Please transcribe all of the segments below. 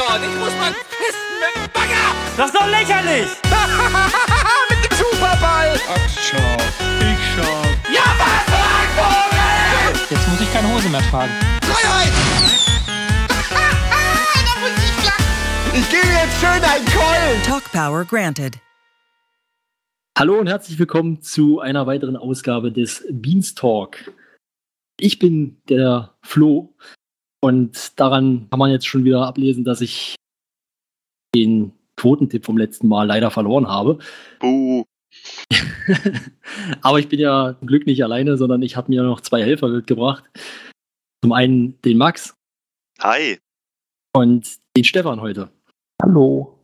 dort. Ich muss mal pissen mit dem Bagger. Das ist doch lächerlich! mit dem Superball. Ach, schau. Ich schau. Ja, was für ein Vogel! Jetzt muss ich keine Hose mehr tragen. Freiheit! da muss ich lachen. Ich gebe jetzt schön einen Keulen. Talk Power granted. Hallo und herzlich willkommen zu einer weiteren Ausgabe des Beanstalk. Ich bin der Flo und daran kann man jetzt schon wieder ablesen, dass ich den Quotentipp vom letzten Mal leider verloren habe. Buh. Aber ich bin ja zum Glück nicht alleine, sondern ich habe mir noch zwei Helfer mitgebracht. Zum einen den Max Hi. und den Stefan heute. Hallo.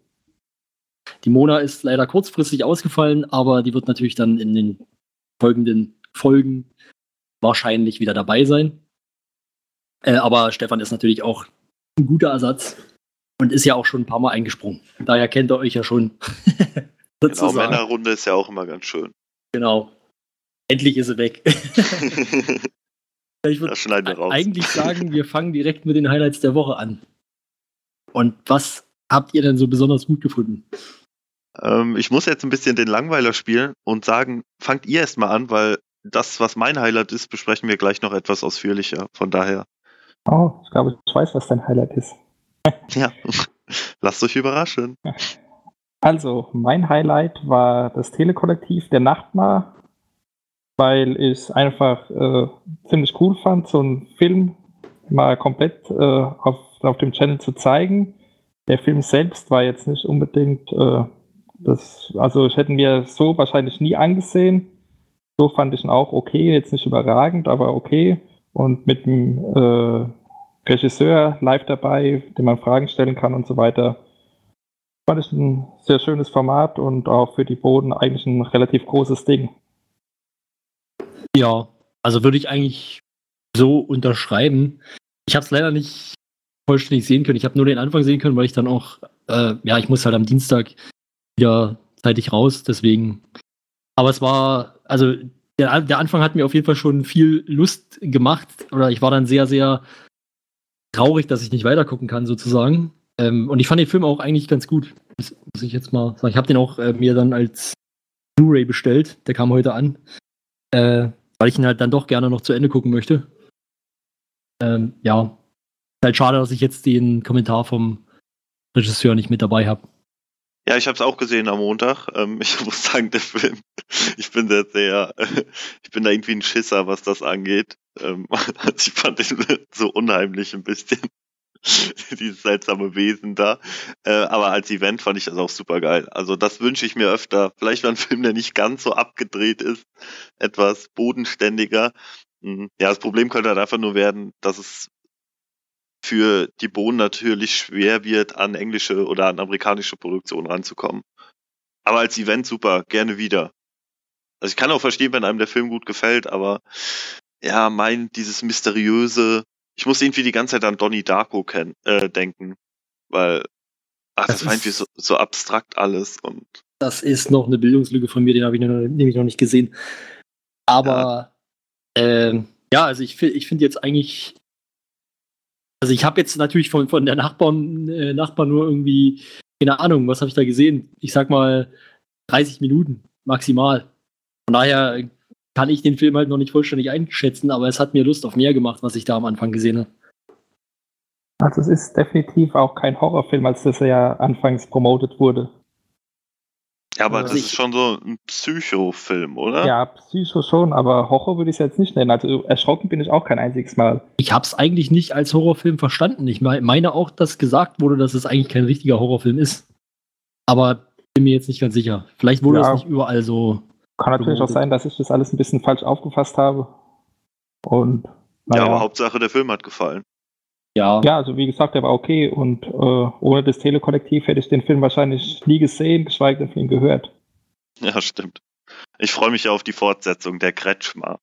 Die Mona ist leider kurzfristig ausgefallen, aber die wird natürlich dann in den folgenden Folgen wahrscheinlich wieder dabei sein. Äh, aber Stefan ist natürlich auch ein guter Ersatz und ist ja auch schon ein paar Mal eingesprungen. Daher kennt ihr euch ja schon. Genau. Männerrunde ist ja auch immer ganz schön. Genau. Endlich ist sie weg. ich würde eigentlich sagen, wir fangen direkt mit den Highlights der Woche an. Und was habt ihr denn so besonders gut gefunden? ähm, ich muss jetzt ein bisschen den Langweiler spielen und sagen, fangt ihr erst mal an, weil das, was mein Highlight ist, besprechen wir gleich noch etwas ausführlicher. Von daher, Oh, ich glaube, ich weiß, was dein Highlight ist. ja, lasst euch überraschen. Also, mein Highlight war das Telekollektiv der Nachtmar, weil ich es einfach äh, ziemlich cool fand, so einen Film mal komplett äh, auf, auf dem Channel zu zeigen. Der Film selbst war jetzt nicht unbedingt äh, das, also ich hätte mir so wahrscheinlich nie angesehen. So fand ich ihn auch okay, jetzt nicht überragend, aber okay. Und mit dem äh, Regisseur live dabei, dem man Fragen stellen kann und so weiter. Fand ich ein sehr schönes Format und auch für die Boden eigentlich ein relativ großes Ding. Ja, also würde ich eigentlich so unterschreiben. Ich habe es leider nicht vollständig sehen können. Ich habe nur den Anfang sehen können, weil ich dann auch, äh, ja, ich muss halt am Dienstag wieder zeitig raus, deswegen. Aber es war, also der, der Anfang hat mir auf jeden Fall schon viel Lust gemacht. Oder ich war dann sehr, sehr traurig, dass ich nicht weitergucken kann, sozusagen. Ähm, und ich fand den Film auch eigentlich ganz gut. Das muss ich jetzt mal sagen. Ich habe den auch äh, mir dann als Blu-ray bestellt. Der kam heute an. Äh, weil ich ihn halt dann doch gerne noch zu Ende gucken möchte. Ähm, ja. Ist halt schade, dass ich jetzt den Kommentar vom Regisseur nicht mit dabei habe. Ja, ich habe es auch gesehen am Montag. Ähm, ich muss sagen, der Film, ich bin da sehr, ich bin da irgendwie ein Schisser, was das angeht. Ähm, also ich fand den so unheimlich ein bisschen. Dieses seltsame Wesen da. Äh, aber als Event fand ich das auch super geil. Also das wünsche ich mir öfter. Vielleicht mal ein Film, der nicht ganz so abgedreht ist, etwas bodenständiger. Mhm. Ja, das Problem könnte halt einfach nur werden, dass es für die Bohnen natürlich schwer wird, an englische oder an amerikanische Produktionen ranzukommen. Aber als Event super, gerne wieder. Also ich kann auch verstehen, wenn einem der Film gut gefällt, aber ja, mein, dieses mysteriöse, ich muss irgendwie die ganze Zeit an Donnie Darko kennen, äh, denken, weil, ach, das, Das war irgendwie so, so abstrakt alles und Das ist noch eine Bildungslücke von mir, den habe ich noch, nämlich noch nicht gesehen. Aber ähm, ja, also ich, ich finde jetzt eigentlich, also ich habe jetzt natürlich von, von der Nachbarn, äh, Nachbarn nur irgendwie, keine Ahnung, was habe ich da gesehen? Ich sag mal 30 Minuten maximal. Von daher kann ich den Film halt noch nicht vollständig einschätzen, aber es hat mir Lust auf mehr gemacht, was ich da am Anfang gesehen habe. Also es ist definitiv auch kein Horrorfilm, als das ja anfangs promotet wurde. ja, aber Also das ich- ist schon so ein Psycho-Film, oder? Ja, Psycho schon, aber Horror würde ich es jetzt nicht nennen. Also erschrocken bin ich auch kein einziges Mal. Ich habe es eigentlich nicht als Horrorfilm verstanden. Ich me- meine auch, dass gesagt wurde, dass es eigentlich kein richtiger Horrorfilm ist. Aber bin mir jetzt nicht ganz sicher. Vielleicht wurde Ja. es nicht überall so. Kann natürlich auch sein, dass ich das alles ein bisschen falsch aufgefasst habe. Und Ja, naja. aber Hauptsache der Film hat gefallen. Ja, Ja, also wie gesagt, der war okay und äh, ohne das Telekollektiv hätte ich den Film wahrscheinlich nie gesehen, geschweige denn von ihm gehört. Ja, stimmt. Ich freue mich auf die Fortsetzung der Kretschmer.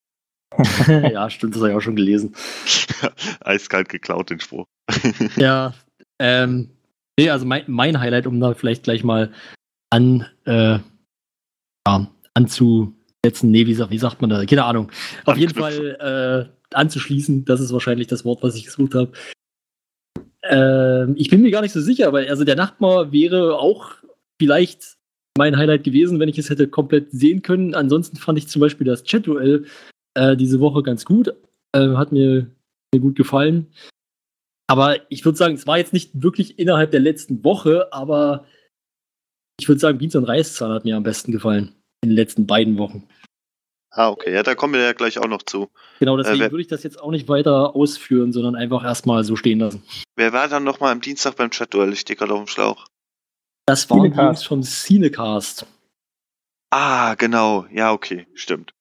ja, stimmt, das habe ich auch schon gelesen. Eiskalt geklaut, den Spruch. Ja, ähm, nee, also mein, mein Highlight, um da vielleicht gleich mal an, äh, ja, anzusetzen, nee, wie, wie sagt man da? Keine Ahnung. Auf jeden. Fall äh, anzuschließen, das ist wahrscheinlich das Wort, was ich gesucht habe. Ähm, ich bin mir gar nicht so sicher, weil also der Nachtmar wäre auch vielleicht mein Highlight gewesen, wenn ich es hätte komplett sehen können. Ansonsten fand ich zum Beispiel das Chat-Duell äh, diese Woche ganz gut. Äh, hat mir, mir gut gefallen. Aber ich würde sagen, es war jetzt nicht wirklich innerhalb der letzten Woche, aber ich würde sagen, Beans und Reiszahn hat mir am besten gefallen. In den letzten beiden Wochen. Ah, okay. Ja, da kommen wir ja gleich auch noch zu. Genau, deswegen Äh, wer- würde ich das jetzt auch nicht weiter ausführen, sondern einfach erstmal so stehen lassen. Wer war dann nochmal am Dienstag beim Chat-Duell? Ich stehe gerade auf dem Schlauch. Das waren die Cinecast. Jungs von Cinecast. Ah, genau. Ja, okay. Stimmt.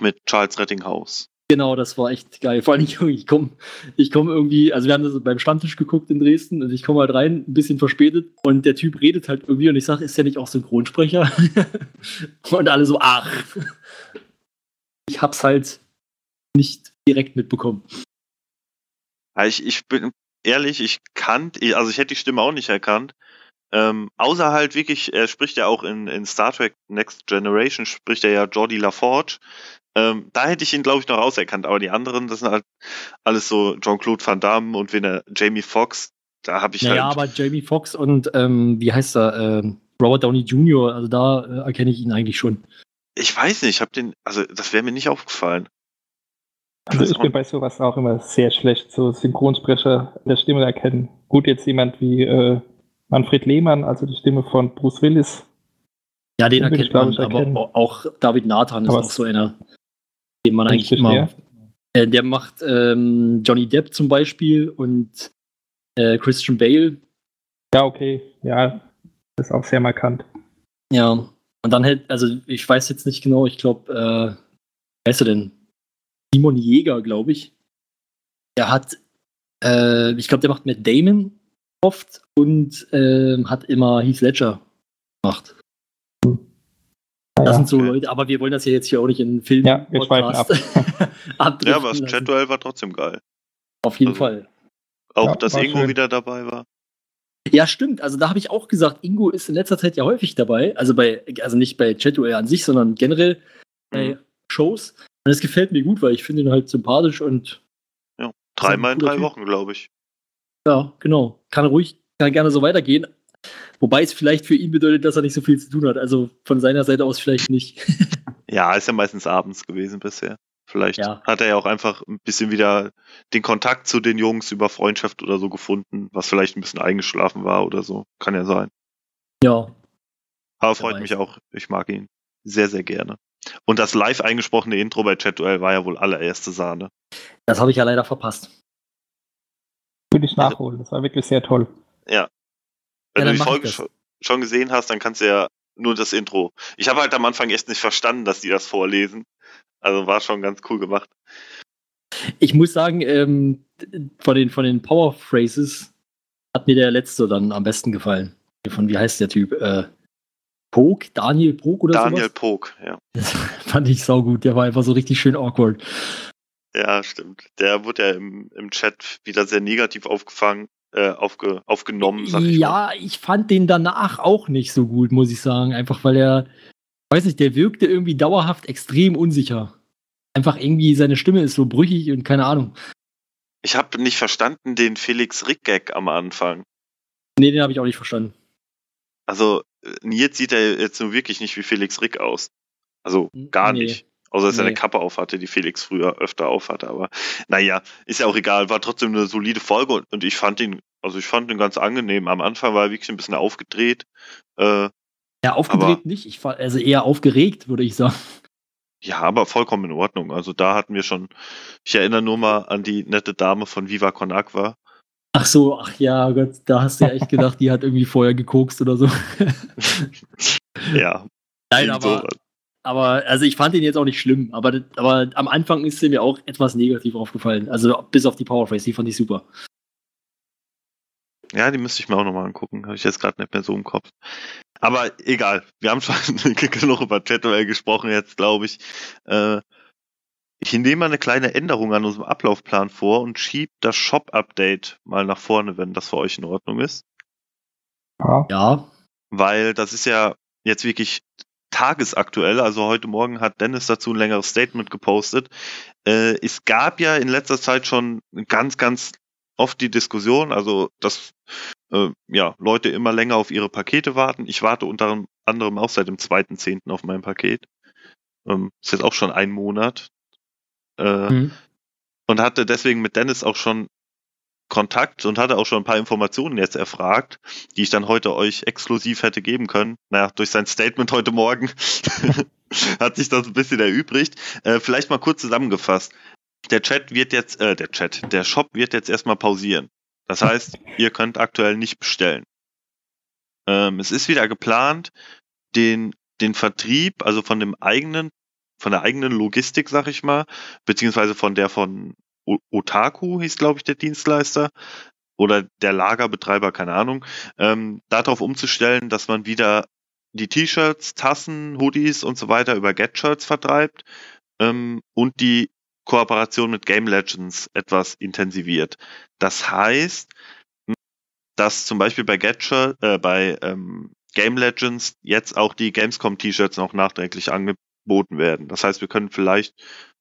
Mit Charles Rettinghaus. Genau, das war echt geil. Vor allem, ich komme ich komm irgendwie, also wir haben das beim Stammtisch geguckt in Dresden und ich komme halt rein, ein bisschen verspätet und der Typ redet halt irgendwie und ich sage, ist der nicht auch Synchronsprecher? und alle so, ach. Ich hab's halt nicht direkt mitbekommen. Ich, ich bin ehrlich, ich kannte, also ich hätte die Stimme auch nicht erkannt. Ähm, außer halt wirklich, er spricht ja auch in, in Star Trek Next Generation, spricht er ja Jordi LaForge. Ähm, da hätte ich ihn, glaube ich, noch rauserkannt, aber die anderen, das sind halt alles so Jean-Claude Van Damme und wenn er Jamie Foxx, da habe ich Naja, halt. aber Jamie Foxx und ähm, wie heißt er? Ähm, Robert Downey Jr., also da äh, erkenne ich ihn eigentlich schon. Ich weiß nicht, ich habe den, also das wäre mir nicht aufgefallen. Also ich bin bei sowas auch immer sehr schlecht, so Synchronsprecher der Stimme erkennen. Gut, jetzt jemand wie äh, Manfred Lehmann, also die Stimme von Bruce Willis. Ja, den Den erkennt ich, man, ich, aber erkennen. au- auch David Nathan ist Aber auch es- so einer, den man eigentlich immer. der? Äh, der macht ähm, Johnny Depp zum Beispiel und äh, Christian Bale. Ja, okay. Ja, das ist auch sehr markant. Ja. Und dann halt, also ich weiß jetzt nicht genau, ich glaube, äh, wer heißt er denn? Simon Jäger, glaube ich. Der hat, äh, ich glaube, der macht mit Damon oft und ähm, hat immer Heath Ledger gemacht. Das Naja. sind so. Leute, aber wir wollen das ja jetzt hier auch nicht in Film Ja, wir ab. Ja, aber das. Chat-Duell war trotzdem geil. Auf jeden Also- Fall. Auch, Ja, dass Ingo schön. wieder dabei war. Ja, stimmt. Also da habe ich auch gesagt, Ingo ist in letzter Zeit ja häufig dabei. Also bei, also nicht bei Chatware an sich, sondern generell bei Mhm. Shows. Und es gefällt mir gut, weil ich finde ihn halt sympathisch und Dreimal in drei Typ. Wochen, glaube ich. Ja, genau. Kann ruhig, kann gerne so weitergehen. Wobei es vielleicht für ihn bedeutet, dass er nicht so viel zu tun hat. Also von seiner Seite aus vielleicht nicht. Ja, ist ja meistens abends gewesen bisher. Vielleicht Ja. hat er ja auch einfach ein bisschen wieder den Kontakt zu den Jungs über Freundschaft oder so gefunden, was vielleicht ein bisschen eingeschlafen war oder so. Kann ja sein. ja. Aber freut mich auch. Ich mag ihn sehr, sehr gerne. Und das live eingesprochene Intro bei Chat-Duell war ja wohl allererste Sahne. Das habe ich ja leider verpasst. Würde ich nachholen. Das war wirklich sehr toll. Wenn Ja, du die Folge schon, gesehen hast, dann kannst du ja nur das Intro. Ich habe halt am Anfang echt nicht verstanden, dass die das vorlesen. Also war schon ganz cool gemacht. Ich muss sagen, ähm, von den, von den Power Phrases hat mir der letzte dann am besten gefallen. Von wie heißt der Typ? Äh, Pog? Daniel Pog oder Daniel sowas? Pog, ja. Das fand ich saugut. Der war einfach so richtig schön awkward. Ja, stimmt. Der wurde ja im, im Chat wieder sehr negativ aufgefangen, äh, aufge, aufgenommen, sag ich mal. ja, ich fand den danach auch nicht so gut, muss ich sagen. Einfach weil er, weiß nicht, der wirkte irgendwie dauerhaft extrem unsicher. Einfach irgendwie, seine Stimme ist so brüchig und keine Ahnung. Ich habe nicht verstanden den Felix Rick-Gag am Anfang. Nee, den habe ich auch nicht verstanden. Also, äh, Nils sieht er jetzt nun wirklich nicht wie Felix Rick aus. Also, gar Nee. nicht. Außer dass er Nee. eine Kappe aufhatte, die Felix früher öfter aufhatte. Aber naja, ist ja auch egal. War trotzdem eine solide Folge und, und ich fand ihn, also ich fand ihn ganz angenehm. Am Anfang war er wirklich ein bisschen aufgedreht. Äh, Ja, aufgedreht nicht. Ich war also eher aufgeregt, würde ich sagen. ja, aber vollkommen in Ordnung. Also da hatten wir schon, ich erinnere nur mal an die nette Dame von Viva Con Agua. Ach so, ach ja, Gott, da hast du ja echt gedacht, die hat irgendwie vorher gekokst oder so. Ja, Nein, aber, sowas. Aber also ich fand den jetzt auch nicht schlimm, aber, aber am Anfang ist mir auch etwas negativ aufgefallen. Also bis auf die Powerphrase, die fand ich super. Ja, die müsste ich mir auch nochmal angucken. Habe ich jetzt gerade nicht mehr so im Kopf. Aber egal. Wir haben schon genug über Chatwell gesprochen jetzt, glaube ich. Äh, ich nehme mal eine kleine Änderung an unserem Ablaufplan vor und schiebe das Shop-Update mal nach vorne, wenn das für euch in Ordnung ist. Ja, Weil das ist ja jetzt wirklich tagesaktuell. Also heute Morgen hat Dennis dazu ein längeres Statement gepostet. Äh, es gab ja in letzter Zeit schon ganz, ganz oft die Diskussion, also dass äh, ja, Leute immer länger auf ihre Pakete warten. Ich warte unter anderem auch seit dem 2.10. auf mein Paket. Ähm, ist jetzt auch schon ein Monat. Äh, mhm. Und hatte deswegen mit Dennis auch schon Kontakt und hatte auch schon ein paar Informationen jetzt erfragt, die ich dann heute euch exklusiv hätte geben können. Naja, durch sein Statement heute Morgen hat sich das ein bisschen erübrigt. Äh, vielleicht mal kurz zusammengefasst. Der Chat wird jetzt, äh, der Chat, der Shop wird jetzt erstmal pausieren. Das heißt, ihr könnt aktuell nicht bestellen. Ähm, es ist wieder geplant, den, den Vertrieb, also von dem eigenen, von der eigenen Logistik, sag ich mal, beziehungsweise von der von Otaku hieß, glaube ich, der Dienstleister oder der Lagerbetreiber, keine Ahnung, ähm, darauf umzustellen, dass man wieder die T-Shirts, Tassen, Hoodies und so weiter über Get-Shirts vertreibt ähm, und die Kooperation mit Game Legends etwas intensiviert. Das heißt, dass zum Beispiel bei Get äh, bei ähm, Game Legends jetzt auch die Gamescom T-Shirts noch nachträglich angeboten werden. Das heißt, wir können vielleicht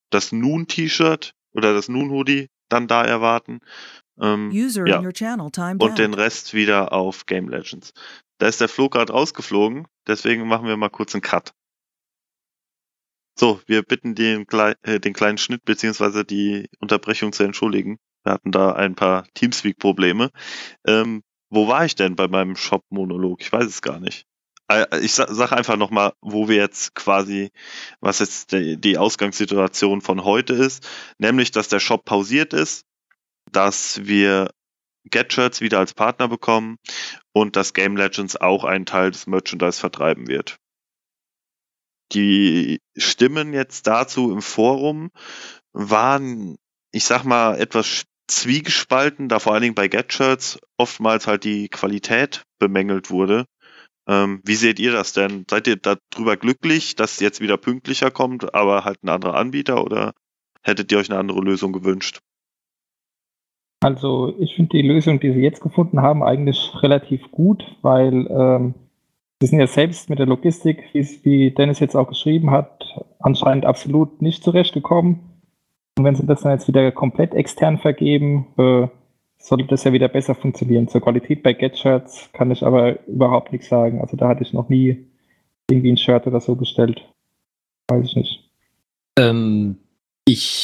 das Noon T-Shirt oder das Noon Hoodie dann da erwarten. Ähm, ja. Und den Rest wieder auf Game Legends. Da ist der Flo gerade rausgeflogen, deswegen machen wir mal kurz einen Cut. So, wir bitten den, äh, den kleinen Schnitt beziehungsweise die Unterbrechung zu entschuldigen. Wir hatten da ein paar Teamspeak-Probleme. Ähm, wo war ich denn bei meinem Shop-Monolog? Ich weiß es gar nicht. Äh, ich sage einfach nochmal, wo wir jetzt quasi, was jetzt die, Ausgangssituation von heute ist, nämlich, dass der Shop pausiert ist, dass wir Get-Shirts wieder als Partner bekommen und dass Game Legends auch einen Teil des Merchandise vertreiben wird. Die Stimmen jetzt dazu im Forum waren, ich sag mal, etwas zwiegespalten, da vor allen Dingen bei Get-Shirts oftmals halt die Qualität bemängelt wurde. Ähm, wie seht ihr das denn? Seid ihr darüber glücklich, dass jetzt wieder pünktlicher kommt, aber halt ein anderer Anbieter oder hättet ihr euch eine andere Lösung gewünscht? Also ich finde die Lösung, die sie jetzt gefunden haben, eigentlich relativ gut, weil ähm, Sie sind ja selbst mit der Logistik, wie Dennis jetzt auch geschrieben hat, anscheinend absolut nicht zurechtgekommen. Und wenn Sie das dann jetzt wieder komplett extern vergeben, äh, sollte das ja wieder besser funktionieren. Zur Qualität bei GetShirts kann ich aber überhaupt nichts sagen. Also da hatte ich noch nie irgendwie ein Shirt oder so bestellt. Weiß ich nicht. Ähm, ich,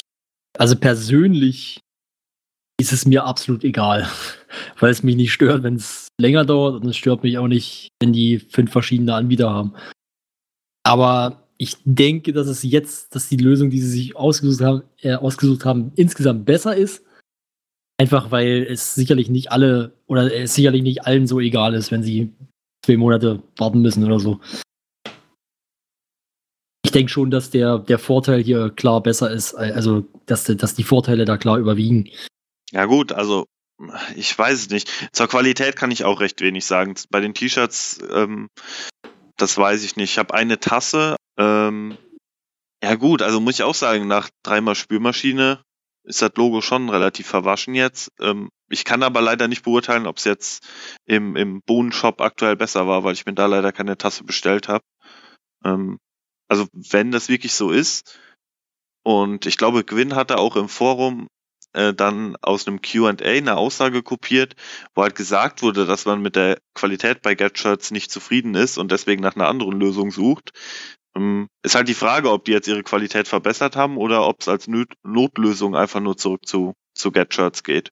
also persönlich ist es mir absolut egal, weil es mich nicht stört, wenn es länger dauert und es stört mich auch nicht, wenn die fünf verschiedene Anbieter haben. Aber ich denke, dass es jetzt, dass die Lösung, die sie sich ausgesucht haben, äh, ausgesucht haben insgesamt besser ist. Einfach weil es sicherlich nicht alle oder es sicherlich nicht allen so egal ist, wenn sie zwei Monate warten müssen oder so. Ich denke schon, dass der, der Vorteil hier klar besser ist, also dass, dass die Vorteile da klar überwiegen. Ja gut, also ich weiß es nicht. Zur Qualität kann ich auch recht wenig sagen. Bei den T-Shirts, ähm, das weiß ich nicht. Ich habe eine Tasse. Ähm, ja gut, also muss ich auch sagen, nach dreimal Spülmaschine ist das Logo schon relativ verwaschen jetzt. Ähm, ich kann aber leider nicht beurteilen, ob es jetzt im, im Bohnenshop aktuell besser war, weil ich mir da leider keine Tasse bestellt habe. Ähm, also wenn das wirklich so ist, und ich glaube, Gwyn hatte auch im Forum äh, dann aus einem QA eine Aussage kopiert, wo halt gesagt wurde, dass man mit der Qualität bei GetShirts nicht zufrieden ist und deswegen nach einer anderen Lösung sucht. Ähm, ist halt die Frage, ob die jetzt ihre Qualität verbessert haben oder ob es als Not Notlösung einfach nur zurück zu, zu GetShirts geht.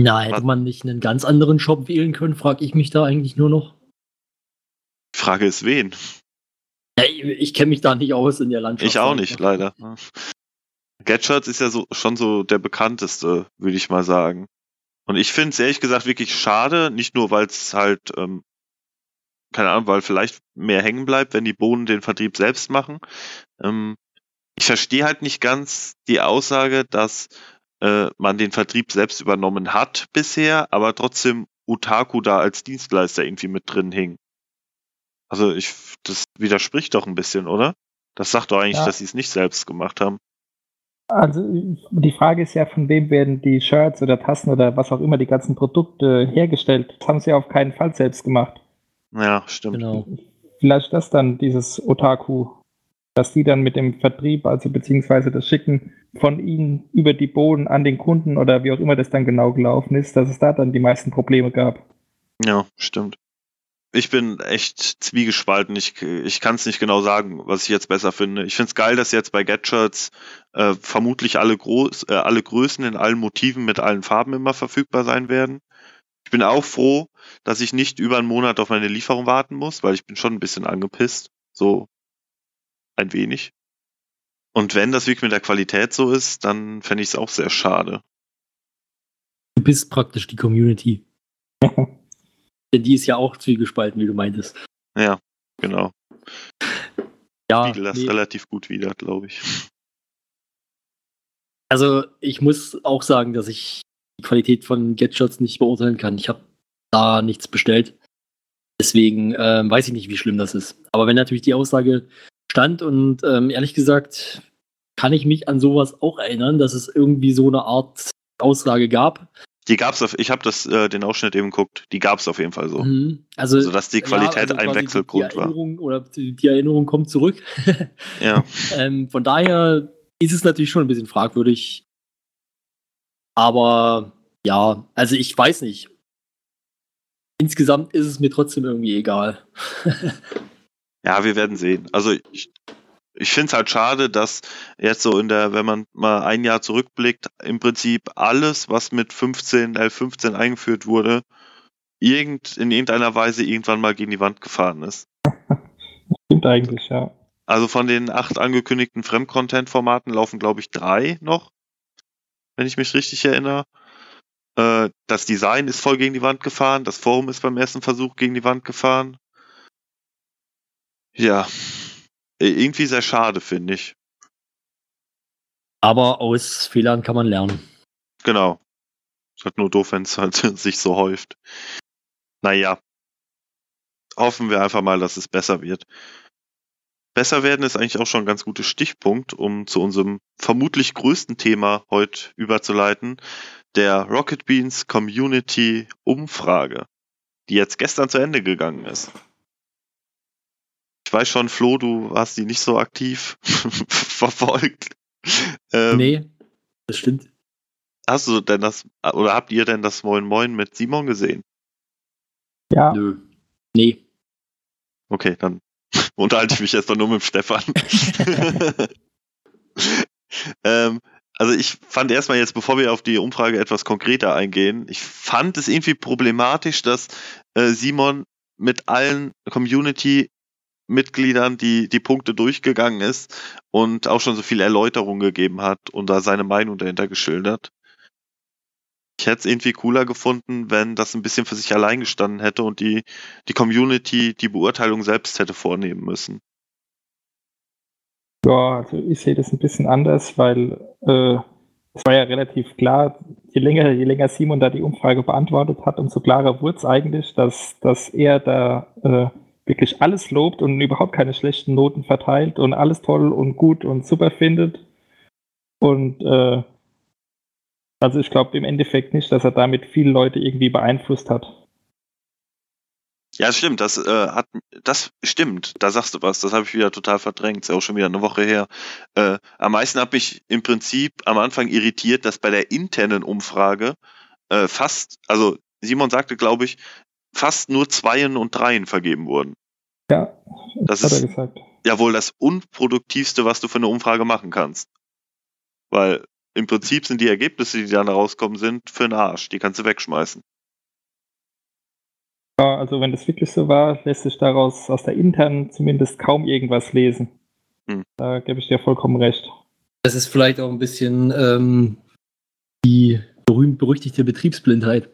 Na, hätte man nicht einen ganz anderen Shop wählen können, frage ich mich da eigentlich nur noch. Die Frage ist wen? Ja, ich, ich kenne mich da nicht aus in der Landschaft. Ich auch nicht, leider. Gadgets ist ja so, schon so der bekannteste, würde ich mal sagen. Und ich finde es ehrlich gesagt wirklich schade, nicht nur weil es halt, ähm, keine Ahnung, weil vielleicht mehr hängen bleibt, wenn die Bohnen den Vertrieb selbst machen. Ähm, ich verstehe halt nicht ganz die Aussage, dass äh, man den Vertrieb selbst übernommen hat bisher, aber trotzdem Utaku da als Dienstleister irgendwie mit drin hing. Also ich, das widerspricht doch ein bisschen, oder? Das sagt doch eigentlich, ja. dass sie es nicht selbst gemacht haben. Also die Frage ist ja, von wem werden die Shirts oder Tassen oder was auch immer, die ganzen Produkte hergestellt? Das haben sie auf keinen Fall selbst gemacht. Ja, stimmt. Genau. Vielleicht das dann, dieses Otaku. dass die dann mit dem Vertrieb, also beziehungsweise das Schicken von ihnen über die Boden an den Kunden oder wie auch immer das dann genau gelaufen ist, dass es da dann die meisten Probleme gab. Ja, stimmt. Ich bin echt zwiegespalten. Ich, ich kann es nicht genau sagen, was ich jetzt besser finde. Ich finde es geil, dass jetzt bei Gadgets äh, vermutlich alle, Groß, äh, alle Größen in allen Motiven mit allen Farben immer verfügbar sein werden. Ich bin auch froh, dass ich nicht über einen Monat auf meine Lieferung warten muss, weil ich bin schon ein bisschen angepisst. So ein wenig. Und wenn das wirklich mit der Qualität so ist, dann fände ich es auch sehr schade. Du bist praktisch die Community. Denn die ist ja auch zwiegespalten, wie du meintest. Ja, genau. Ja, Spiegel das nee. relativ gut wieder, glaube ich. Also ich muss auch sagen, dass ich die Qualität von Gadgets nicht beurteilen kann. Ich habe da nichts bestellt. Deswegen ähm, weiß ich nicht, wie schlimm das ist. Aber wenn natürlich die Aussage stand und ähm, ehrlich gesagt kann ich mich an sowas auch erinnern, dass es irgendwie so eine Art Aussage gab. Die gab's auf, ich habe das äh, den Ausschnitt eben geguckt, die gab's auf jeden Fall so. Mhm. Also, Also dass die Qualität ja, also ein Wechselgrund die war. Erinnerung Oder die, die Erinnerung kommt zurück. Ja. ähm, von daher ist es natürlich schon ein bisschen fragwürdig. Aber ja, also ich weiß nicht. Insgesamt ist es mir trotzdem irgendwie egal. Ja, wir werden sehen. Also ich, ich finde es halt schade, dass jetzt so in der, wenn man mal ein Jahr zurückblickt, im Prinzip alles, was mit 15, L15 eingeführt wurde, irgend, in irgendeiner Weise irgendwann mal gegen die Wand gefahren ist. Stimmt eigentlich, ja. Also von den acht angekündigten Fremdcontent-Formaten laufen, glaube ich, drei noch, wenn ich mich richtig erinnere. Äh, das Design ist voll gegen die Wand gefahren, das Forum ist beim ersten Versuch gegen die Wand gefahren. Ja, irgendwie sehr schade, finde ich. Aber aus Fehlern kann man lernen. Genau. Ist halt nur doof, wenn es halt sich so häuft. Naja. Hoffen wir einfach mal, dass es besser wird. Besser werden ist eigentlich auch schon ein ganz guter Stichpunkt, um zu unserem vermutlich größten Thema heute überzuleiten, der Rocket Beans Community Umfrage, die jetzt gestern zu Ende gegangen ist. Ich weiß schon, Flo, du hast die nicht so aktiv verfolgt. Ähm, nee, das stimmt. Hast du denn das, oder habt ihr denn das Moin Moin mit Simon gesehen? Ja, Nö. Nee. Okay, dann unterhalte ich mich erstmal nur mit Stefan. ähm, also ich fand erstmal jetzt, bevor wir auf die Umfrage etwas konkreter eingehen, ich fand es irgendwie problematisch, dass äh, Simon mit allen Community-Mitgliedern die, die Punkte durchgegangen ist und auch schon so viel Erläuterung gegeben hat und da seine Meinung dahinter geschildert. Ich hätte es irgendwie cooler gefunden, wenn das ein bisschen für sich allein gestanden hätte und die, die Community die Beurteilung selbst hätte vornehmen müssen. ja, also ich sehe das ein bisschen anders, weil äh, es war ja relativ klar, je länger, je länger Simon da die Umfrage beantwortet hat, umso klarer wurde es eigentlich, dass, dass er da äh, wirklich alles lobt und überhaupt keine schlechten Noten verteilt und alles toll und gut und super findet. Und äh, also ich glaube im Endeffekt nicht, dass er damit viele Leute irgendwie beeinflusst hat. Ja, das stimmt, das äh, hat das stimmt, da sagst du was, das habe ich wieder total verdrängt, ist ja auch schon wieder eine Woche her. Äh, am meisten hat mich im Prinzip am Anfang irritiert, dass bei der internen Umfrage äh, fast, also Simon sagte, glaube ich, fast nur Zweien und Dreien vergeben wurden. Ja, Das hat ist- er gesagt. Ja wohl das unproduktivste, was du für eine Umfrage machen kannst. Weil im Prinzip sind die Ergebnisse, die dann rauskommen sind, für den Arsch. Die kannst du wegschmeißen. Ja, also wenn das wirklich so war, lässt sich daraus aus der internen zumindest kaum irgendwas lesen. Hm. Da gebe ich dir vollkommen recht. Das ist vielleicht auch ein bisschen ähm, die berühmt-berüchtigte Betriebsblindheit.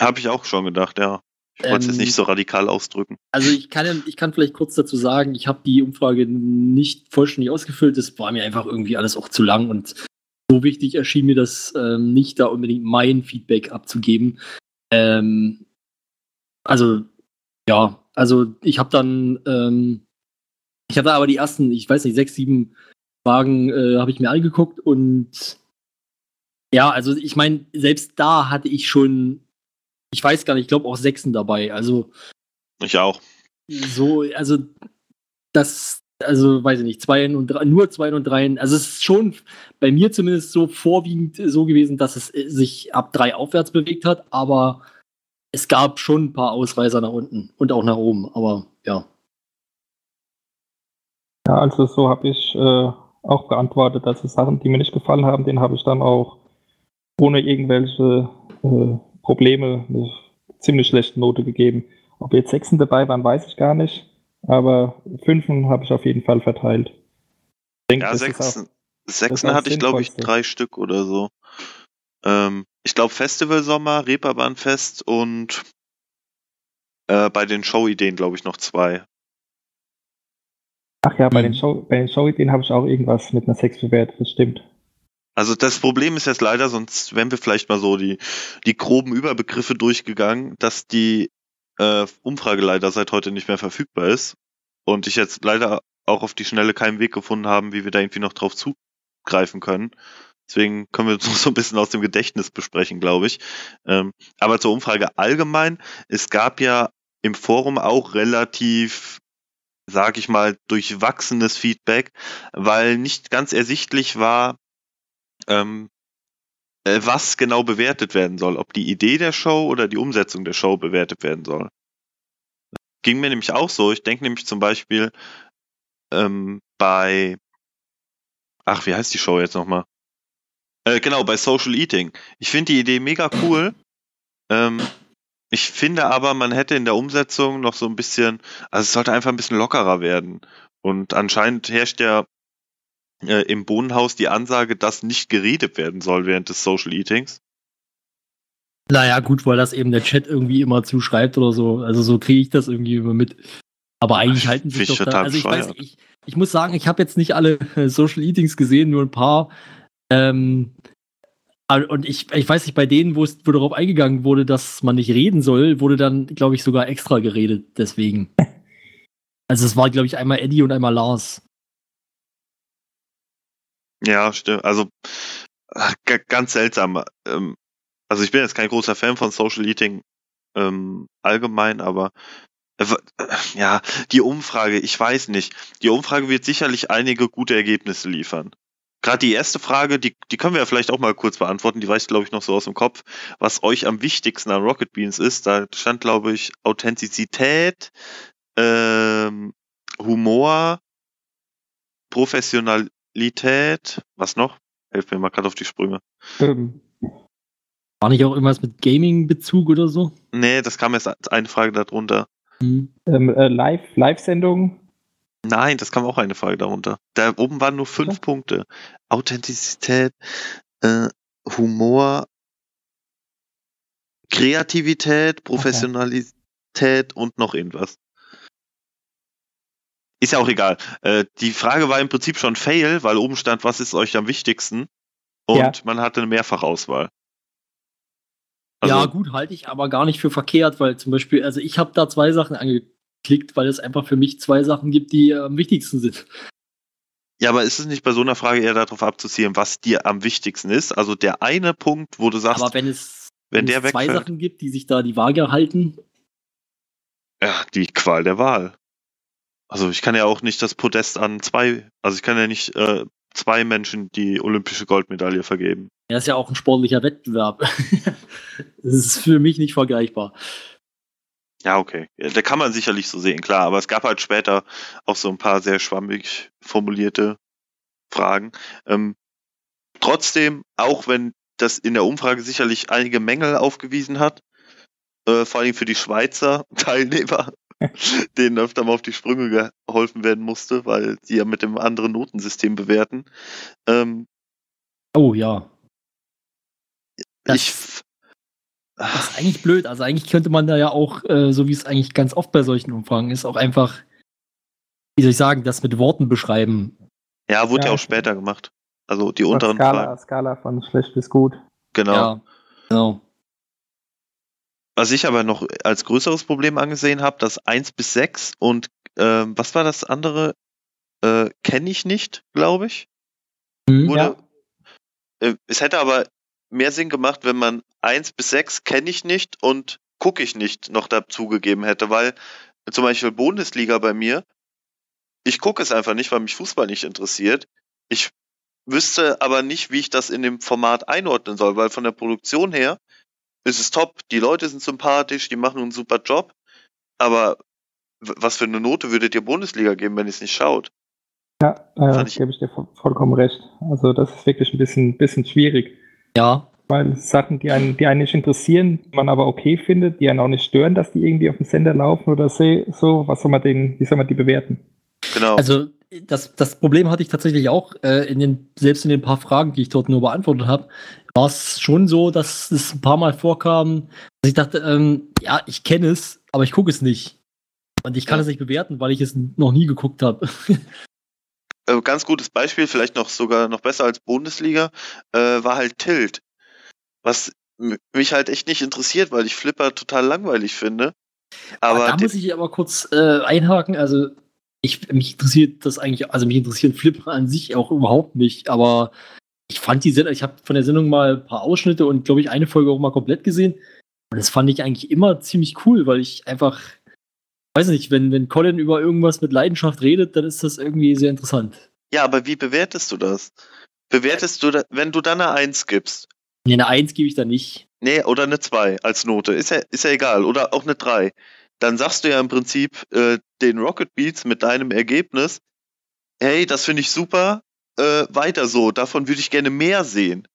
Habe ich auch schon gedacht, ja. Ich wollte es Ähm, jetzt nicht so radikal ausdrücken. Also ich kann, ich kann vielleicht kurz dazu sagen, ich habe die Umfrage nicht vollständig ausgefüllt. Das war mir einfach irgendwie alles auch zu lang und so wichtig erschien mir das ähm, nicht, da unbedingt mein Feedback abzugeben. Ähm, also ja, also ich habe dann, ähm, ich habe da aber die ersten, ich weiß nicht, sechs, sieben Fragen äh, habe ich mir angeguckt und ja, also ich meine, selbst da hatte ich schon, ich weiß gar nicht, ich glaube auch Sechsen dabei. Also Ich auch. so, also das, also weiß ich nicht, zwei und drei, nur zwei und drei. Also es ist schon bei mir zumindest so vorwiegend so gewesen, dass es äh, sich ab drei aufwärts bewegt hat, aber es gab schon ein paar Ausreißer nach unten und auch nach oben, aber ja. Ja, also so habe ich äh, auch beantwortet, dass es Sachen, die mir nicht gefallen haben, den habe ich dann auch ohne irgendwelche äh, Probleme eine ziemlich schlechte Note gegeben. Ob jetzt Sechsen dabei waren, weiß ich gar nicht. Aber Fünfen habe ich auf jeden Fall verteilt. Ich denke, ja, Sechsen, Sechsen hatte ich, glaube ich, drei Stück oder so. Ähm, ich glaube, Festival Sommer, Reeperbahnfest und äh, bei den Show-Ideen, glaube ich, noch zwei. Ach ja, bei mhm. den Show, bei den Show-Ideen habe ich auch irgendwas mit einer Sechs bewertet, das stimmt. Also das Problem ist jetzt leider, sonst wären wir vielleicht mal so die, die groben Überbegriffe durchgegangen, dass die äh, Umfrage leider seit heute nicht mehr verfügbar ist und ich jetzt leider auch auf die Schnelle keinen Weg gefunden haben, wie wir da irgendwie noch drauf zugreifen können. Deswegen können wir so ein bisschen aus dem Gedächtnis besprechen, glaube ich. Ähm, aber zur Umfrage allgemein, es gab ja im Forum auch relativ, sag ich mal, durchwachsenes Feedback, weil nicht ganz ersichtlich war, ähm, äh, was genau bewertet werden soll. Ob die Idee der Show oder die Umsetzung der Show bewertet werden soll. Ging mir nämlich auch so. Ich denke nämlich zum Beispiel ähm, bei, ach, wie heißt die Show jetzt nochmal? Äh, genau, bei Social Eating. Ich finde die Idee mega cool. Ähm, ich finde aber, man hätte in der Umsetzung noch so ein bisschen, also es sollte einfach ein bisschen lockerer werden. Und anscheinend herrscht ja äh, im Bohnenhaus die Ansage, dass nicht geredet werden soll während des Social Eatings. Naja, gut, weil das eben der Chat irgendwie immer zuschreibt oder so. Also so kriege ich das irgendwie immer mit. Aber eigentlich Ach, halten sich doch da. Also ich weiß, ich, ich muss sagen, ich habe jetzt nicht alle äh, Social Eatings gesehen, nur ein paar. Ähm, und ich, ich weiß nicht, bei denen, wo, es, wo darauf eingegangen wurde, dass man nicht reden soll, wurde dann, glaube ich, sogar extra geredet. Deswegen. Also es war, glaube ich, einmal Eddie und einmal Lars. Ja, stimmt. Also ganz seltsam. Ähm, also ich bin jetzt kein großer Fan von Social Eating ähm, allgemein, aber äh, ja, die Umfrage, ich weiß nicht. Die Umfrage wird sicherlich einige gute Ergebnisse liefern. Gerade die erste Frage, die, die können wir ja vielleicht auch mal kurz beantworten, die weiß, glaube ich, noch so aus dem Kopf, was euch am wichtigsten an Rocket Beans ist. Da stand, glaube ich, Authentizität, ähm, Humor, Professionalität, was noch? Helft mir mal gerade auf die Sprünge. Ähm, war nicht auch irgendwas mit Gaming-Bezug oder so? Nee, das kam erst als eine Frage darunter. Hm. Ähm, äh, Live, Live-Sendung? Nein, das kam auch eine Frage darunter. Da oben waren nur fünf ja. Punkte. Authentizität, äh, Humor, Kreativität, Professionalität okay. und noch irgendwas. Ist ja auch egal. Äh, die Frage war im Prinzip schon Fail, weil oben stand, was ist euch am wichtigsten? Und ja. man hatte eine Mehrfachauswahl. Also, ja, gut, halte ich aber gar nicht für verkehrt, weil zum Beispiel, also ich habe da zwei Sachen angeklickt, weil es einfach für mich zwei Sachen gibt, die am wichtigsten sind. Ja, aber ist es nicht bei so einer Frage eher darauf abzuzielen, was dir am wichtigsten ist? Also der eine Punkt, wo du sagst, aber wenn es, wenn, wenn der es zwei Sachen gibt, die sich da die Waage halten. Ja, die Qual der Wahl. Also ich kann ja auch nicht das Podest an zwei, also ich kann ja nicht äh, zwei Menschen die olympische Goldmedaille vergeben. Er ist ja auch ein sportlicher Wettbewerb. das ist für mich nicht vergleichbar. Ja, okay. Ja, da kann man sicherlich so sehen, klar. Aber es gab halt später auch so ein paar sehr schwammig formulierte Fragen. Ähm, trotzdem, auch wenn das in der Umfrage sicherlich einige Mängel aufgewiesen hat, äh, vor allem für die Schweizer Teilnehmer, denen öfter mal auf die Sprünge geholfen werden musste, weil sie ja mit dem anderen Notensystem bewerten. Ähm, oh ja. Das, ich. Das ist eigentlich blöd. Also eigentlich könnte man da ja auch, äh, so wie es eigentlich ganz oft bei solchen Umfragen ist, auch einfach, wie soll ich sagen, das mit Worten beschreiben. Ja, wurde ja, ja auch später gemacht. Also die unteren Skala, Fragen. Skala von schlecht bis gut. Genau. Ja, genau. Was ich aber noch als größeres Problem angesehen habe, das 1 bis 6 und äh, was war das andere? Äh, Kenne ich nicht, glaube ich. Mhm, Wurde, ja. äh, es hätte aber mehr Sinn gemacht, wenn man 1 bis 6 kenne ich nicht und gucke ich nicht noch dazugegeben hätte, weil zum Beispiel Bundesliga bei mir ich gucke es einfach nicht, weil mich Fußball nicht interessiert. Ich wüsste aber nicht, wie ich das in dem Format einordnen soll, weil von der Produktion her ist es top. Die Leute sind sympathisch, die machen einen super Job. Aber was für eine Note würdet ihr Bundesliga geben, wenn ihr es nicht schaut? Ja, äh, ich- gebe ich dir vo- vollkommen recht. Also das ist wirklich ein bisschen, bisschen schwierig, Ja, weil Sachen, die einen, die einen nicht interessieren, man aber okay findet, die einen auch nicht stören, dass die irgendwie auf dem Sender laufen oder so, was soll man den, wie soll man die bewerten? Genau. also das, das Problem hatte ich tatsächlich auch, äh, in den, selbst in den paar Fragen, die ich dort nur beantwortet habe, war es schon so, dass es ein paar Mal vorkam, dass ich dachte, ähm, ja, ich kenne es, aber ich gucke es nicht. Und ich kann Ja. es nicht bewerten, weil ich es noch nie geguckt habe. äh, ganz gutes Beispiel, vielleicht noch sogar noch besser als Bundesliga, äh, war halt Tilt. Was mich halt echt nicht interessiert, weil ich Flipper total langweilig finde. Aber da muss ich aber kurz äh, einhaken. Also, ich, mich interessiert das eigentlich, also mich interessieren Flipper an sich auch überhaupt nicht, aber ich fand die Sendung, ich habe von der Sendung mal ein paar Ausschnitte und glaube ich eine Folge auch mal komplett gesehen. Und das fand ich eigentlich immer ziemlich cool, weil ich einfach, weiß nicht, wenn, wenn Colin über irgendwas mit Leidenschaft redet, dann ist das irgendwie sehr interessant. ja, aber wie bewertest du das? Bewertest du, da, wenn du dann eine 1 gibst? Nee, eine Eins gebe ich da nicht. Nee, oder eine 2 als Note, ist ja, ist ja egal. Oder auch eine 3. Dann sagst du ja im Prinzip äh, den Rocket Beats mit deinem Ergebnis, hey, das finde ich super, äh, weiter so, davon würde ich gerne mehr sehen.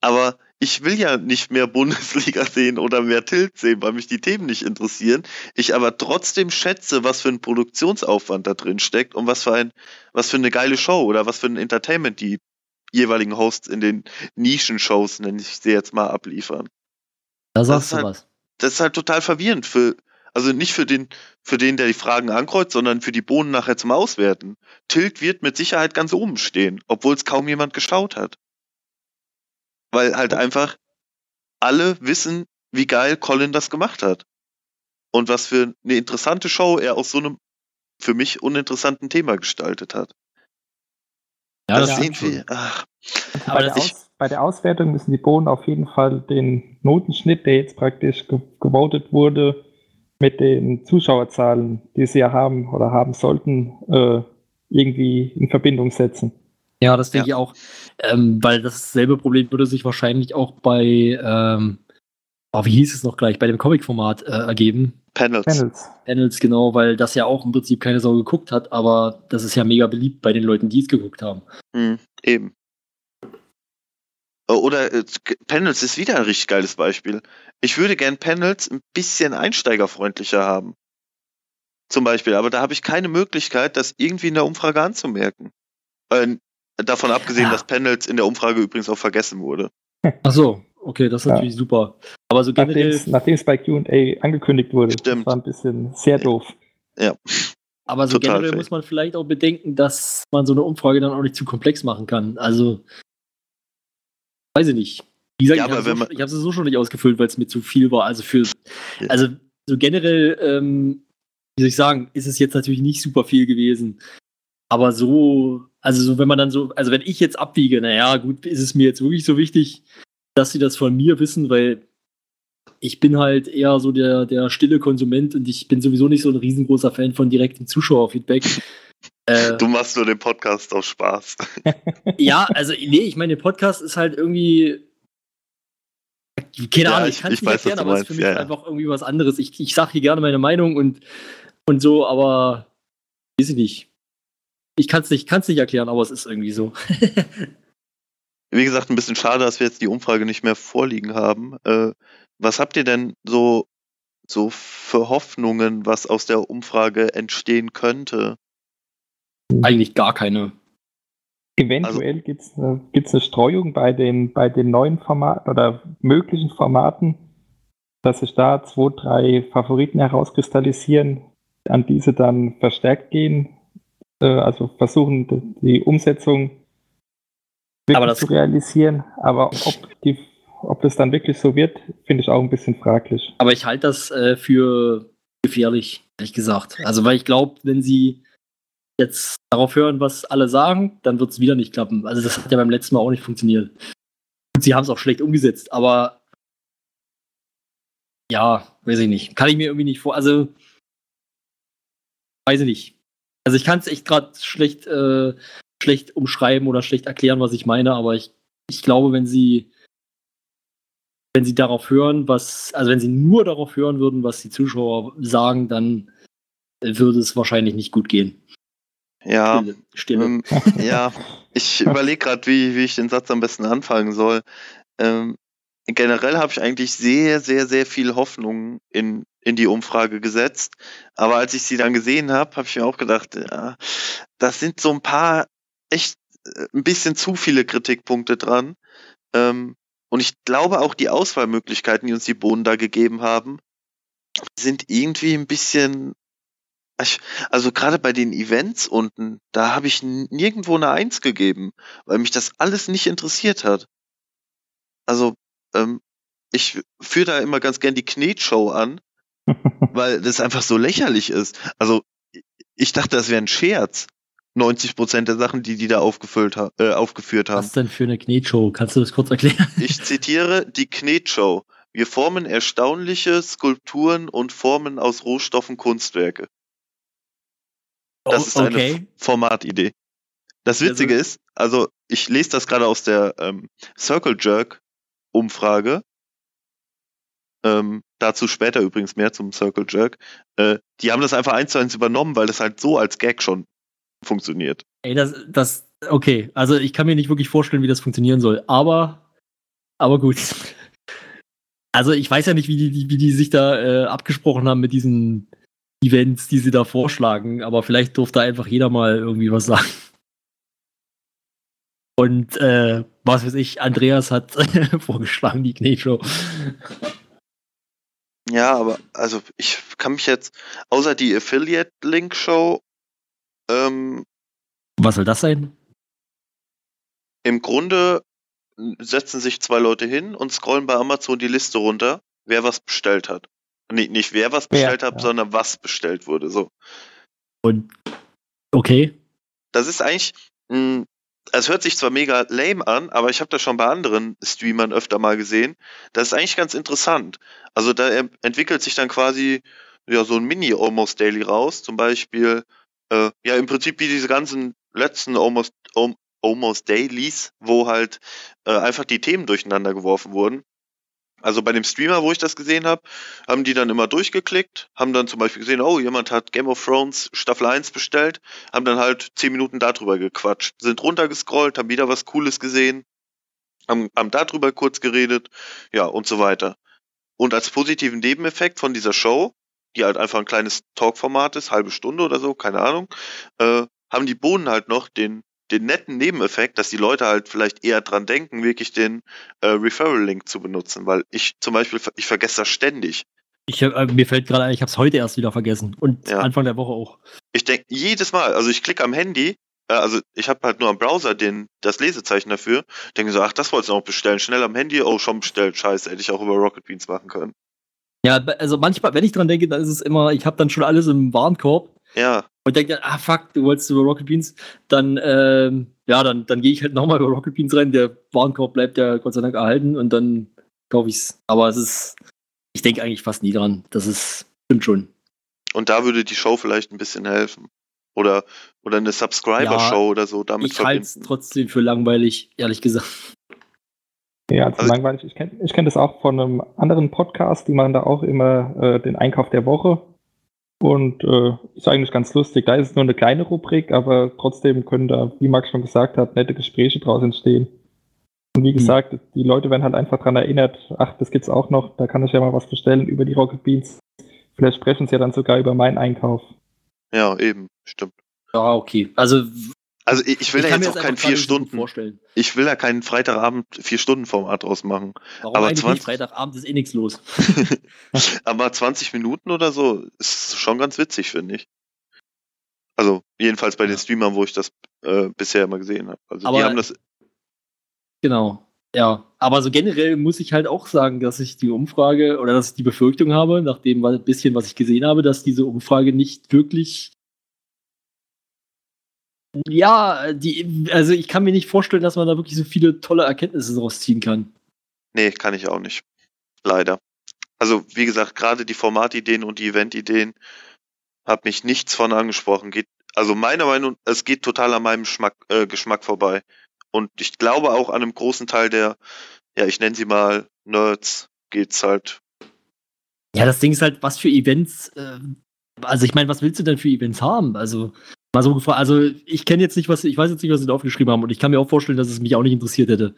Aber ich will ja nicht mehr Bundesliga sehen oder mehr Tilt sehen, weil mich die Themen nicht interessieren. Ich aber trotzdem schätze, was für ein Produktionsaufwand da drin steckt und was für ein, was für eine geile Show oder was für ein Entertainment die jeweiligen Hosts in den Nischenshows, nenne ich sie jetzt mal, abliefern Da sagst du halt- was. das ist halt total verwirrend für, also nicht für den, für den, der die Fragen ankreuzt, sondern für die Bohnen nachher zum Auswerten. Tilt wird mit Sicherheit ganz oben stehen, obwohl es kaum jemand geschaut hat. Weil halt einfach alle wissen, wie geil Colin das gemacht hat. Und was für eine interessante Show er aus so einem für mich uninteressanten Thema gestaltet hat. Ja, das das ist stimmt irgendwie, ach, Aber bei, der ich- Aus, bei der Auswertung müssen die Bohnen auf jeden Fall den Notenschnitt, der jetzt praktisch ge gewotet wurde, mit den Zuschauerzahlen, die sie ja haben oder haben sollten, äh, irgendwie in Verbindung setzen. Ja, das denke ich auch. Ähm, weil dasselbe Problem würde sich wahrscheinlich auch bei, ähm, oh, wie hieß es noch gleich, bei dem Comic-Format äh, ergeben. Panels. Panels. Panels, genau, weil das ja auch im Prinzip keine Sau geguckt hat, aber das ist ja mega beliebt bei den Leuten, die es geguckt haben. Hm, eben. Äh, Oder äh, Panels ist wieder ein richtig geiles Beispiel. Ich würde gern Panels ein bisschen einsteigerfreundlicher haben. Zum Beispiel, aber da habe ich keine Möglichkeit, das irgendwie in der Umfrage anzumerken. Äh, davon abgesehen, Ja. dass Panels in der Umfrage übrigens auch vergessen wurde. Ach so, okay, das ist Ja. natürlich super. Aber so generell, Nachdem es bei QA angekündigt wurde. Stimmt. Das war ein bisschen sehr doof. aber so total generell fake. muss man vielleicht auch bedenken, dass man so eine Umfrage dann auch nicht zu komplex machen kann. Also, weiß ich nicht. Wie gesagt, Ja, ich habe so, hab sie so schon nicht ausgefüllt, weil es mir zu viel war. Also für, Ja. also so generell, ähm, wie soll ich sagen, ist es jetzt natürlich nicht super viel gewesen. Aber so, also so, wenn man dann so, also wenn ich jetzt abwiege, naja, gut, ist es mir jetzt wirklich so wichtig, dass sie das von mir wissen, weil ich bin halt eher so der, der stille Konsument und ich bin sowieso nicht so ein riesengroßer Fan von direktem Zuschauerfeedback. Äh, Du machst nur den Podcast aus Spaß. ja, also nee, ich meine, der Podcast ist halt irgendwie. Keine Ja, Ahnung, ich- ich kann es ich nicht weiß, erklären, aber es ist für mich ja, ja. einfach irgendwie was anderes. Ich, ich sage hier gerne meine Meinung und, und so, aber weiß ich nicht. Ich kann es nicht, kann's nicht erklären, aber es ist irgendwie so. Wie gesagt, ein bisschen schade, dass wir jetzt die Umfrage nicht mehr vorliegen haben. Äh, was habt ihr denn so, so für Hoffnungen, was aus der Umfrage entstehen könnte? Eigentlich gar keine. Eventuell gibt es äh, gibt's eine Streuung bei den, bei den neuen Formaten oder möglichen Formaten, dass sich da zwei, drei Favoriten herauskristallisieren, an diese dann verstärkt gehen, äh, also versuchen die- Umsetzung wirklich zu realisieren. Aber ob, die, ob das dann wirklich so wird, finde ich auch ein bisschen fraglich. Aber ich halte das äh, für gefährlich, ehrlich gesagt. Also, weil ich glaube, wenn sie jetzt darauf hören, was alle sagen, dann wird es wieder nicht klappen. Also, das hat ja beim letzten Mal auch nicht funktioniert. Und sie haben es auch schlecht umgesetzt, aber ja, weiß ich nicht. Kann ich mir irgendwie nicht vor. Also, weiß ich nicht. Also ich kann es echt gerade schlecht, äh, schlecht umschreiben oder schlecht erklären, was ich meine, aber ich, ich glaube, wenn sie, wenn sie darauf hören, was, also wenn sie nur darauf hören würden, was die Zuschauer sagen, dann würde es wahrscheinlich nicht gut gehen. Ja, Stille. Stille. ähm, ja, ich überlege gerade, wie, wie ich den Satz am besten anfangen soll. Ähm, generell habe ich eigentlich sehr, sehr, sehr viel Hoffnung in, in die Umfrage gesetzt. Aber als ich sie dann gesehen habe, habe ich mir auch gedacht, ja, das sind so ein paar echt äh, ein bisschen zu viele Kritikpunkte dran. Ähm, und ich glaube auch die Auswahlmöglichkeiten, die uns die Bohnen da gegeben haben, sind irgendwie ein bisschen. Ich- Also gerade bei den Events unten, da habe ich nirgendwo eine Eins gegeben, weil mich das alles nicht interessiert hat. Also, ähm, ich führe da immer ganz gern die Knetshow an, weil das einfach so lächerlich ist. Also, ich dachte, das wäre ein Scherz. 90 Prozent der Sachen, die die da aufgefüllt ha äh, aufgeführt haben. Was denn für eine Knetshow? Kannst du das kurz erklären? Ich zitiere die Knetshow. Wir formen erstaunliche Skulpturen und formen aus Rohstoffen Kunstwerke. Das ist eine F- Formatidee. Das Ja, Witzige so- ist, also ich lese das gerade aus der ähm, Circle Jerk Umfrage. Ähm, dazu später übrigens mehr zum Circle Jerk. Äh, die haben das einfach eins zu eins übernommen, weil das halt so als Gag schon funktioniert. Ey, das, das, okay. Also ich kann mir nicht wirklich vorstellen, wie das funktionieren soll. Aber, aber gut. Also ich weiß ja nicht, wie die, die- wie die sich da äh, abgesprochen haben mit diesen Events, die sie da vorschlagen. Aber vielleicht durfte einfach jeder mal irgendwie was sagen. Und äh, was weiß ich, Andreas hat vorgeschlagen, die Knetshow. Ja, aber also ich kann mich jetzt, außer die Affiliate-Link-Show, ähm, Was soll das sein? Im Grunde setzen sich zwei Leute hin und scrollen bei Amazon die Liste runter, wer was bestellt hat. Nee, nicht wer was bestellt hat, ja. sondern was bestellt wurde. So. Und okay. Das ist eigentlich, es hört sich zwar mega lame an, aber ich habe das schon bei anderen Streamern öfter mal gesehen. Das ist eigentlich ganz interessant. Also da entwickelt sich dann quasi ja so ein Mini Almost Daily raus. Zum Beispiel, äh, ja im Prinzip wie diese ganzen letzten Almost, Al- Almost Dailies, wo halt äh, einfach die Themen durcheinander geworfen wurden. Also bei dem Streamer, wo ich das gesehen habe, haben die dann immer durchgeklickt, haben dann zum Beispiel gesehen, oh, jemand hat Game of Thrones Staffel 1 bestellt, haben dann halt zehn Minuten darüber gequatscht, sind runtergescrollt, haben wieder was Cooles gesehen, haben, haben darüber kurz geredet, ja, und so weiter. Und als positiven Nebeneffekt von dieser Show, die halt einfach ein kleines Talkformat ist, halbe Stunde oder so, keine Ahnung, äh, haben die Bohnen halt noch den, den netten Nebeneffekt, dass die Leute halt vielleicht eher dran denken, wirklich den äh, Referral-Link zu benutzen, weil ich zum Beispiel, ich vergesse das ständig. Ich, äh, mir fällt gerade ein, ich habe es heute erst wieder vergessen. Und Ja. Anfang der Woche auch. Ich denke jedes Mal, also ich klicke am Handy, äh, also ich habe halt nur am Browser den, das Lesezeichen dafür, denke so, ach, das wolltest du noch bestellen, schnell am Handy, oh, schon bestellt, scheiße, hätte ich auch über Rocket Beans machen können. Ja, also manchmal, wenn ich dran denke, dann ist es immer, ich habe dann schon alles im Warenkorb Ja, und denke dann, ah fuck, du wolltest über Rocket Beans, dann, ähm, ja, dann, dann gehe ich halt nochmal über Rocket Beans rein, der Warenkorb bleibt ja Gott sei Dank erhalten und dann kaufe ich's. Aber es ist, ich denke eigentlich fast nie dran. Das ist, stimmt schon. und da würde die Show vielleicht ein bisschen helfen. Oder, oder eine Subscriber-Show oder so damit ich halte es trotzdem für langweilig, ehrlich gesagt. Ja, also Also- langweilig. Ich kenne ich kenn das auch von einem anderen Podcast, die machen da auch immer äh, den Einkauf der Woche. Und äh, ist eigentlich ganz lustig. Da ist es nur eine kleine Rubrik, aber trotzdem können da, wie Max schon gesagt hat, nette Gespräche draus entstehen. Und wie gesagt, die Leute werden halt einfach daran erinnert, ach, das gibt's auch noch, da kann ich ja mal was bestellen über die Rocket Beans. Vielleicht sprechen sie ja dann sogar über meinen Einkauf. Ja, eben, stimmt. Ja, okay. Also, Also ich, ich will da kann jetzt auch kein vier Stunden, vorstellen. ich will da keinen Freitagabend vier Stunden Format draus machen. Warum Aber eigentlich 20 nicht? Freitagabend ist eh nichts los. Aber 20 Minuten oder so ist schon ganz witzig, finde ich. Also, jedenfalls bei den Streamern, wo ich das äh, bisher immer gesehen habe. Also, Aber- die haben das. Genau. Ja, aber so generell muss ich halt auch sagen, dass ich die Umfrage oder dass ich die Befürchtung habe, nach dem bisschen, was ich gesehen habe, dass diese Umfrage nicht wirklich. Ja, die, also ich kann mir nicht vorstellen, dass man da wirklich so viele tolle Erkenntnisse daraus ziehen kann. Nee, kann ich auch nicht. Leider. Also, wie gesagt, gerade die Formatideen und die Eventideen hat mich nichts von angesprochen. Geht Also meiner Meinung, es geht total an meinem Geschmack, äh, Geschmack vorbei. Und ich glaube auch an einem großen Teil der, ja, ich nenne sie mal Nerds, geht's halt. Ja, das Ding ist halt, was für Events, äh, also ich meine, was willst du denn für Events haben? Also, mal so gefragt, also ich kenne jetzt nicht, was, ich weiß jetzt nicht, was sie da aufgeschrieben haben und ich kann mir auch vorstellen, dass es mich auch nicht interessiert hätte.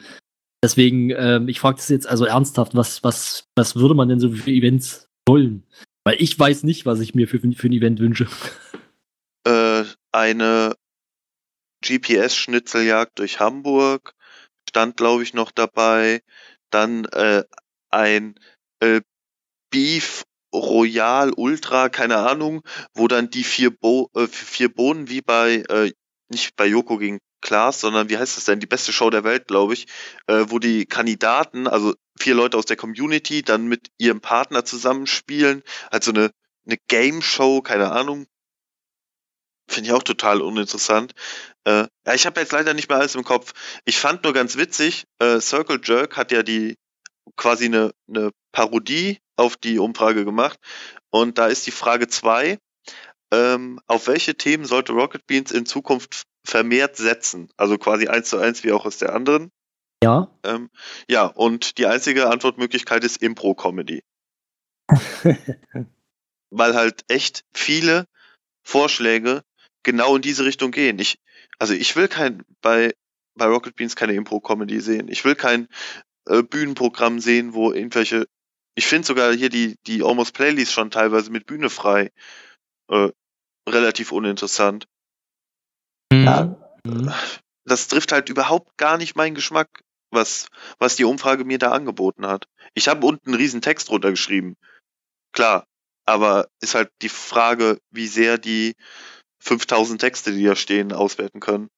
Deswegen, ähm, ich frage das jetzt also ernsthaft, was, was, was würde man denn so für Events wollen? Weil ich weiß nicht, was ich mir für, für ein Event wünsche. Äh, eine GPS-Schnitzeljagd durch Hamburg stand, glaube ich, noch dabei. Dann äh, ein äh, Beef Royal Ultra, keine Ahnung, wo dann die vier, Bo äh, vier Bohnen wie bei, äh, nicht bei Joko gegen Klaas, sondern wie heißt das denn? Die beste Show der Welt, glaube ich, äh, wo die Kandidaten, also vier Leute aus der Community, dann mit ihrem Partner zusammenspielen. Also eine, eine Game Show, keine Ahnung. Finde ich auch total uninteressant. Äh, ja, ich habe jetzt leider nicht mehr alles im Kopf. Ich fand nur ganz witzig, äh, Circle Jerk hat ja die quasi eine, eine Parodie auf die Umfrage gemacht. Und da ist die Frage zwei: ähm, auf welche Themen sollte Rocket Beans in Zukunft vermehrt setzen? Also quasi eins zu eins wie auch aus der anderen. Ja. Ähm, ja, und die einzige Antwortmöglichkeit ist Impro-Comedy. Weil halt echt viele Vorschläge genau in diese Richtung gehen. Ich, also ich will kein, bei, bei Rocket Beans keine Impro-Comedy sehen. Ich will kein äh, Bühnenprogramm sehen, wo irgendwelche, ich finde sogar hier die, die Almost Playlists schon teilweise mit Bühne frei, äh, relativ uninteressant. Ja, Mhm. Das trifft halt überhaupt gar nicht meinen Geschmack, was, was die Umfrage mir da angeboten hat. Ich habe unten einen riesen Text runtergeschrieben. Klar, aber ist halt die Frage, wie sehr die 5000 Texte, die da stehen, auswerten können.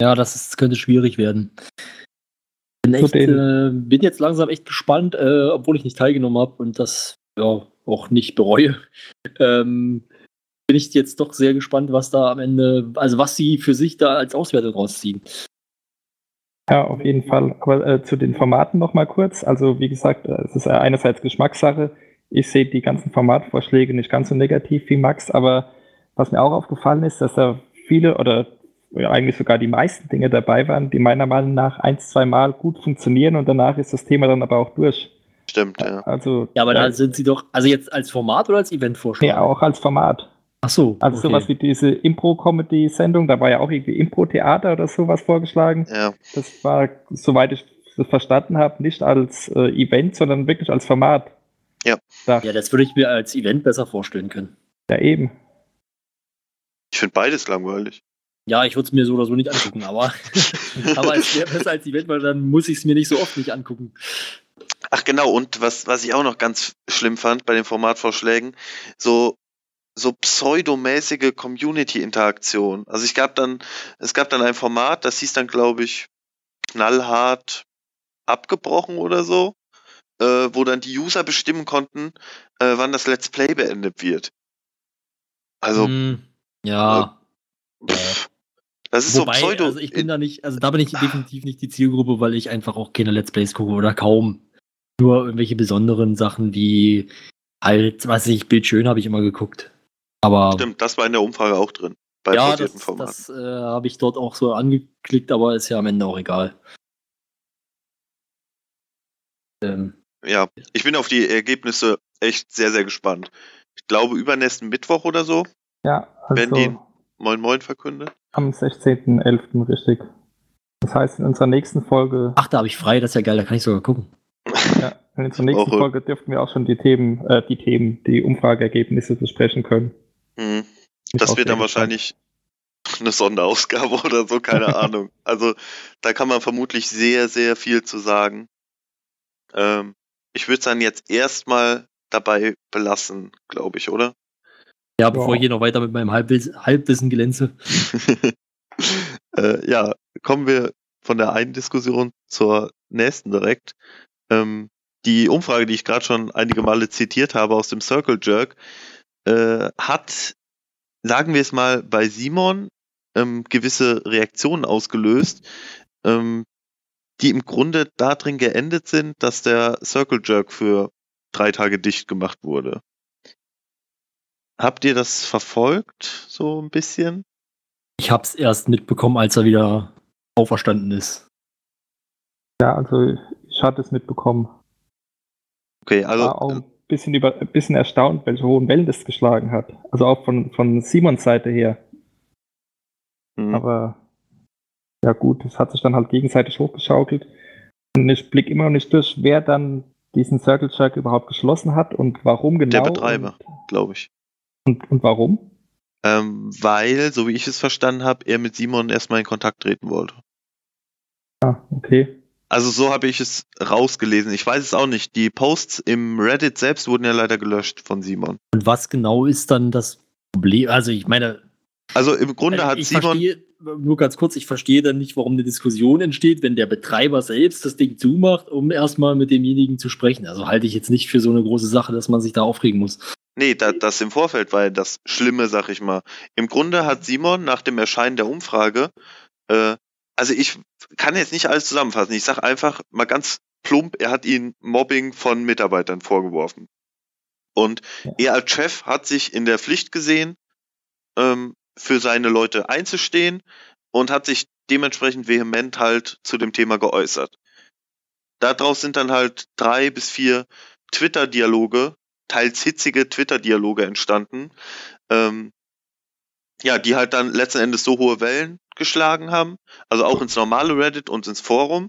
Ja, das ist, könnte schwierig werden. Bin, echt, äh, bin jetzt langsam echt gespannt, äh, obwohl ich nicht teilgenommen habe und das ja auch nicht bereue. Ähm, bin ich jetzt doch sehr gespannt, was da am Ende, also was sie für sich da als Auswertung rausziehen. Ja, auf jeden Fall. Aber äh, zu den Formaten noch mal kurz. Also wie gesagt, äh, es ist äh, einerseits Geschmackssache. Ich sehe die ganzen Formatvorschläge nicht ganz so negativ wie Max, aber was mir auch aufgefallen ist, dass da viele oder eigentlich sogar die meisten Dinge dabei waren, die meiner Meinung nach ein, zwei Mal gut funktionieren und danach ist das Thema dann aber auch durch. Stimmt, ja. Also Ja, aber da sind sie doch, also jetzt als Format oder als Eventvorschlag? ja, auch als Format. Ach so. Also okay. sowas wie diese Impro-Comedy-Sendung, da war ja auch irgendwie Impro-Theater oder sowas vorgeschlagen. Ja, Das war, soweit ich das verstanden habe, nicht als äh, Event, sondern wirklich als Format. Ja. Da, Ja, das würde ich mir als Event besser vorstellen können. ja, eben. ich finde beides langweilig. Ja, ich würde es mir so oder so nicht angucken, aber, aber es wäre besser als Event, weil dann muss ich es mir nicht so oft nicht angucken. Ach genau, und was, was ich auch noch ganz schlimm fand bei den Formatvorschlägen, so, so pseudomäßige Community-Interaktion. Also ich gab dann, es gab dann ein Format, das hieß dann, glaube ich, knallhart abgebrochen oder so, äh, wo dann die User bestimmen konnten, äh, wann das Let's Play beendet wird. Also, Hm, ja. pff, das ist Wobei, so pseudo. also ich bin da nicht, also da bin ich definitiv nicht die Zielgruppe, weil ich einfach auch keine Let's Plays gucke oder kaum. Nur irgendwelche besonderen Sachen wie halt, was weiß ich, Bildschön habe ich immer geguckt. Aber Stimmt, das war in der Umfrage auch drin. Bei ja, das, das äh, habe ich dort auch so angeklickt, aber ist ja am Ende auch egal. Ähm, Ja, ich bin auf die Ergebnisse echt sehr, sehr gespannt. Ich glaube, übernächsten Mittwoch oder so Ja, werden also die Moin Moin verkündet. Am 16.11. richtig. Das heißt, in unserer nächsten Folge, ach, da habe ich frei, das ist ja geil, da kann ich sogar gucken. ja, in unserer nächsten Folge dürften wir auch schon die Themen, äh, die Themen, die Umfrageergebnisse besprechen können. Hm. Ich Das wird dann wahrscheinlich eine Sonderausgabe oder so, keine Ahnung. Also da kann man vermutlich sehr, sehr viel zu sagen. Ähm, ich würde es dann jetzt erstmal dabei belassen, glaube ich, oder? Ja, bevor Ja. ich hier noch weiter mit meinem Halbwissen, Halbwissen glänze. äh, ja, kommen wir von der einen Diskussion zur nächsten direkt. Ähm, die Umfrage, die ich gerade schon einige Male zitiert habe aus dem Circle Jerk, äh, hat, sagen wir es mal, bei Simon ähm, gewisse Reaktionen ausgelöst, ähm, die im Grunde darin geendet sind, dass der Circle Jerk für drei Tage dicht gemacht wurde. Habt ihr das verfolgt, so ein bisschen? Ich hab's erst mitbekommen, als er wieder auferstanden ist. Ja, also ich hatte es mitbekommen. Okay, also War auch ein bisschen, über, ein bisschen erstaunt, welche hohen Wellen das geschlagen hat. Also auch von, von Simons Seite her. hm, Aber ja gut, es hat sich dann halt gegenseitig hochgeschaukelt. Und ich blick immer noch nicht durch, wer dann diesen Circle Jerk überhaupt geschlossen hat und warum genau. Betreiber. glaube ich. Und, und, warum? Ähm, weil, so wie ich es verstanden habe, er mit Simon erstmal in Kontakt treten wollte. Ah, okay. Also so habe ich es rausgelesen. Ich weiß es auch nicht. Die Posts im Reddit selbst wurden ja leider gelöscht von Simon. Und was genau ist dann das Problem? Also ich meine, Also im Grunde hat ich Simon. verstehe, nur ganz kurz, ich verstehe dann nicht, warum eine Diskussion entsteht, wenn der Betreiber selbst das Ding zumacht, um erstmal mit demjenigen zu sprechen. Also halte ich jetzt nicht für so eine große Sache, dass man sich da aufregen muss. Nee, da, das im Vorfeld war ja das Schlimme, sag ich mal. Im Grunde hat Simon nach dem Erscheinen der Umfrage, äh, also ich kann jetzt nicht alles zusammenfassen. Ich sag einfach mal ganz plump, er hat ihn Mobbing von Mitarbeitern vorgeworfen. Und er als Chef hat sich in der Pflicht gesehen, ähm, für seine Leute einzustehen und hat sich dementsprechend vehement halt zu dem Thema geäußert. Daraus sind dann halt drei bis vier Twitter-Dialoge, teils hitzige Twitter-Dialoge entstanden, ähm, ja, die halt dann letzten Endes so hohe Wellen geschlagen haben, also auch ins normale Reddit und ins Forum,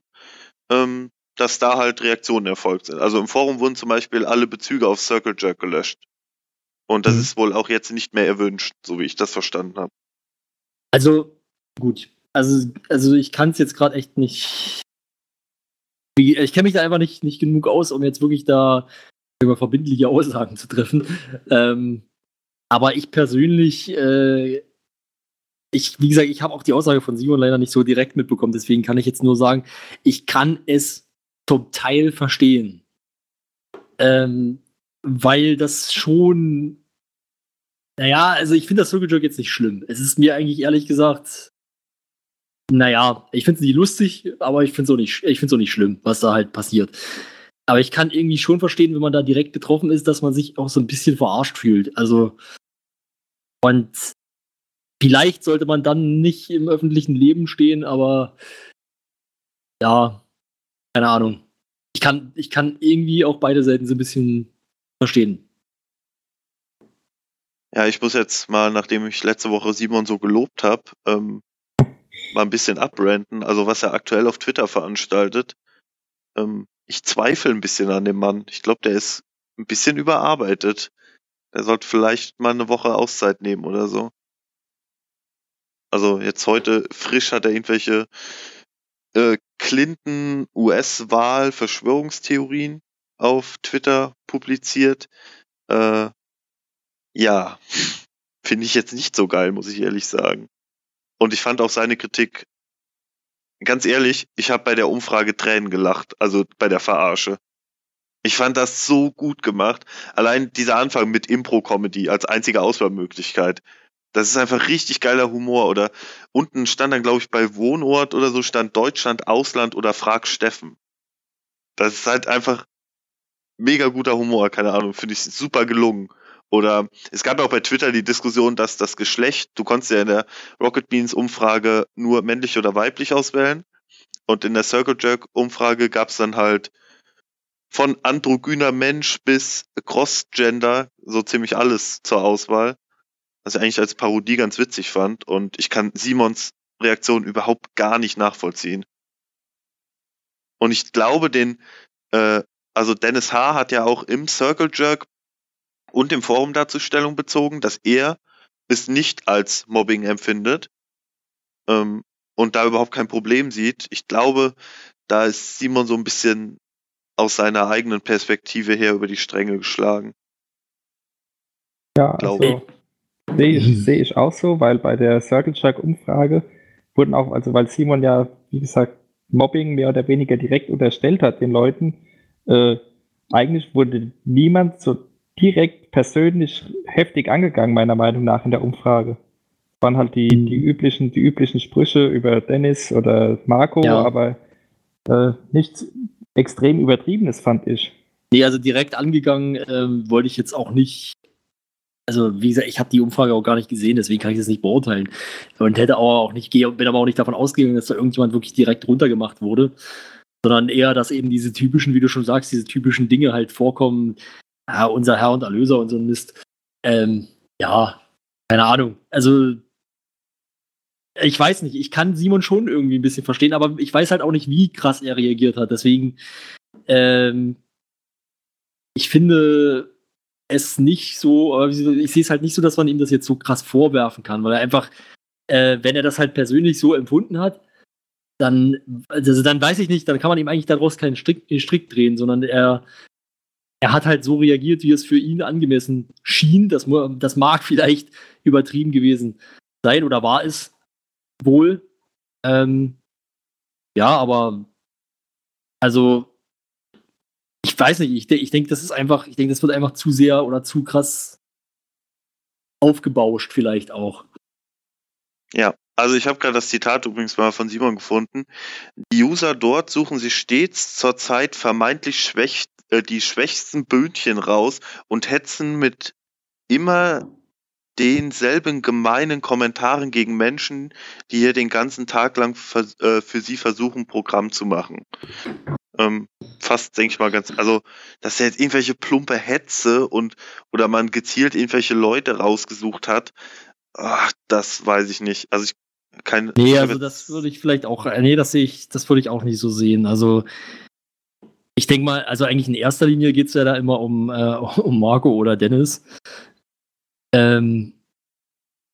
ähm, dass da halt Reaktionen erfolgt sind. Also im Forum wurden zum Beispiel alle Bezüge auf Circle Jerk gelöscht. Und das Mhm. ist wohl auch jetzt nicht mehr erwünscht, so wie ich das verstanden habe. Also, gut. Also, also ich kann es jetzt gerade echt nicht. Ich kenne mich da einfach nicht, nicht genug aus, um jetzt wirklich da über verbindliche Aussagen zu treffen. Ähm, aber ich persönlich, äh, ich, wie gesagt, ich habe auch die Aussage von Simon leider nicht so direkt mitbekommen, deswegen kann ich jetzt nur sagen, ich kann es zum Teil verstehen. Ähm, weil das schon naja, also ich finde das Circle Jerk jetzt nicht schlimm. Es ist mir eigentlich ehrlich gesagt, naja, ich finde es nicht lustig, aber ich finde es auch, auch nicht schlimm, was da halt passiert. Aber ich kann irgendwie schon verstehen, wenn man da direkt betroffen ist, dass man sich auch so ein bisschen verarscht fühlt. Also, und vielleicht sollte man dann nicht im öffentlichen Leben stehen, aber ja, keine Ahnung. Ich kann, ich kann irgendwie auch beide Seiten so ein bisschen verstehen. Ja, ich muss jetzt mal, nachdem ich letzte Woche Simon so gelobt habe, ähm, mal ein bisschen abbranden. Also was er aktuell auf Twitter veranstaltet. Ähm, ich zweifle ein bisschen an dem Mann. Ich glaube, der ist ein bisschen überarbeitet. Er sollte vielleicht mal eine Woche Auszeit nehmen oder so. Also jetzt heute frisch hat er irgendwelche äh, Clinton US-Wahl Verschwörungstheorien auf Twitter publiziert. Äh, ja, finde ich jetzt nicht so geil, muss ich ehrlich sagen. Und ich fand auch seine Kritik, ganz ehrlich, ich habe bei der Umfrage Tränen gelacht, also bei der Verarsche. Ich fand das so gut gemacht. Allein dieser Anfang mit Impro-Comedy als einzige Auswahlmöglichkeit. Das ist einfach richtig geiler Humor. Oder unten stand dann, glaube ich, bei Wohnort oder so stand Deutschland, Ausland oder Frag Steffen. Das ist halt einfach mega guter Humor, keine Ahnung, finde ich super gelungen. Oder es gab ja auch bei Twitter die Diskussion, dass das Geschlecht, du konntest ja in der Rocket Beans Umfrage nur männlich oder weiblich auswählen. Und in der Circle Jerk Umfrage gab es dann halt von androgyner Mensch bis Crossgender so ziemlich alles zur Auswahl. Was ich eigentlich als Parodie ganz witzig fand. Und ich kann Simons Reaktion überhaupt gar nicht nachvollziehen. Und ich glaube, den, äh, also Dennis H. hat ja auch im Circle Jerk und im Forum dazu Stellung bezogen, dass er es nicht als Mobbing empfindet ähm, und da überhaupt kein Problem sieht. Ich glaube, da ist Simon so ein bisschen aus seiner eigenen Perspektive her über die Stränge geschlagen. Ja, Glaube also sehe ich, sehe ich auch so, weil bei der Circle Jerk Umfrage wurden auch, also weil Simon ja, wie gesagt, Mobbing mehr oder weniger direkt unterstellt hat den Leuten, äh, eigentlich wurde niemand so direkt persönlich heftig angegangen, meiner Meinung nach, in der Umfrage. Es waren halt die, Mhm. die üblichen, die üblichen Sprüche über Dennis oder Marco, Ja. aber äh, nichts extrem übertriebenes, fand ich. Nee, also direkt angegangen ähm, wollte ich jetzt auch nicht also wie gesagt, ich habe die Umfrage auch gar nicht gesehen, deswegen kann ich das nicht beurteilen. Und hätte aber auch nicht, bin aber auch nicht davon ausgegangen, dass da irgendjemand wirklich direkt runtergemacht wurde, sondern eher, dass eben diese typischen, wie du schon sagst, diese typischen Dinge halt vorkommen, ja, unser Herr und Erlöser und so ein Mist. Ähm, ja, keine Ahnung. Also ich weiß nicht, ich kann Simon schon irgendwie ein bisschen verstehen, aber ich weiß halt auch nicht, wie krass er reagiert hat. Deswegen, ähm, ich finde es nicht so, ich sehe es halt nicht so, dass man ihm das jetzt so krass vorwerfen kann, weil er einfach, äh, wenn er das halt persönlich so empfunden hat, dann, also dann weiß ich nicht, dann kann man ihm eigentlich daraus keinen Strick, Strick drehen, sondern er, er hat halt so reagiert, wie es für ihn angemessen schien. Das, das mag vielleicht übertrieben gewesen sein oder war es wohl. Ähm, ja, aber also ich weiß nicht, ich, ich denke, das ist einfach, ich denke, das wird einfach zu sehr oder zu krass aufgebauscht, vielleicht auch. Ja, also ich habe gerade das Zitat übrigens mal von Simon gefunden. Die User dort suchen sich stets zurzeit vermeintlich schwäch, äh, die schwächsten Böhnchen raus und hetzen mit immer denselben gemeinen Kommentaren gegen Menschen, die hier den ganzen Tag lang vers äh, für sie versuchen, Programm zu machen. Ähm, fast, denke ich mal, ganz, also, dass er jetzt irgendwelche plumpe Hetze und oder man gezielt irgendwelche Leute rausgesucht hat, ach, das weiß ich nicht. Also ich kein Nee, also das würde ich vielleicht auch, nee, das sehe ich, das würde ich auch nicht so sehen. Also ich denke mal, also eigentlich in erster Linie geht es ja da immer um, äh, um Marco oder Dennis. Ähm,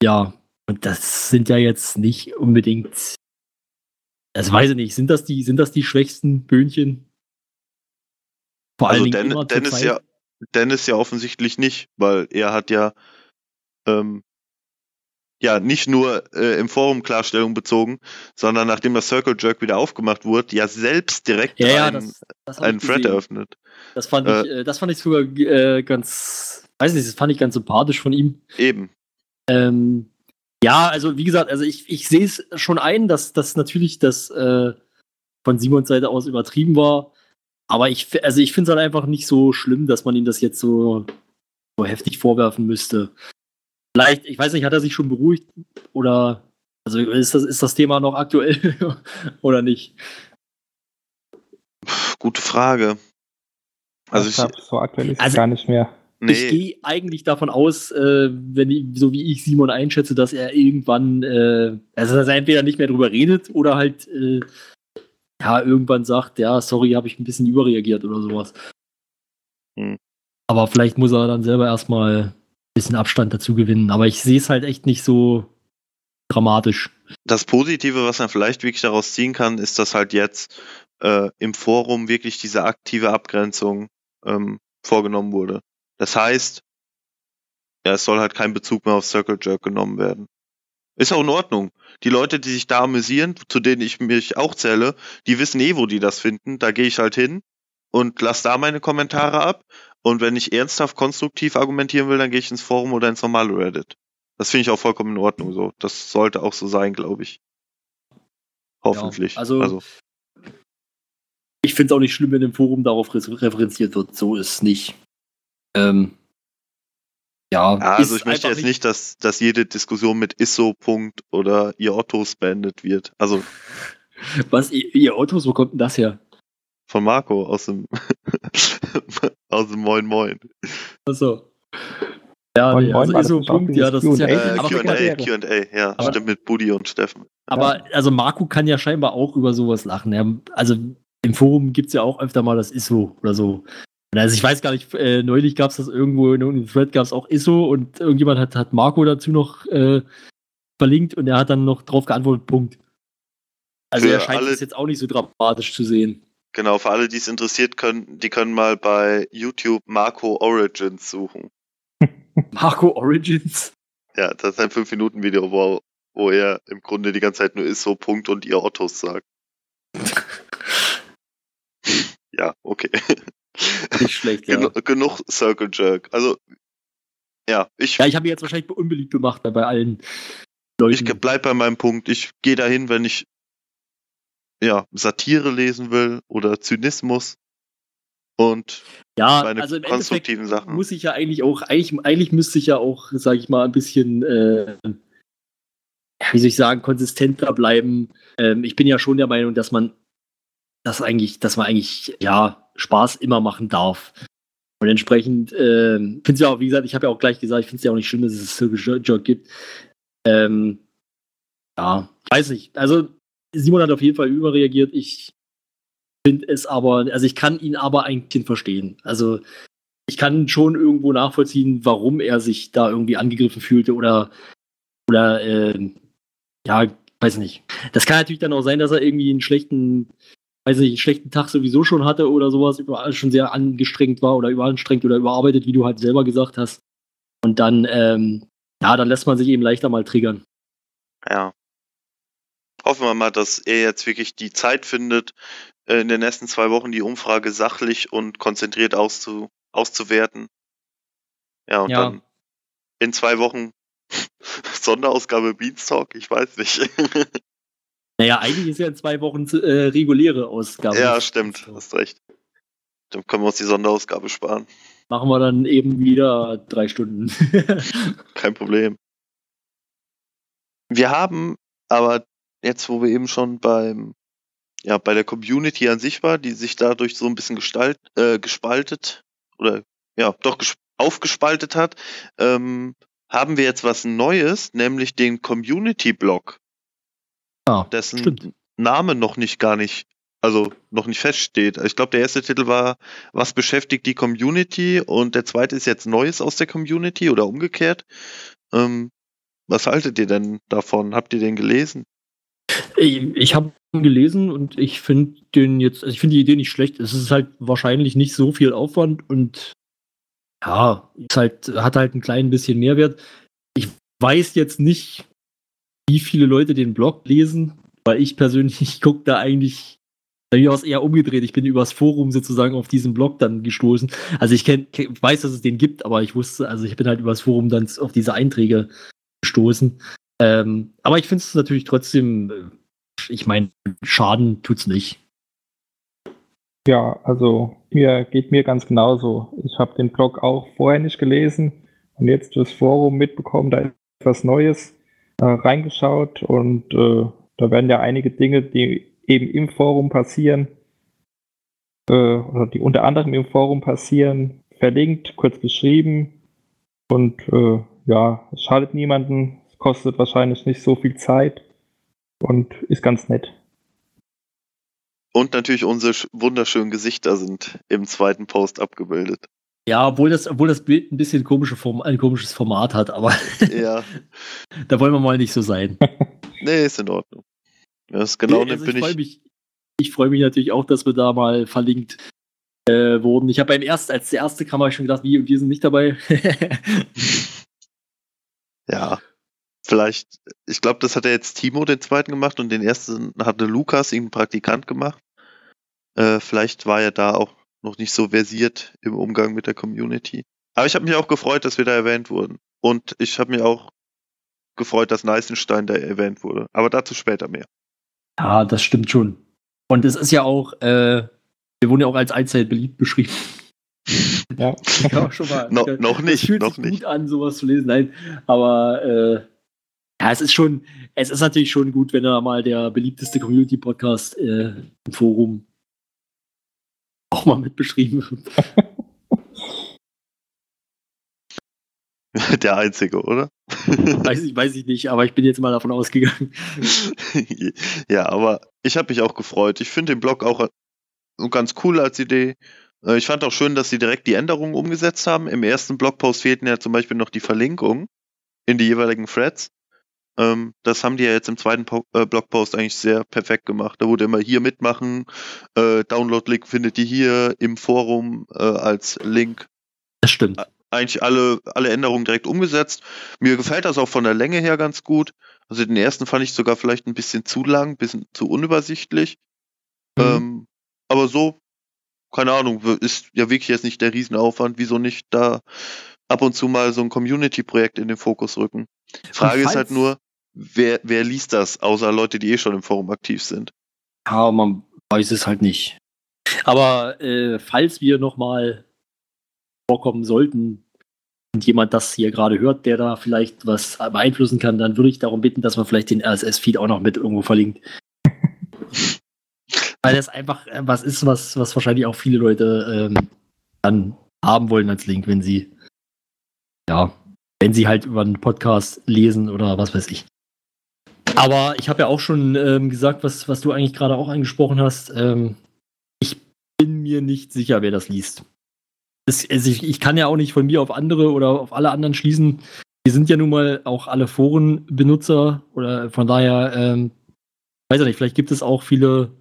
ja, und das sind ja jetzt nicht unbedingt, das weiß ich nicht, sind das die, sind das die schwächsten Böhnchen? Vor also allen Dingen Den, Dennis ja, Dennis ja offensichtlich nicht, weil er hat ja ähm, ja nicht nur äh, im Forum Klarstellung bezogen, sondern nachdem das Circle Jerk wieder aufgemacht wurde, ja selbst direkt ja, ja, einen, das, das einen Thread eröffnet. Das fand ich, äh, das fand ich sogar äh, ganz, weiß nicht, das fand ich ganz sympathisch von ihm. Eben. Ähm, ja, also wie gesagt, also ich, ich sehe es schon ein, dass das natürlich das äh, von Simons Seite aus übertrieben war. Aber ich, also ich finde es halt einfach nicht so schlimm, dass man ihm das jetzt so, so heftig vorwerfen müsste. Vielleicht, ich weiß nicht, hat er sich schon beruhigt oder also ist das, ist das Thema noch aktuell oder nicht? Gute Frage. Also ich ich, so aktuell ist Also- es gar nicht mehr. Ich nee, gehe eigentlich davon aus, äh, wenn ich, so wie ich Simon einschätze, dass er irgendwann, äh, also dass er entweder nicht mehr drüber redet oder halt äh, ja irgendwann sagt, ja, sorry, habe ich ein bisschen überreagiert oder sowas. Hm. Aber vielleicht muss er dann selber erstmal bisschen Abstand dazu gewinnen. Aber ich sehe es halt echt nicht so dramatisch. das Positive, was man vielleicht wirklich daraus ziehen kann, ist, dass halt jetzt äh, im Forum wirklich diese aktive Abgrenzung ähm, vorgenommen wurde. Das heißt, ja, es soll halt kein Bezug mehr auf Circle Jerk genommen werden. Ist auch in Ordnung. Die Leute, die sich da amüsieren, zu denen ich mich auch zähle, die wissen eh, wo die das finden. Da gehe ich halt hin und lass da meine Kommentare ab. Und wenn ich ernsthaft konstruktiv argumentieren will, dann gehe ich ins Forum oder ins normale Reddit. Das finde ich auch vollkommen in Ordnung so. Das sollte auch so sein, glaube ich. Hoffentlich. also- Ich finde es auch nicht schlimm, wenn im Forum darauf re- referenziert wird. So ist es nicht. Ähm, ja, Ja, also ich möchte jetzt nicht, dass, dass jede Diskussion mit Isso Punkt oder ihr Ottos beendet wird. Also Was, ihr, Autos, wo kommt denn das her? von Marco aus dem aus dem Moin Moin. Achso. Ja, Moin, nee, Moin, also auch Punkt, ja, das ist ja. Q&A? Äh, Q&A, Q&A, ja, Aber- stimmt mit Buddy und Steffen. aber also Marco kann ja scheinbar auch über sowas lachen. Er, also im Forum gibt es ja auch öfter mal das ISO oder so. Also ich weiß gar nicht, äh, neulich gab es das irgendwo in irgendeinem Thread gab es auch ISO und irgendjemand hat, hat Marco dazu noch äh, verlinkt und er hat dann noch drauf geantwortet, Punkt. Also Für er scheint es jetzt auch nicht so dramatisch zu sehen. Genau, für alle, die es interessiert, können, die können mal bei YouTube Marco Origins suchen. Marco Origins. Ja, das ist ein 5-Minuten-Video, wo, wo er im Grunde die ganze Zeit nur Isso Punkt und ihr Ottos sagt. ja, okay. Nicht schlecht, ja. Genu genug Circle Jerk. Also, ja, ich, Ja, ich habe ihn jetzt wahrscheinlich unbeliebt gemacht bei, bei allen Leuten. ich bleib bei meinem Punkt. Ich gehe dahin, wenn ich ja, Satire lesen will oder Zynismus. und Ja, seine also im Endeffekt konstruktiven Sachen. muss ich ja eigentlich auch, eigentlich, eigentlich müsste ich ja auch, sage ich mal, ein bisschen, äh, wie soll ich sagen, konsistenter bleiben. Ähm, ich bin ja schon der Meinung, dass man das eigentlich, dass man eigentlich, ja, Spaß immer machen darf. Und entsprechend äh, finde ich ja auch, wie gesagt, ich habe ja auch gleich gesagt, ich finde es ja auch nicht schlimm, dass es Circle Jerk gibt. Ähm, ja, weiß nicht. Also Simon hat auf jeden Fall überreagiert. Ich finde es aber, also ich kann ihn aber ein Kind verstehen. Also ich kann schon irgendwo nachvollziehen, warum er sich da irgendwie angegriffen fühlte oder, oder äh, ja, weiß nicht. Das kann natürlich dann auch sein, dass er irgendwie einen schlechten, weiß nicht, einen schlechten Tag sowieso schon hatte oder sowas, überall schon sehr angestrengt war oder überanstrengt oder überarbeitet, wie du halt selber gesagt hast. Und dann, ähm, ja, dann lässt man sich eben leichter mal triggern. Ja. Hoffen wir mal, dass er jetzt wirklich die Zeit findet, äh, in den nächsten zwei Wochen die Umfrage sachlich und konzentriert auszu auszuwerten. Ja, und Ja. dann in zwei Wochen Sonderausgabe Beanstalk, ich weiß nicht. Naja, eigentlich ist ja in zwei Wochen äh, reguläre Ausgabe. ja, stimmt, hast recht. Dann können wir uns die Sonderausgabe sparen. Machen wir dann eben wieder drei Stunden. Kein Problem. Wir haben aber jetzt, wo wir eben schon beim, ja, bei der Community an sich war, die sich dadurch so ein bisschen gestalt, äh, gespaltet oder ja, doch ges aufgespaltet hat, ähm, haben wir jetzt was Neues, nämlich den Community-Blog, ja, dessen stimmt. Name noch nicht gar nicht, also noch nicht feststeht. Ich glaube, der erste Titel war, was beschäftigt die Community und der zweite ist jetzt Neues aus der Community oder umgekehrt. Ähm, was haltet ihr denn davon? Habt ihr den gelesen? Ich, habe gelesen und ich finde den jetzt, also ich finde die Idee nicht schlecht. Es ist halt wahrscheinlich nicht so viel Aufwand und ja, ist halt, hat halt ein klein bisschen Mehrwert. Ich weiß jetzt nicht, wie viele Leute den Blog lesen, weil ich persönlich gucke da eigentlich, bei mir es eher umgedreht. Ich bin übers Forum sozusagen auf diesen Blog dann gestoßen. Also ich kenn, weiß, dass es den gibt, aber ich wusste, also ich bin halt übers Forum dann auf diese Einträge gestoßen. Ähm, aber ich finde es natürlich trotzdem, äh, ich meine, Schaden tut's nicht. Ja, also mir geht mir ganz genauso. Ich habe den Blog auch vorher nicht gelesen und jetzt durchs Forum mitbekommen, da ist was Neues äh, reingeschaut und äh, da werden ja einige Dinge, die eben im Forum passieren, äh, oder die unter anderem im Forum passieren, verlinkt, kurz beschrieben und äh, ja, es schadet niemanden, kostet wahrscheinlich nicht so viel Zeit und ist ganz nett. Und natürlich unsere sch- wunderschönen Gesichter sind im zweiten Post abgebildet. Ja, obwohl das, obwohl das Bild ein bisschen komische Form, ein komisches Format hat, aber ja, da wollen wir mal nicht so sein. nee, ist in Ordnung. Ja, ist genau, Nee, also bin ich freue ich. mich, ich freue mich natürlich auch, dass wir da mal verlinkt äh, wurden. Ich habe beim ersten, als der erste kam, habe ich schon gedacht, wie, und wir sind nicht dabei. Ja, vielleicht, ich glaube, das hat ja jetzt Timo den zweiten gemacht und den ersten hatte Lukas, irgendein Praktikant gemacht. Äh, vielleicht war er da auch noch nicht so versiert im Umgang mit der Community. Aber ich habe mich auch gefreut, dass wir da erwähnt wurden. Und ich habe mich auch gefreut, dass Neißenstein da erwähnt wurde. Aber dazu später mehr. ja, das stimmt schon. Und es ist ja auch, äh, wir wurden ja auch als allzeit beliebt beschrieben. Ja. Ja, schon mal. No, Das noch nicht, fühlt noch sich nicht. gut an, sowas zu lesen. Nein, aber äh, ja, es ist schon, es ist natürlich schon gut, wenn da mal der beliebteste Community-Podcast äh, im Forum auch mal mit beschrieben wird. Der einzige, oder? weiß, ich, weiß ich nicht, aber ich bin jetzt mal davon ausgegangen. ja, aber ich habe mich auch gefreut. Ich finde den Blog auch äh, ganz cool als Idee. Äh, Ich fand auch schön, dass sie direkt die Änderungen umgesetzt haben. Im ersten Blogpost fehlten ja zum Beispiel noch die Verlinkungen in die jeweiligen Threads. Ähm, Das haben die ja jetzt im zweiten Po- äh, Blogpost eigentlich sehr perfekt gemacht. Da wurde immer hier mitmachen. äh, Download-Link findet ihr hier im Forum äh, als Link Das stimmt. eigentlich alle, alle Änderungen direkt umgesetzt. Mir gefällt das auch von der Länge her ganz gut. Also den ersten fand ich sogar vielleicht ein bisschen zu lang, ein bisschen zu unübersichtlich. Mhm. Ähm, aber so, keine Ahnung, ist ja wirklich jetzt nicht der Riesenaufwand. Wieso nicht da ab und zu mal so ein Community-Projekt in den Fokus rücken? Frage ist halt nur, wer, wer liest das, außer Leute, die eh schon im Forum aktiv sind? Ja, man weiß es halt nicht. Aber äh, falls wir nochmal vorkommen sollten und jemand das hier gerade hört, der da vielleicht was beeinflussen kann, dann würde ich darum bitten, dass man vielleicht den RSS-Feed auch noch mit irgendwo verlinkt. Weil das einfach äh, was ist, was, was wahrscheinlich auch viele Leute ähm, dann haben wollen als Link, wenn sie ja, wenn sie halt über einen Podcast lesen oder was weiß ich. Aber ich habe ja auch schon ähm, gesagt, was, was du eigentlich gerade auch angesprochen hast. Ähm, ich bin mir nicht sicher, wer das liest. Das, also ich, ich, kann ja auch nicht von mir auf andere oder auf alle anderen schließen. Wir sind ja nun mal auch alle Forenbenutzer oder von daher, ähm, weiß ich nicht, vielleicht gibt es auch viele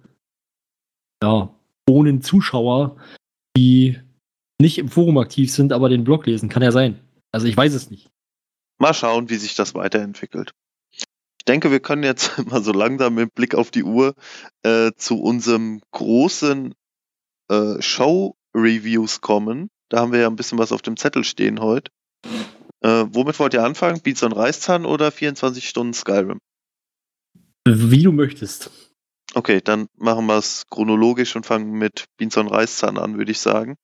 ja, Foren-Zuschauer, die nicht im Forum aktiv sind, aber den Blog lesen. Kann ja sein. Also ich weiß es nicht. Mal schauen, wie sich das weiterentwickelt. Ich denke, wir können jetzt mal so langsam mit Blick auf die Uhr äh, zu unserem großen äh, Show-Reviews kommen. Da haben wir ja ein bisschen was auf dem Zettel stehen heute. Äh, womit wollt ihr anfangen? Beats und Reißzahn oder 24 Stunden Skyrim? Wie du möchtest. Okay, dann machen wir es chronologisch und fangen mit Beans und Reißzahn an, würde ich sagen.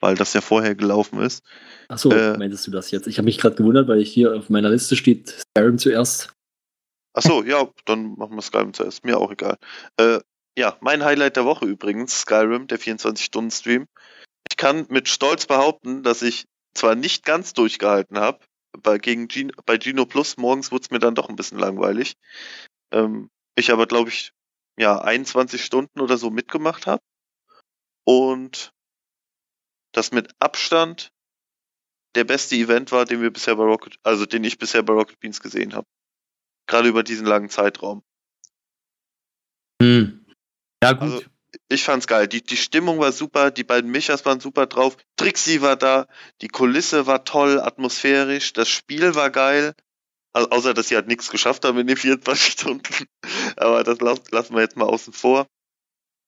Weil das ja vorher gelaufen ist. Achso, äh, meintest du das jetzt? Ich habe mich gerade gewundert, weil ich hier auf meiner Liste steht Skyrim zuerst. Achso, ja, dann machen wir Skyrim zuerst. Mir auch egal. Äh, ja, mein Highlight der Woche übrigens, Skyrim, der 24-Stunden-Stream. Ich kann mit Stolz behaupten, dass ich zwar nicht ganz durchgehalten habe, bei, gegen Gino, bei Gino Plus morgens wurde es mir dann doch ein bisschen langweilig. Ähm, ich aber, glaube ich, ja, 21 Stunden oder so mitgemacht habe. Und das mit Abstand der beste Event war, den wir bisher bei Rocket, also den ich bisher bei Rocket Beans gesehen habe. Gerade über diesen langen Zeitraum. Hm. Ja, gut. Also, ich fand's geil. Die, die Stimmung war super, die beiden Michas waren super drauf, Trixie war da, die Kulisse war toll, atmosphärisch, das Spiel war geil. Also, außer, dass sie halt nichts geschafft haben in den 24 Stunden. Aber das lassen wir jetzt mal außen vor.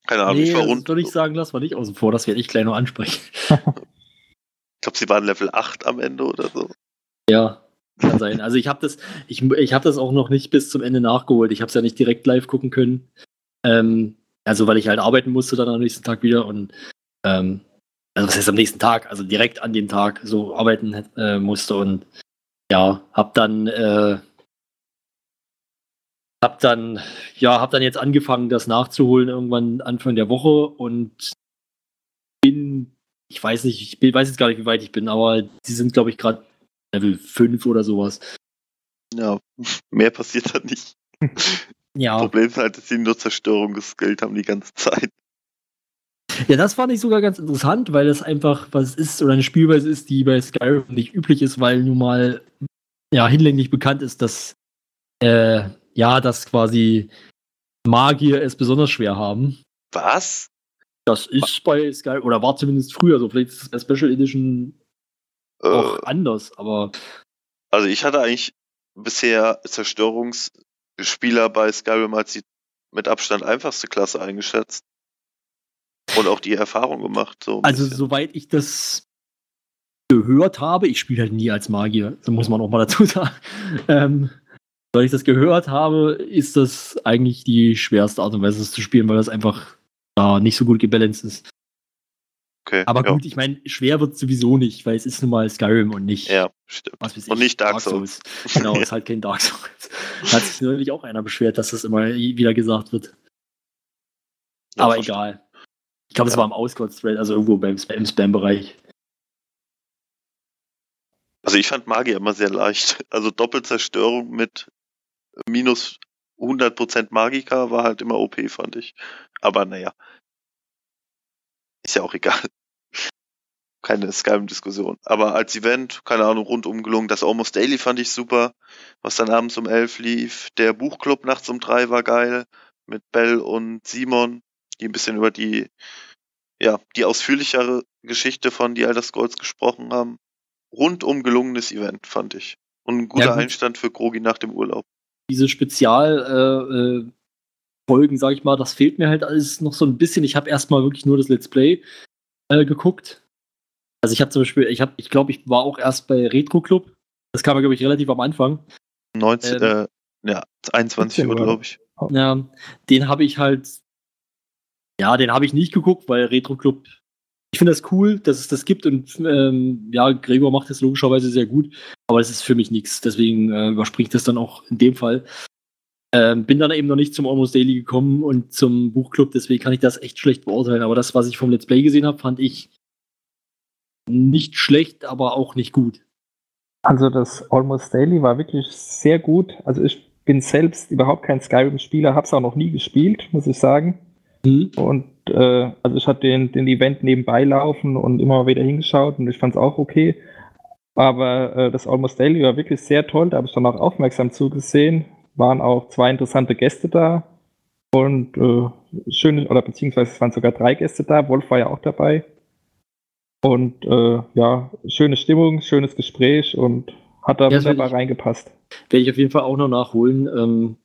Keine Ahnung, nee, ich war rund. würde ich sagen, lass mal nicht außen vor, das werde ich gleich noch ansprechen. ich glaube, sie waren Level 8 am Ende oder so. Ja, kann sein. Also ich habe das, ich, ich habe das auch noch nicht bis zum Ende nachgeholt. Ich habe es ja nicht direkt live gucken können. Ähm, also weil ich halt arbeiten musste dann am nächsten Tag wieder und ähm, also was heißt am nächsten Tag, also direkt an dem Tag so arbeiten äh, musste und ja, hab dann äh, hab dann ja, hab dann jetzt angefangen, das nachzuholen irgendwann Anfang der Woche und bin, ich weiß nicht, ich bin, weiß jetzt gar nicht, wie weit ich bin, aber die sind, glaube ich, gerade Level 5 oder sowas. Ja, mehr passiert da nicht. Ja. Problem ist halt, dass sie nur Zerstörung geskillt haben die ganze Zeit. Ja, das fand ich sogar ganz interessant, weil das einfach was ist oder eine Spielweise ist, die bei Skyrim nicht üblich ist, weil nun mal ja hinlänglich bekannt ist, dass äh, ja, dass quasi Magier es besonders schwer haben. Was? Das ist bei Skyrim, oder war zumindest früher so. Vielleicht ist es bei Special Edition äh, auch anders, aber. Also ich hatte eigentlich bisher Zerstörungsspieler bei Skyrim als die mit Abstand einfachste Klasse eingeschätzt. Und auch die Erfahrung gemacht. So also bisschen. soweit ich das gehört habe, ich spiele halt nie als Magier, so muss man auch mal dazu sagen. Ähm, weil ich das gehört habe, ist das eigentlich die schwerste Art und Weise, das zu spielen, weil das einfach äh, nicht so gut gebalanced ist. Okay, Aber gut, ja. ich meine, schwer wird es sowieso nicht, weil es ist nun mal Skyrim und nicht. Ja, stimmt. Weiß und nicht Dark, Dark Souls. Souls. Genau, ist halt kein Dark Souls. Da hat sich natürlich auch einer beschwert, dass das immer wieder gesagt wird. Ja, Aber egal. Ich glaube, es war im Auscode-Thread, also irgendwo beim im Spam-Bereich. Also ich fand Magier immer sehr leicht. Also Doppelzerstörung mit minus 100% Magika war halt immer OP, fand ich. Aber naja. Ist ja auch egal. Keine Skyrim-Diskussion. Aber als Event, keine Ahnung, rundum gelungen. Das Almost Daily fand ich super, was dann abends um 11 lief. Der Buchclub nachts um 3 war geil. Mit Bell und Simon, die ein bisschen über die, ja, die ausführlichere Geschichte von The Elder Scrolls gesprochen haben. Rundum gelungenes Event, fand ich. Und ein guter ja, Einstand für Krogi nach dem Urlaub diese Spezialfolgen, äh, äh, sag ich mal, das fehlt mir halt alles noch so ein bisschen. Ich habe erstmal wirklich nur das Let's Play äh, geguckt. Also ich habe zum Beispiel, ich habe, ich glaube, ich war auch erst bei Retro Club. Das kam ja, glaube ich, relativ am Anfang. 19, ähm, äh, ja, 21 Uhr, glaube ich. Ja, den habe ich halt Ja, den habe ich nicht geguckt, weil Retro Club. Ich finde das cool, dass es das gibt und ähm, ja, Gregor macht das logischerweise sehr gut, aber es ist für mich nichts. Deswegen äh, überspringe ich das dann auch in dem Fall. Ähm, bin dann eben noch nicht zum Almost Daily gekommen und zum Buchclub, deswegen kann ich das echt schlecht beurteilen. Aber das, was ich vom Let's Play gesehen habe, fand ich nicht schlecht, aber auch nicht gut. Also das Almost Daily war wirklich sehr gut. Also ich bin selbst überhaupt kein Skyrim-Spieler, habe es auch noch nie gespielt, muss ich sagen. Mhm. Und äh, also ich hatte den, den Event nebenbei laufen und immer mal wieder hingeschaut und ich fand es auch okay. Aber äh, das Almost Daily war wirklich sehr toll, da habe ich dann auch aufmerksam zugesehen. Waren auch zwei interessante Gäste da und äh, schöne, oder beziehungsweise es waren sogar drei Gäste da, Wolf war ja auch dabei. Und äh, ja, schöne Stimmung, schönes Gespräch und hat da Ja, wunderbar ich- reingepasst. Werde ich auf jeden Fall auch noch nachholen. Ähm,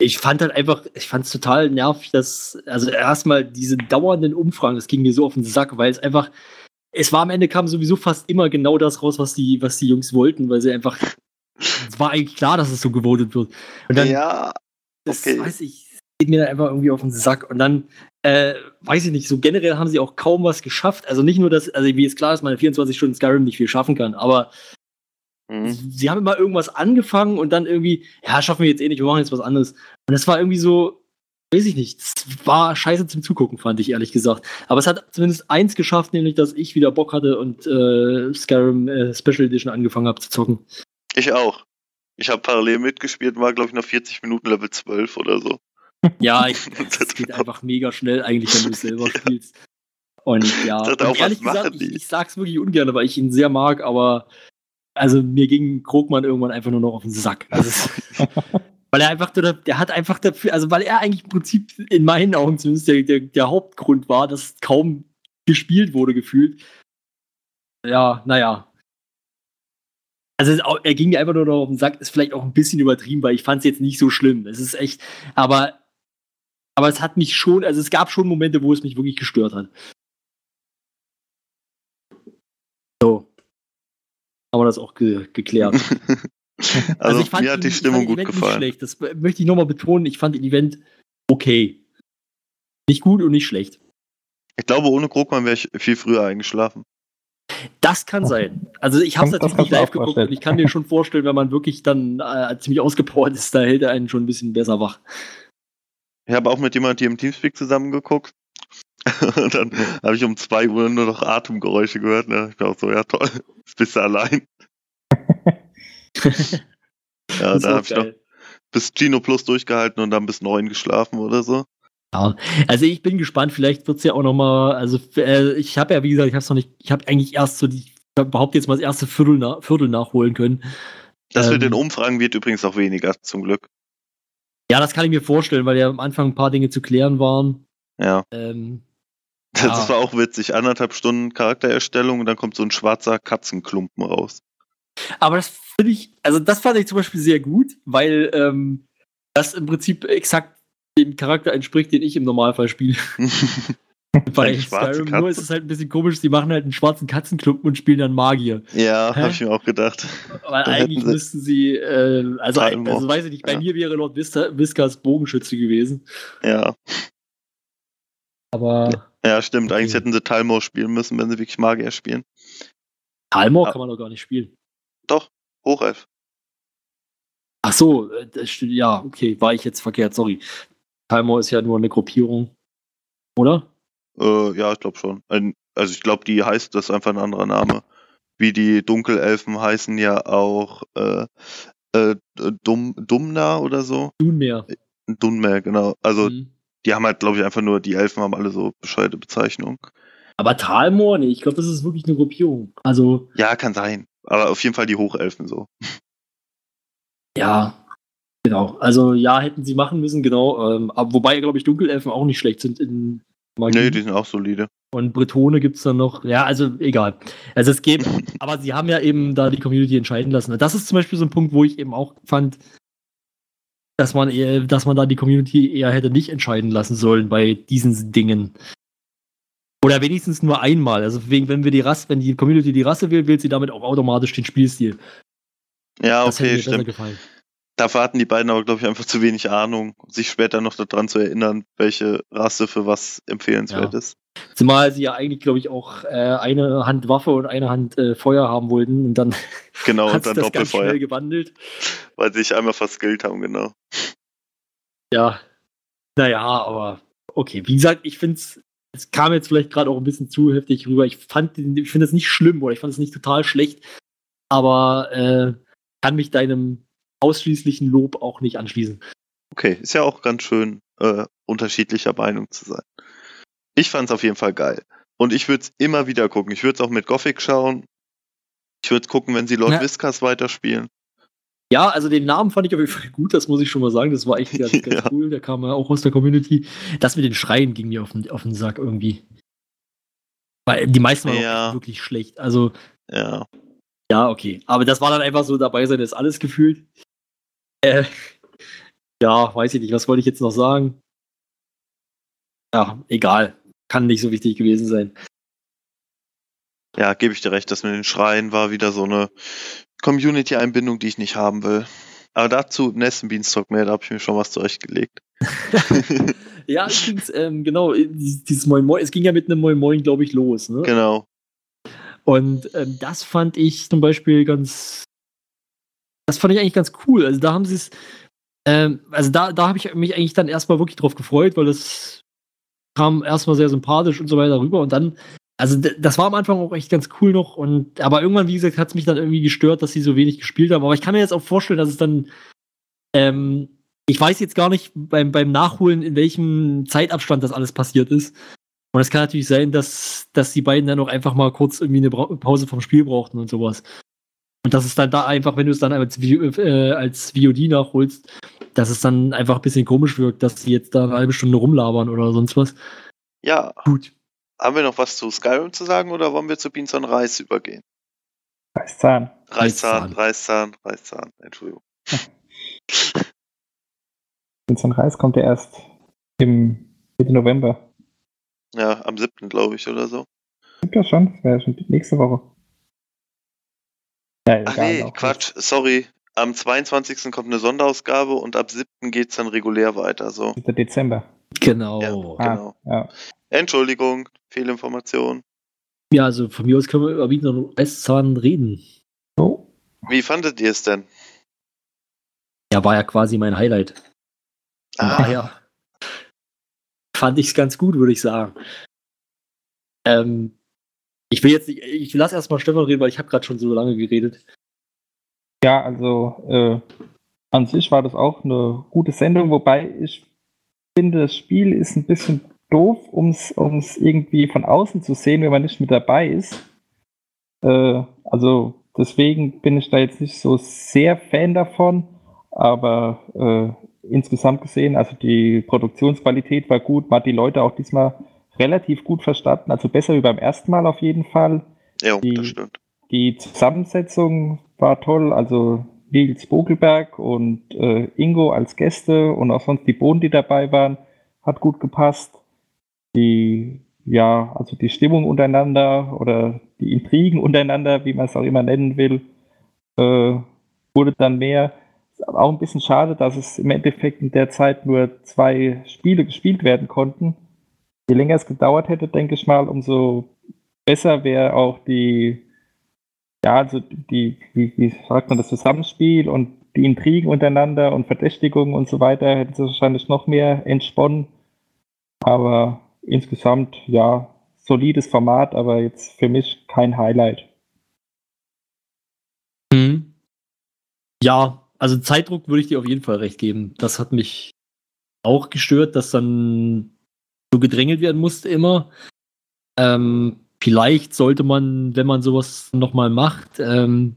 ich fand halt einfach, ich fand es total nervig, dass, also erstmal diese dauernden Umfragen, das ging mir so auf den Sack, weil es einfach, es war am Ende kam sowieso fast immer genau das raus, was die, was die Jungs wollten, weil sie einfach, es war eigentlich klar, dass es so gewotet wird. Und dann, ja, das okay. weiß ich, geht mir dann einfach irgendwie auf den Sack. Und dann, äh, weiß ich nicht, so generell haben sie auch kaum was geschafft. Also nicht nur, dass, also wie es klar ist, meine 24 Stunden Skyrim nicht viel schaffen kann, aber Mhm. sie haben immer irgendwas angefangen und dann irgendwie, ja, schaffen wir jetzt eh nicht, wir machen jetzt was anderes. Und das war irgendwie so, weiß ich nicht, das war scheiße zum Zugucken, fand ich ehrlich gesagt. Aber es hat zumindest eins geschafft, nämlich, dass ich wieder Bock hatte und äh, Skyrim äh, Special Edition angefangen habe zu zocken. Ich auch. Ich habe parallel mitgespielt und war, glaube ich, nach 40 Minuten Level 12 oder so. Ja, ich, es geht einfach mega schnell eigentlich, wenn du es selber spielst. Und ja, Das hat auch und ehrlich gesagt, ich, ich sag's wirklich ungern, weil ich ihn sehr mag, aber also mir ging Krogmann irgendwann einfach nur noch auf den Sack. Also weil er einfach, der, der hat einfach dafür, also weil er eigentlich im Prinzip in meinen Augen zumindest der, der, der Hauptgrund war, dass kaum gespielt wurde, gefühlt. Ja, naja. Also er ging mir einfach nur noch auf den Sack, ist vielleicht auch ein bisschen übertrieben, weil ich fand es jetzt nicht so schlimm. Es ist echt, aber aber es hat mich schon, also es gab schon Momente, wo es mich wirklich gestört hat. So. Haben wir das auch ge geklärt. Also, ich fand mir hat die Stimmung gut Event gefallen. Nicht schlecht. Das möchte ich nochmal betonen. Ich fand den Event okay. Nicht gut und nicht schlecht. Ich glaube, ohne Krogmann wäre ich viel früher eingeschlafen. Das kann sein. Also ich habe es natürlich nicht live geguckt und ich kann mir schon vorstellen, wenn man wirklich dann äh, ziemlich ausgepowert ist, da hält er einen schon ein bisschen besser wach. Ich habe auch mit jemandem hier im Teamspeak zusammengeguckt. Und dann habe ich um 2 Uhr nur noch Atemgeräusche gehört. Ne? Ich auch so, ja toll, jetzt bist du allein. Ja, da habe ich noch bis Gino Plus durchgehalten und dann bis 9 geschlafen oder so. Ja, also ich bin gespannt, vielleicht wird es ja auch noch mal, also äh, ich habe ja, wie gesagt, ich habe noch nicht, ich habe eigentlich erst so die, ich behaupte jetzt mal das erste Viertel, na, Viertel nachholen können. Das Ähm. mit den Umfragen wird übrigens auch weniger, zum Glück. Ja, das kann ich mir vorstellen, weil ja am Anfang ein paar Dinge zu klären waren. Ja, Ähm, das Ja. war auch witzig. Anderthalb Stunden Charaktererstellung und dann kommt so ein schwarzer Katzenklumpen raus. aber das finde ich, also das fand ich zum Beispiel sehr gut, weil ähm, das im Prinzip exakt dem Charakter entspricht, den ich im Normalfall spiele. Bei Skyrim nur ist es halt ein bisschen komisch, die machen halt einen schwarzen Katzenklumpen und spielen dann Magier. ja, habe ich mir auch gedacht. Weil eigentlich sie- müssten sie, äh, also, also weiß ich nicht, bei Ja. mir wäre Lord Viscas Bogenschütze gewesen. Ja, Aber ja, stimmt. Eigentlich Okay. hätten sie Talmor spielen müssen, wenn sie wirklich Magier spielen. Talmor Ja. kann man doch gar nicht spielen. Doch, Hochelf. Ach so, äh, ja, okay, war ich jetzt verkehrt, sorry. Talmor ist ja nur eine Gruppierung, oder? Äh, ja, ich glaube schon. Ein, also ich glaube, die heißt, das ist einfach ein anderer Name. Wie die Dunkelelfen heißen ja auch äh, äh, Dum, Dumna oder so. Nunmehr. Dunmer, genau. Also Mhm. die haben halt, glaube ich, einfach nur, die Elfen haben alle so bescheuerte Bezeichnungen. Aber Talmor, nee, ich glaube, das ist wirklich eine Gruppierung. Also, Ja, kann sein. Aber auf jeden Fall die Hochelfen so. ja, genau. Also, ja, hätten sie machen müssen, genau. Ähm, aber wobei, glaube ich, Dunkelelfen auch nicht schlecht sind in Magie. Nee, die sind auch solide. Und Bretone gibt es dann noch. Ja, also egal. Also es geht, aber sie haben ja eben da die Community entscheiden lassen. Das ist zum Beispiel so ein Punkt, wo ich eben auch fand, dass man eher, dass man da die Community eher hätte nicht entscheiden lassen sollen bei diesen Dingen. Oder wenigstens nur einmal. Also wegen, wenn wir die Rasse, wenn die Community die Rasse wählt, wählt sie damit auch automatisch den Spielstil. Ja, Das hätte okay, mir besser stimmt. gefallen. Dafür hatten die beiden aber, glaube ich, einfach zu wenig Ahnung, sich später noch daran zu erinnern, welche Rasse für was empfehlenswert Ja. ist. Zumal sie ja eigentlich, glaube ich, auch äh, eine Hand Waffe und eine Hand äh, Feuer haben wollten und dann Genau, hat und sich dann das ganz schnell gewandelt. weil sie sich einmal verskillt haben, genau. Ja, naja, aber okay. Wie gesagt, ich finde es, es kam jetzt vielleicht gerade auch ein bisschen zu heftig rüber. Ich fand, ich finde es nicht schlimm oder ich fand es nicht total schlecht, aber äh, kann mich deinem ausschließlichen Lob auch nicht anschließen. Okay, ist ja auch ganz schön, äh, unterschiedlicher Meinung zu sein. Ich fand's auf jeden Fall geil. Und ich würde es immer wieder gucken. Ich würde es auch mit Gothic schauen. Ich würde gucken, wenn sie Lord Ja. Viscas weiterspielen. Ja, also den Namen fand ich auf jeden Fall gut, das muss ich schon mal sagen. Das war echt ganz, ganz Ja. cool. Der kam ja auch aus der Community. Das mit den Schreien ging mir auf den, auf den Sack irgendwie. Weil die meisten waren Ja. auch wirklich schlecht. Also, Ja. ja, okay. Aber das war dann einfach so, dabei sein ist alles gefühlt. Äh, ja, weiß ich nicht, was wollte ich jetzt noch sagen? Ja, egal. Kann nicht so wichtig gewesen sein. Ja, gebe ich dir recht, das mit den Schreien war wieder so eine Community-Einbindung, die ich nicht haben will. Aber dazu nächsten Beanstalk mehr, da habe ich mir schon was zurechtgelegt. Ja, ging, ähm, genau, dieses Moin Moin, es ging ja mit einem Moin Moin, glaube ich, los. Ne? genau. Und ähm, das fand ich zum Beispiel ganz. Das fand ich eigentlich ganz cool. Also da haben sie es. Ähm, also da, da habe ich mich eigentlich dann erstmal wirklich drauf gefreut, weil das kam erstmal sehr sympathisch und so weiter rüber. Und dann, also das war am Anfang auch echt ganz cool noch. Und aber irgendwann, wie gesagt, hat es mich dann irgendwie gestört, dass sie so wenig gespielt haben. Aber ich kann mir jetzt auch vorstellen, dass es dann. Ähm, ich weiß jetzt gar nicht beim, beim Nachholen, in welchem Zeitabstand das alles passiert ist. Und es kann natürlich sein, dass, dass die beiden dann auch einfach mal kurz irgendwie eine Pause vom Spiel brauchten und sowas. Und dass es dann da einfach, wenn du es dann als, äh, als VOD nachholst, dass es dann einfach ein bisschen komisch wirkt, dass die jetzt da eine halbe Stunde rumlabern oder sonst was. Ja, Gut. haben wir noch was zu Skyrim zu sagen oder wollen wir zu Beans on Reis übergehen? Reißzahn. Reißzahn, Reißzahn. Reißzahn. Entschuldigung. Vincent Reis kommt ja erst im Mitte November. Ja, am 7. glaube ich oder so. Stimmt das schon? Das wäre schon nächste Woche. Ja, Ach nee, Quatsch, sorry. Am 22. kommt eine Sonderausgabe und ab 7. geht's dann regulär weiter. So, nicht. 7. Dezember. Genau. Ja. Ja, Genau. Ah, ja. Entschuldigung, Fehlinformation. also von mir aus können wir über Wiener Reißzahn reden. So. Wie fandet ihr es denn? Ja, war ja quasi mein Highlight. Von Ah. daher fand ich es ganz gut, würde ich sagen. Ähm, ich will jetzt nicht, ich lasse erstmal Stefan reden, weil ich habe gerade schon so lange geredet. Ja, also äh, an sich war das auch eine gute Sendung, wobei ich finde, das Spiel ist ein bisschen doof, um es irgendwie von außen zu sehen, wenn man nicht mit dabei ist. Äh, also deswegen bin ich da jetzt nicht so sehr Fan davon, aber äh, insgesamt gesehen, also die Produktionsqualität war gut, man hat die Leute auch diesmal relativ gut verstanden, also besser wie beim ersten Mal auf jeden Fall. Ja, Die- das stimmt. Die Zusammensetzung war toll, also Nils Bogelberg und äh, Ingo als Gäste und auch sonst die Bohnen, die dabei waren, hat gut gepasst. Die, ja, also die Stimmung untereinander oder die Intrigen untereinander, wie man es auch immer nennen will, äh, wurde dann mehr. Auch ein bisschen schade, dass es im Endeffekt in der Zeit nur zwei Spiele gespielt werden konnten. Je länger es gedauert hätte, denke ich mal, umso besser wäre auch die, ja, also die, wie, wie sagt man, das Zusammenspiel und die Intrigen untereinander und Verdächtigungen und so weiter hätten sie wahrscheinlich noch mehr entsponnen. Aber insgesamt, ja, solides Format, aber jetzt für mich kein Highlight. Mhm. Ja, also Zeitdruck würde ich dir auf jeden Fall recht geben. Das hat mich auch gestört, dass dann so gedrängelt werden musste immer. Ähm, vielleicht sollte man, wenn man sowas nochmal macht, ähm,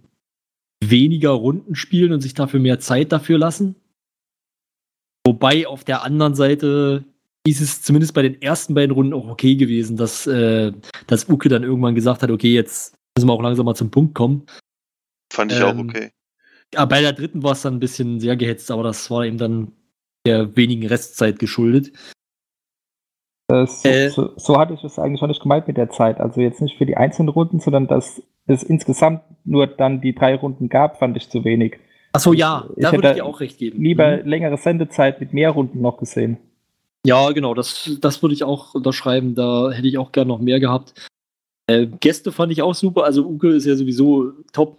weniger Runden spielen und sich dafür mehr Zeit dafür lassen. Wobei auf der anderen Seite ist es zumindest bei den ersten beiden Runden auch okay gewesen, dass, äh, dass Uke dann irgendwann gesagt hat, okay, jetzt müssen wir auch langsam mal zum Punkt kommen. Fand ich auch ähm, okay. Ja, bei der dritten war es dann ein bisschen sehr gehetzt, aber das war eben dann der wenigen Restzeit geschuldet. Das, so, Äh. so, so hatte ich es eigentlich schon nicht gemeint mit der Zeit. Also jetzt nicht für die einzelnen Runden, sondern dass es insgesamt nur dann die drei Runden gab, fand ich zu wenig. Achso, ja, Ich da würde ich dir auch recht geben. Lieber Mhm. längere Sendezeit mit mehr Runden noch gesehen. Ja, genau, das, das würde ich auch unterschreiben. Da hätte ich auch gern noch mehr gehabt. Äh, Gäste fand ich auch super. Also Uke ist ja sowieso top.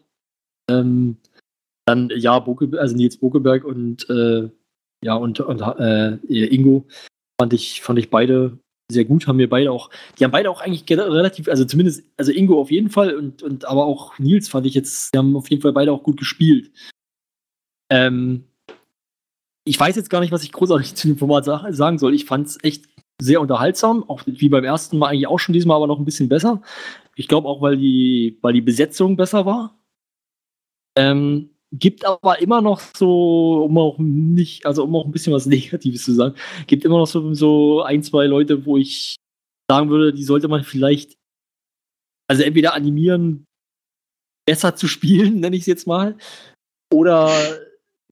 Ähm, dann, ja, Boke, also Nils Bokeberg und äh, ja, und, und äh, Ingo fand ich, fand ich beide sehr gut, haben mir beide auch, die haben beide auch eigentlich ge- relativ, also zumindest, also Ingo auf jeden Fall und, und aber auch Nils fand ich jetzt, die haben auf jeden Fall beide auch gut gespielt. Ähm, ich weiß jetzt gar nicht, was ich großartig zu dem Format sa sagen soll. Ich fand es echt sehr unterhaltsam, auch wie beim ersten Mal eigentlich auch schon diesmal, aber noch ein bisschen besser. Ich glaube auch, weil die, weil die Besetzung besser war. Ähm, gibt aber immer noch so, um auch nicht, also um auch ein bisschen was Negatives zu sagen, gibt immer noch so, so ein, zwei Leute, wo ich sagen würde, die sollte man vielleicht, also entweder animieren, besser zu spielen, nenne ich es jetzt mal, oder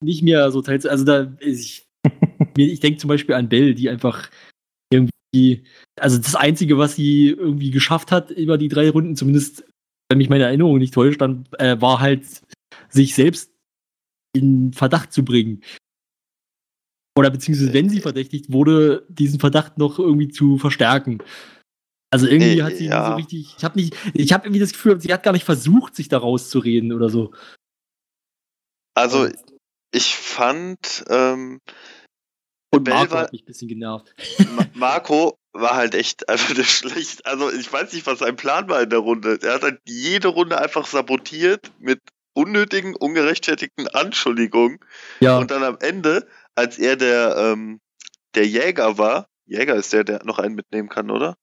nicht mehr so teils. Also da, ich, ich denke zum Beispiel an Bell, die einfach irgendwie, also das Einzige, was sie irgendwie geschafft hat über die drei Runden, zumindest wenn mich meine Erinnerung nicht täuscht, dann äh, war halt sich selbst in Verdacht zu bringen. Oder beziehungsweise, wenn sie verdächtigt wurde, diesen Verdacht noch irgendwie zu verstärken. Also irgendwie Äh, hat sie ja. so richtig, ich habe nicht, ich habe irgendwie das Gefühl, sie hat gar nicht versucht, sich da rauszureden oder so. Also, ich fand, ähm, Und Marco war- hat mich ein bisschen genervt. Ma- Marco war halt echt einfach der schlecht. Also ich weiß nicht, was sein Plan war in der Runde. Er hat halt jede Runde einfach sabotiert mit unnötigen, ungerechtfertigten Anschuldigungen. Ja, Und dann am Ende, als er der, ähm, der Jäger war, Jäger ist der, der noch einen mitnehmen kann, oder?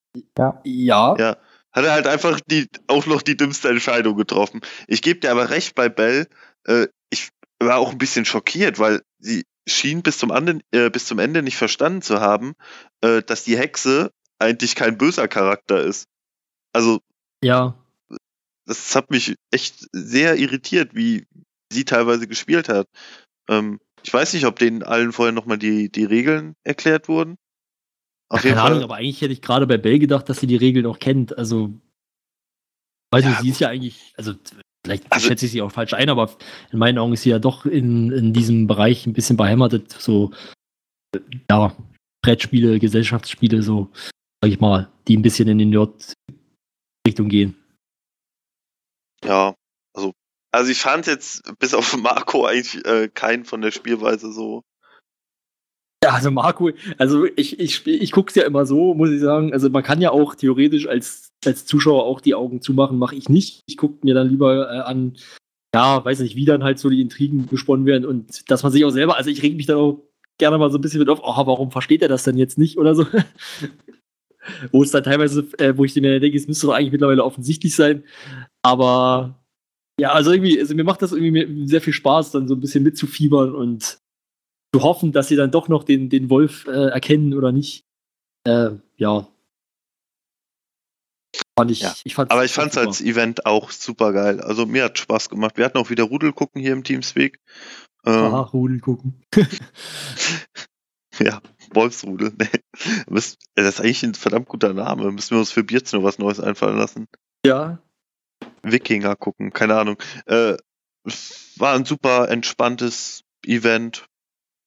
ja, Ja. Hat er halt einfach die, auch noch die dümmste Entscheidung getroffen. Ich gebe dir aber recht bei Bell. Äh, ich war auch ein bisschen schockiert, weil sie schien bis zum, Ande, äh, bis zum Ende nicht verstanden zu haben, äh, dass die Hexe eigentlich kein böser Charakter ist. Also, ja. Das hat mich echt sehr irritiert, wie sie teilweise gespielt hat. Ähm, ich weiß nicht, ob denen allen vorher nochmal die, die Regeln erklärt wurden. Auf jeden keine Ahnung, Fall. aber eigentlich hätte ich gerade bei Bell gedacht, dass sie die Regeln auch kennt. Also, weiß Ja, sie ist ja eigentlich, also vielleicht Also- schätze ich sie auch falsch ein, aber in meinen Augen ist sie ja doch in, in diesem Bereich ein bisschen beheimatet, so, ja, Brettspiele, Gesellschaftsspiele, so, sag ich mal, die ein bisschen in die Nerd-Richtung gehen. Ja, also, also ich fand jetzt bis auf Marco eigentlich äh, keinen von der Spielweise so. Ja, also Marco, also ich, ich, ich gucke es ja immer so, muss ich sagen. Also man kann ja auch theoretisch als, als Zuschauer auch die Augen zumachen, mache ich nicht. Ich gucke mir dann lieber äh, an, ja, weiß nicht, wie dann halt so die Intrigen gesponnen werden und dass man sich auch selber, also ich reg mich dann auch gerne mal so ein bisschen mit auf, oh, warum versteht er das denn jetzt nicht oder so. wo es dann teilweise, äh, wo ich mir denke, es müsste doch eigentlich mittlerweile offensichtlich sein. Aber ja, also irgendwie, also mir macht das irgendwie sehr viel Spaß, dann so ein bisschen mitzufiebern und zu hoffen, dass sie dann doch noch den, den Wolf äh, erkennen oder nicht. Äh, ja. Fand ich, Ja, ich fand's Aber ich fand's super. als Event auch super geil. Also mir hat Spaß gemacht. Wir hatten auch wieder Rudel gucken hier im Teamspeak. Ähm, Aha, Rudel gucken. ja, Wolfsrudel. Nee. Das ist eigentlich ein verdammt guter Name. Müssen wir uns für Bierz noch was Neues einfallen lassen. Ja. Wikinger gucken, keine Ahnung. Äh, war ein super entspanntes Event.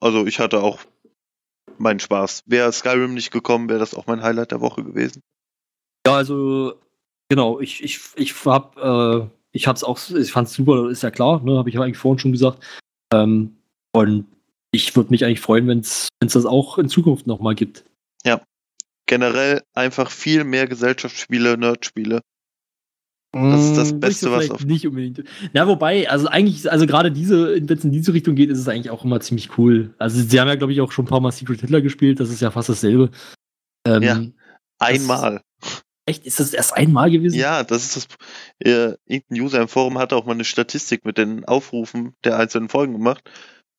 Also ich hatte auch meinen Spaß. Wäre Skyrim nicht gekommen, wäre das auch mein Highlight der Woche gewesen. Ja, also, genau, ich, ich, ich hab, äh, ich hab's auch, ich fand's super, ist ja klar, ne, habe ich ja eigentlich vorhin schon gesagt. Ähm, und ich würde mich eigentlich freuen, wenn es das auch in Zukunft nochmal gibt. Generell einfach viel mehr Gesellschaftsspiele, Nerdspiele. Das ist das Mm, Beste, was auf- nicht unbedingt. Na, wobei, also eigentlich, also gerade diese, wenn es in diese Richtung geht, ist es eigentlich auch immer ziemlich cool. Also sie haben ja, glaube ich, auch schon ein paar Mal Secret Hitler gespielt, das ist ja fast dasselbe. Ähm, Ja. Einmal. Echt? Ist das erst einmal gewesen? Ja, das ist das. Äh, irgendein User im Forum hatte auch mal eine Statistik mit den Aufrufen der einzelnen Folgen gemacht.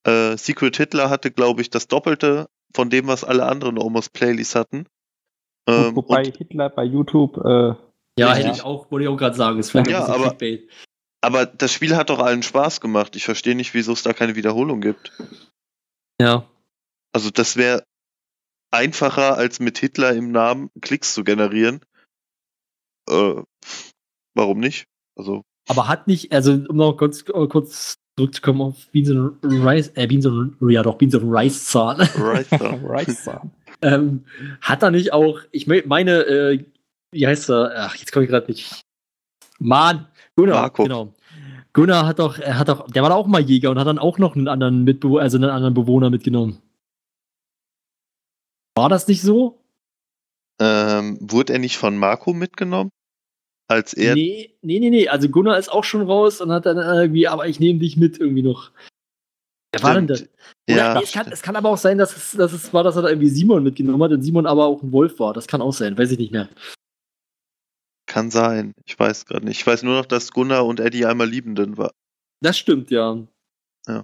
Äh, Secret Hitler hatte, glaube ich, das Doppelte von dem, was alle anderen Almost Playlists hatten. Ähm, Wobei und, Hitler bei YouTube, äh, Ja, Ja. hätte ich auch, wollte ich auch gerade sagen. Ist vielleicht Ja, ein bisschen aber- Clickbait. aber das Spiel hat doch allen Spaß gemacht. Ich verstehe nicht, wieso es da keine Wiederholung gibt. Ja. Also das wäre einfacher, als mit Hitler im Namen Klicks zu generieren. Äh, warum nicht? Also, Aber hat nicht, also um noch kurz, äh, kurz zurückzukommen auf Bean Rice, äh, Bean ja doch, Bean Rice Zahn. Rice ähm, hat er nicht auch, ich me- meine, äh, wie heißt er? Ach, jetzt komme ich gerade nicht. Mann, Gunnar, Marco. genau. Gunnar hat doch, er hat doch, der war doch auch mal Jäger und hat dann auch noch einen anderen Mitbewohner, also einen anderen Bewohner mitgenommen. War das nicht so? ähm, wurde er nicht von Marco mitgenommen? Als er. Nee, nee, nee, nee. Also Gunnar ist auch schon raus und hat dann irgendwie, aber ich nehme dich mit irgendwie noch. Wer war denn das? Ja, nee, es, kann, es kann aber auch sein, dass es, dass es war, dass er da irgendwie Simon mitgenommen hat und Simon aber auch ein Wolf war. Das kann auch sein, weiß ich nicht mehr. kann sein. Ich weiß gerade nicht. Ich weiß nur noch, dass Gunnar und Eddie einmal Liebenden war. Das stimmt, ja. Ja.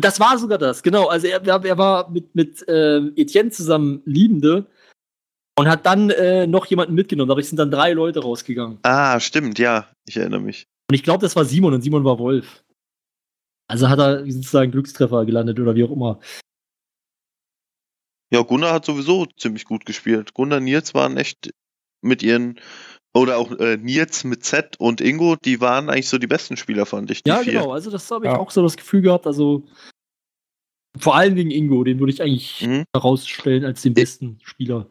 Das war sogar das, genau. Also er, er war mit, mit ähm, Etienne zusammen Liebende und hat dann äh, noch jemanden mitgenommen. Dadurch sind dann drei Leute rausgegangen. Ah, stimmt, ja. Ich erinnere mich. Und ich glaube, das war Simon und Simon war Wolf. Also hat er sozusagen Glückstreffer gelandet oder wie auch immer. Ja, Gunnar hat sowieso ziemlich gut gespielt. Gunnar Nils waren echt mit ihren. Oder auch äh, Nils mit Z und Ingo, die waren eigentlich so die besten Spieler, fand ich. Die Ja, vier. genau. Also das habe ich Ja. auch so das Gefühl gehabt. Also vor allen Dingen Ingo, den würde ich eigentlich Mhm. herausstellen als den besten Spieler.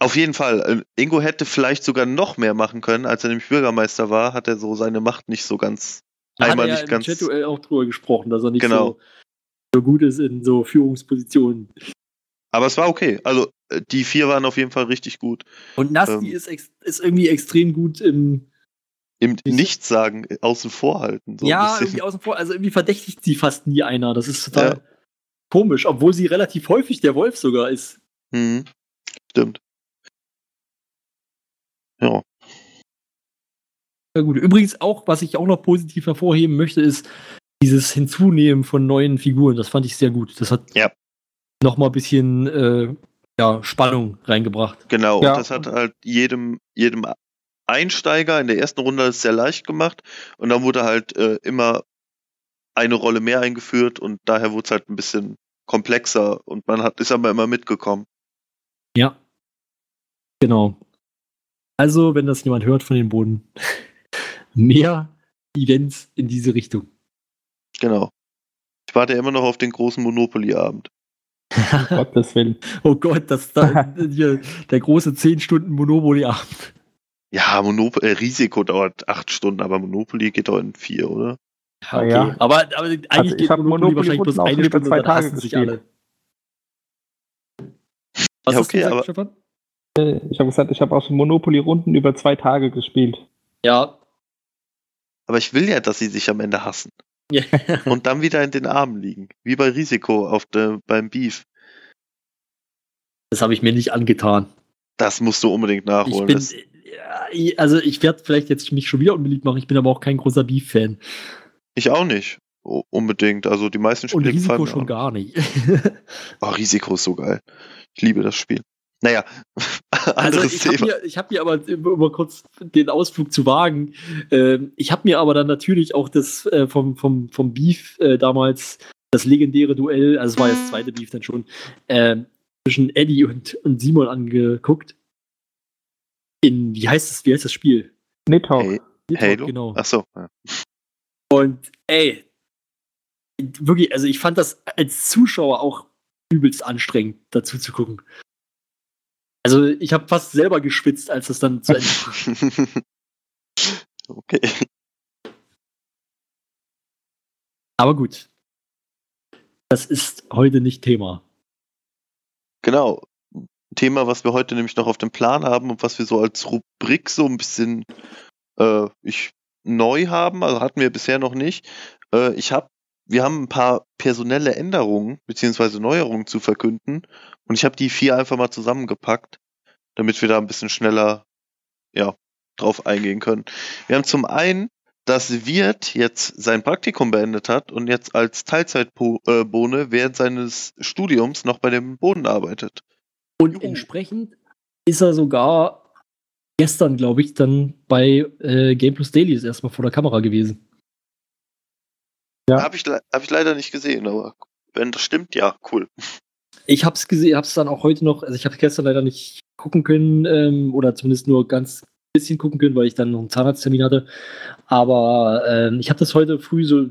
Auf jeden Fall. Äh, Ingo hätte vielleicht sogar noch mehr machen können, als er nämlich Bürgermeister war, hat er so seine Macht nicht so ganz. Da hat einmal er ja nicht im ganz. Chat-Duell auch drüber gesprochen, dass er nicht Genau. so, so gut ist in so Führungspositionen. Aber es war okay. Also äh, die vier waren auf jeden Fall richtig gut. Und Nasti Ähm. ist, ist irgendwie extrem gut im Im Wieso? Nichtsagen äh, außen vor halten. So Ja, irgendwie außen vor. Also irgendwie verdächtigt sie fast nie einer. Das ist total Ja. komisch, obwohl sie relativ häufig der Wolf sogar ist. Mhm. Stimmt. Ja. Ja gut. Übrigens auch, was ich auch noch positiv hervorheben möchte, ist dieses Hinzunehmen von neuen Figuren. Das fand ich sehr gut. Das hat Ja. noch mal ein bisschen äh, ja, Spannung reingebracht. Genau, Ja. und das hat halt jedem, jedem Einsteiger in der ersten Runde es sehr leicht gemacht und dann wurde halt äh, immer eine Rolle mehr eingeführt und daher wurde es halt ein bisschen komplexer und man hat ist aber immer mitgekommen. Ja. Genau. Also, wenn das jemand hört von den Boden, mehr Events in diese Richtung. Genau. Ich warte immer noch auf den großen Monopoly-Abend. Gottes Willen. Oh Gott, das da, hier, der große 10 Stunden Monopoly-Abend. Ja, Monop äh, Risiko dauert acht Stunden, aber Monopoly geht doch in vier, oder? Ah, ja. Aber, aber eigentlich Also ich geht Monopoly, Monopoly wahrscheinlich bloß eine Stunde, zwei dann Tage hassen sich alle. Was Ja, hast du okay, gesagt, aber- Stefan? Äh, Ich habe gesagt, ich habe auch schon Monopoly-Runden über zwei Tage gespielt. Ja. Aber ich will ja, dass sie sich am Ende hassen ja. und dann wieder in den Armen liegen. Wie bei Risiko auf der, beim Beef. Das habe ich mir nicht angetan. Das musst du unbedingt Ich nachholen. bin, Das, ja, ich- also ich werde vielleicht jetzt mich schon wieder unbeliebt machen, ich bin aber auch kein großer Beef-Fan. ich auch nicht. Unbedingt. Also die meisten Und Spiele Risiko gefallen mir schon auch. gar nicht. Oh, Risiko ist so geil. Ich liebe das Spiel. Naja, Also anderes ich habe Thema. mir, ich hab mir aber, um um kurz den Ausflug zu wagen, ähm, ich habe mir aber dann natürlich auch das äh, vom, vom, vom Beef äh, damals, das legendäre Duell, also es war ja das zweite Beef dann schon, ähm, zwischen Eddie und, und Simon angeguckt. In, wie heißt das, wie heißt das Spiel? Nidhogg. Hey, Nidhogg, Halo? Genau. Achso. Ja. Und ey, wirklich, also ich fand das als Zuschauer auch übelst anstrengend, dazu zu gucken. Also ich habe fast selber geschwitzt, als das dann zu Ende war. okay. Aber gut. Das ist heute nicht Thema. Genau. Thema, was wir heute nämlich noch auf dem Plan haben und was wir so als Rubrik so ein bisschen äh, ich, neu haben, also hatten wir bisher noch nicht. Äh, ich habe, wir haben ein paar personelle Änderungen beziehungsweise Neuerungen zu verkünden und ich habe die vier einfach mal zusammengepackt, damit wir da ein bisschen schneller ja, drauf eingehen können. Wir haben zum einen, dass Wirt jetzt sein Praktikum beendet hat und jetzt als Teilzeitbohne während seines Studiums noch bei dem Boden arbeitet. Und Juhu. entsprechend ist er sogar gestern, glaube ich, dann bei äh, Game Plus Daily ist erstmal vor der Kamera gewesen. Ja. Habe ich, hab ich leider nicht gesehen, aber wenn das stimmt, ja, cool. Ich habe es gesehen, habe es dann auch heute noch, also ich habe gestern leider nicht gucken können ähm, oder zumindest nur ganz bisschen gucken können, weil ich dann noch einen Zahnarzttermin hatte. Aber ähm, ich habe das heute früh so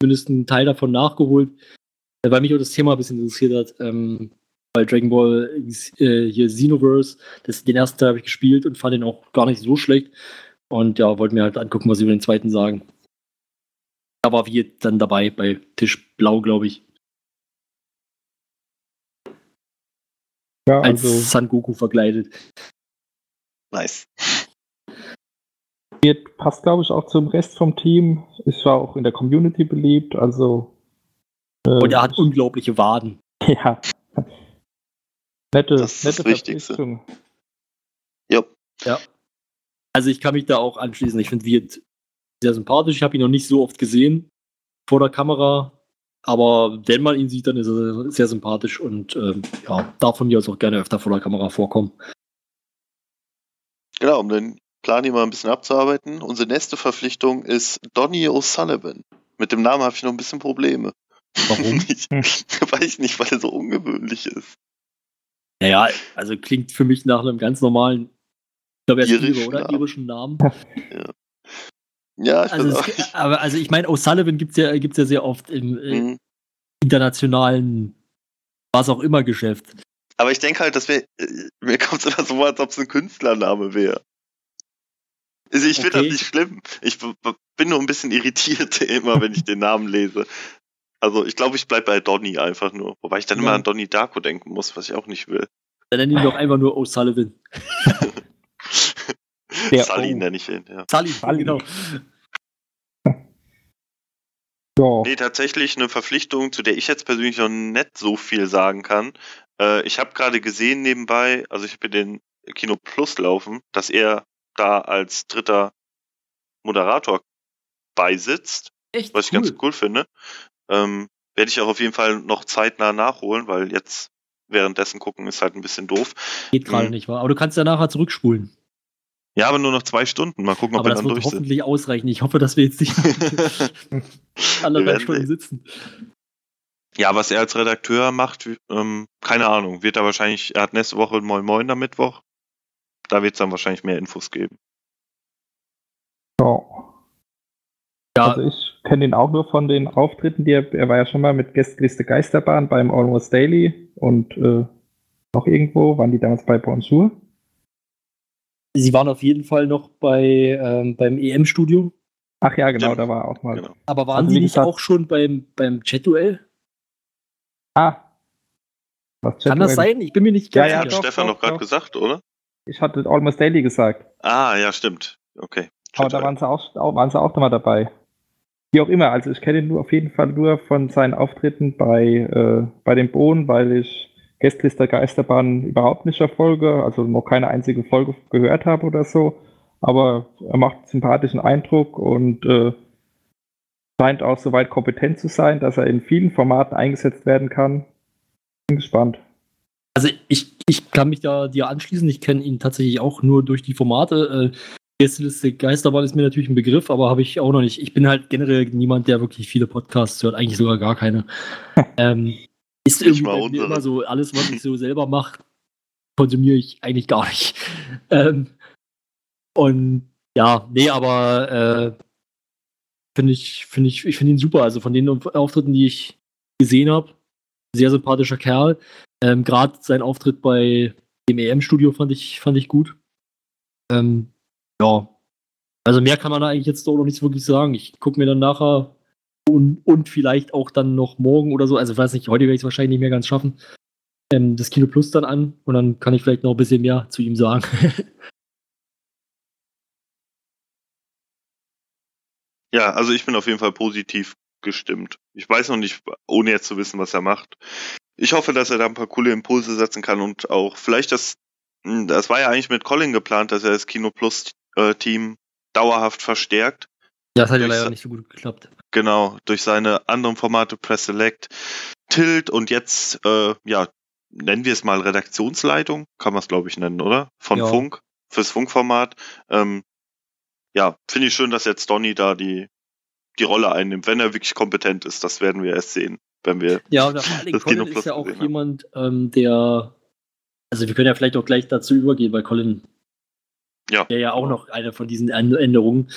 zumindest einen Teil davon nachgeholt, äh, weil mich auch das Thema ein bisschen interessiert hat. Ähm, bei Dragon Ball äh, hier Xenoverse, das, den ersten Teil habe ich gespielt und fand den auch gar nicht so schlecht. Und ja, wollte mir halt angucken, was sie über den zweiten sagen. Da war wir dann dabei bei Tisch Blau, glaube ich. Ja, Als also San Goku verkleidet. Nice. Beard passt, glaube ich, auch zum Rest vom Team. Ist war auch in der Community beliebt, also. äh, Und er hat unglaubliche Waden. Ja. Nette, Das nette Wichtigste. Verpflichtung. Ja. Also ich kann mich da auch anschließen. Ich finde Wirt sehr sympathisch. Ich habe ihn noch nicht so oft gesehen vor der Kamera. Aber wenn man ihn sieht, dann ist er sehr sympathisch und ähm, ja, darf von mir aus auch gerne öfter vor der Kamera vorkommen. Genau, um den Plan hier mal ein bisschen abzuarbeiten. Unsere nächste Verpflichtung ist Donny O'Sullivan. Mit dem Namen habe ich noch ein bisschen Probleme. Warum? ich, weiß ich nicht, weil er so ungewöhnlich ist. Naja, also klingt für mich nach einem ganz normalen, ich glaube, er ist Irisch oder? Irischen Namen. Ja, ich Also, es, nicht. aber also ich meine, O'Sullivan gibt es ja, gibt's ja sehr oft im äh, Mhm. internationalen, was auch immer Geschäft. Aber ich denke halt, das wäre, mir kommt es immer so vor, als ob es ein Künstlername wäre. Also ich finde Okay. das nicht schlimm. Ich bin nur ein bisschen irritiert immer, wenn ich den Namen lese. Also ich glaube, ich bleib bei Donny einfach nur. Wobei ich dann immer Ja. an Donny Darko denken muss, was ich auch nicht will. Dann nennen ihn doch einfach nur O'Sullivan. Der Sully O. nenne ich ihn, ja. Sully, Sully. genau. Ja. Nee, tatsächlich eine Verpflichtung, zu der ich jetzt persönlich noch nicht so viel sagen kann. Äh, ich habe gerade gesehen nebenbei, also ich habe hier den Kino Plus laufen, dass er da als dritter Moderator beisitzt, Echt was ich ganz cool finde. Ähm, Werde ich auch auf jeden Fall noch zeitnah nachholen, weil jetzt währenddessen gucken ist halt ein bisschen doof. Geht gerade Mhm. nicht, wahr? Aber du kannst ja nachher zurückspulen. Ja, aber nur noch zwei Stunden. Mal gucken, ob Aber wir das dann wird durch sind. hoffentlich ausreichen. Ich hoffe, dass wir jetzt nicht anderthalb Stunden sitzen. Ja, was er als Redakteur macht, ähm, keine Ahnung. Wird er wahrscheinlich, er hat nächste Woche Moin Moin am Mittwoch. Da wird es dann wahrscheinlich mehr Infos geben. ja. Ja, Also ich kenne ihn auch nur von den Auftritten, die er, er war ja schon mal mit Gästeliste Geisterbahn beim Almost Daily und äh, noch irgendwo, waren die damals bei Bonjour? Sie waren auf jeden Fall noch bei, ähm, beim EM-Studio. Ach ja, genau, Stimmt. da war er auch mal. Genau. Aber waren Also, sie nicht gesagt- auch schon beim, beim Chat-Duell? Ah. Was Kann das sein? Ich bin mir nicht Ja, ganz ja, Hat sicher. doch, Stefan doch, doch gerade gesagt, oder? Ich hatte Almost Daily gesagt, Ah, ja, stimmt. Okay. aber da waren sie auch, auch, waren sie auch mal dabei. Wie auch immer, also ich kenne ihn nur auf jeden Fall nur von seinen Auftritten bei, äh, bei den Bohnen, weil ich Gästeliste Geisterbahn überhaupt nicht verfolge, also noch keine einzige Folge gehört habe oder so. Aber er macht sympathischen Eindruck und äh, scheint auch soweit kompetent zu sein, dass er in vielen Formaten eingesetzt werden kann. Bin gespannt. Also ich, ich kann mich da dir anschließen. Ich kenne ihn tatsächlich auch nur durch die Formate. Äh, Gästeliste Geisterbahn ist mir natürlich ein Begriff, aber habe ich auch noch nicht. Ich bin halt generell niemand, der wirklich viele Podcasts hört, eigentlich sogar gar keine. ähm, ist irgendwie bei mir immer so, alles, was ich so selber mache, konsumiere ich eigentlich gar nicht. Ähm, und ja, nee, aber äh, finde ich, finde ich, ich finde ihn super. Also von den Auftritten, die ich gesehen habe, sehr sympathischer Kerl. Ähm, Gerade sein Auftritt bei dem EM-Studio fand ich, fand ich gut. Ähm, ja. Also mehr kann man da eigentlich jetzt doch noch nicht wirklich sagen. Ich gucke mir dann nachher und, und vielleicht auch dann noch morgen oder so, also ich weiß nicht, heute werde ich es wahrscheinlich nicht mehr ganz schaffen, ähm, das Kino Plus dann an und dann kann ich vielleicht noch ein bisschen mehr zu ihm sagen. Ja, also ich bin auf jeden Fall positiv gestimmt. Ich weiß noch nicht, ohne jetzt zu wissen, was er macht. Ich hoffe, dass er da ein paar coole Impulse setzen kann und auch vielleicht das, das war ja eigentlich mit Colin geplant, dass er das Kino Plus äh, Team dauerhaft verstärkt. Das hat ja leider nicht so gut geklappt. Genau, durch seine anderen Formate Press Select, Tilt und jetzt, äh, ja, nennen wir es mal Redaktionsleitung, kann man es glaube ich nennen, oder? Von Ja. Funk, fürs Funkformat. Ähm, ja, finde ich schön, dass jetzt Donny da die, die Rolle einnimmt, wenn er wirklich kompetent ist. Das werden wir erst sehen, wenn wir. Ja, und vor allem das Colin ist ja auch jemand, ähm, der, also wir können ja vielleicht auch gleich dazu übergehen, weil Colin Ja. der ja auch noch eine von diesen Änd- Änderungen,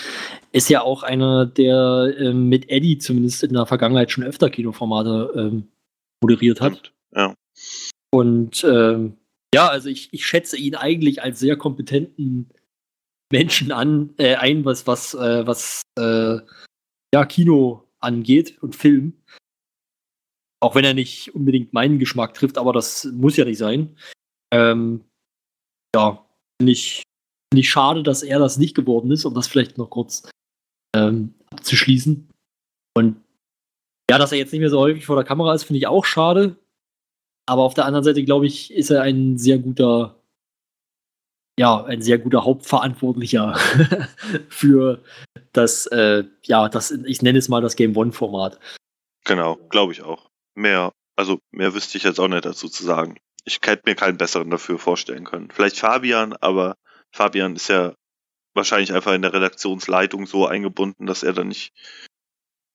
ist ja auch einer, der ähm, mit Eddie zumindest in der Vergangenheit schon öfter Kinoformate ähm, moderiert hat. Ja. Und ähm, ja, also ich, ich schätze ihn eigentlich als sehr kompetenten Menschen an, äh, ein, was, was, äh, was äh, ja, Kino angeht und Film. Auch wenn er nicht unbedingt meinen Geschmack trifft, aber das muss ja nicht sein. Ähm, ja, finde ich, find ich schade, dass er das nicht geworden ist, um das vielleicht noch kurz ähm, abzuschließen. Und ja, dass er jetzt nicht mehr so häufig vor der Kamera ist, finde ich auch schade. Aber auf der anderen Seite, glaube ich, ist er ein sehr guter, ja, ein sehr guter Hauptverantwortlicher für das, äh, ja, das, ich nenne es mal das Game One-Format. Genau, glaube ich auch. Mehr, also mehr wüsste ich jetzt auch nicht dazu zu sagen. Ich hätte mir keinen besseren dafür vorstellen können. Vielleicht Fabian, aber Fabian ist ja wahrscheinlich einfach in der Redaktionsleitung so eingebunden, dass er dann nicht,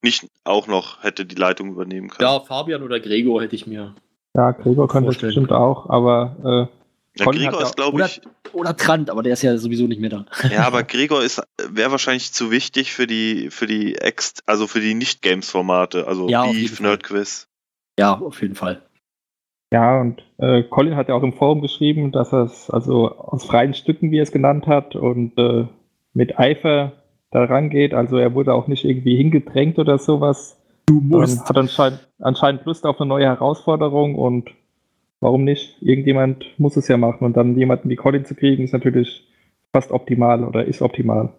nicht auch noch hätte die Leitung übernehmen können. Ja, Fabian oder Gregor hätte ich mir. Ja, Gregor könnte Vorstellen bestimmt auch, aber Ja, Colin Gregor ja- ist, glaube oder- ich, Oder Trant, aber der ist ja sowieso nicht mehr da. ja, aber Gregor ist, wäre wahrscheinlich zu wichtig für die, für die Ex, also für die Nicht-Games-Formate, also Ja, Beef. Nerdquiz. Ja, auf jeden Fall. Ja, und äh, Colin hat ja auch im Forum geschrieben, dass er es also aus freien Stücken, wie er es genannt hat, und äh, mit Eifer da rangeht. Also er wurde auch nicht irgendwie hingedrängt oder sowas. Du Ähm, hat anscheinend, anscheinend Lust auf eine neue Herausforderung und warum nicht? Irgendjemand muss es ja machen und dann jemanden wie Colin zu kriegen, ist natürlich fast optimal oder ist optimal.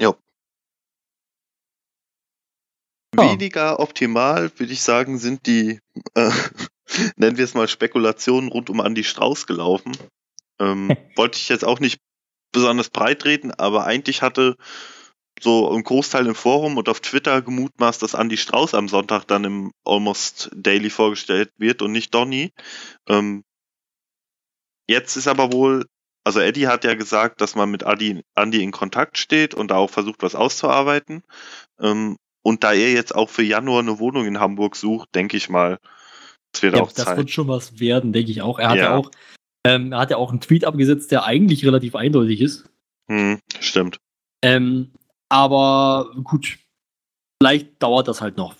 Ja. Weniger optimal, würde ich sagen, sind die, äh, nennen wir es mal Spekulationen rund um Andy Strauß gelaufen. Ähm, wollte ich jetzt auch nicht besonders breit reden, aber eigentlich hatte so ein Großteil im Forum und auf Twitter gemutmaßt, dass Andy Strauß am Sonntag dann im Almost Daily vorgestellt wird und nicht Donny. Ähm, jetzt ist aber wohl, also Eddie hat ja gesagt, dass man mit Adi, Andy in Kontakt steht und da auch versucht, was auszuarbeiten. Ähm, und da er jetzt auch für Januar eine Wohnung in Hamburg sucht, denke ich mal, es wird Ja, auch das Zeit. wird schon was werden, denke ich auch. Er hat ja, Ja. auch, ähm, er hat ja auch einen Tweet abgesetzt, der eigentlich relativ eindeutig ist. Hm, stimmt. Ähm, aber gut, vielleicht dauert das halt noch.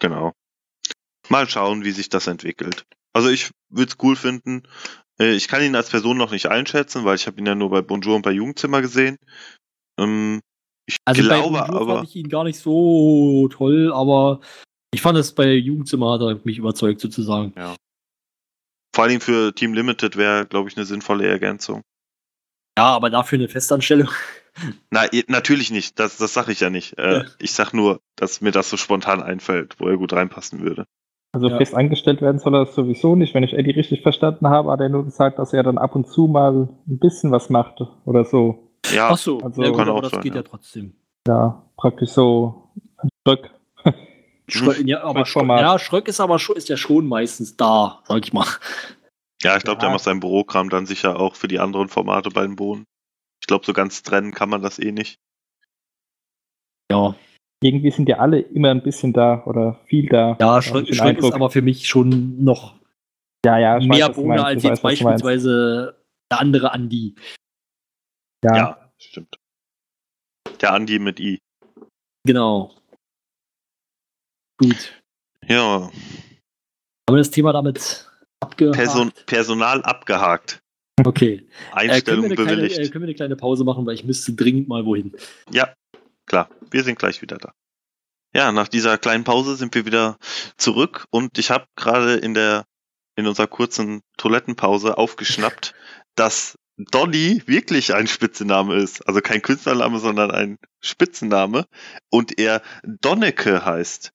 Genau. Mal schauen, wie sich das entwickelt. Also ich würde es cool finden. Äh, Ich kann ihn als Person noch nicht einschätzen, weil ich habe ihn ja nur bei Bonjour und bei Jugendzimmer gesehen. Ähm, Ich Also glaube bei Bonjour aber, ich ihn gar nicht so toll, aber ich fand es bei Jugendzimmer hat er mich überzeugt sozusagen. vor allem für Team Limited wäre, glaube ich, eine sinnvolle Ergänzung. Ja, aber dafür eine Festanstellung. Na, natürlich nicht. Das, das sage ich ja nicht. Äh, Ja. Ich sag nur, dass mir das so spontan einfällt, wo er gut reinpassen würde. Also Ja. fest angestellt werden soll er sowieso nicht. Wenn ich Eddie richtig verstanden habe, hat er nur gesagt, dass er dann ab und zu mal ein bisschen was macht oder so. Ja, Ach so, also- ja, gut, Kann aber auch das sein, geht ja, ja. trotzdem. Ja, praktisch so ein Stück. Schröck, ja, aber Schröck, ja, Schröck ist aber schon, ist ja schon meistens da, sag ich mal. ja ich glaube, der Ja. macht sein Bürokram dann sicher auch für die anderen Formate bei den Bohnen. Ich glaube, so ganz trennen kann man das eh nicht. Ja, Irgendwie sind ja alle immer ein bisschen da oder viel da. ja Schröck, Schröck ist aber für mich schon noch ja, ja, weiß, mehr du Bohne als jetzt weiß, beispielsweise der andere Andi. Ja, stimmt. Der Andi mit I. Genau. Gut. Ja, Haben wir das Thema damit abgehakt? Person Personal abgehakt. Okay. Äh, Einstellung eine kleine, bewilligt. äh, können wir eine kleine Pause machen, weil ich müsste dringend mal wohin. Ja, klar. Wir sind gleich wieder da. Ja, nach dieser kleinen Pause sind wir wieder zurück und ich habe gerade in der in unserer kurzen Toilettenpause aufgeschnappt, dass Donny wirklich ein Spitzname ist. Also kein Künstlername, sondern ein Spitzenname und er Donneke heißt.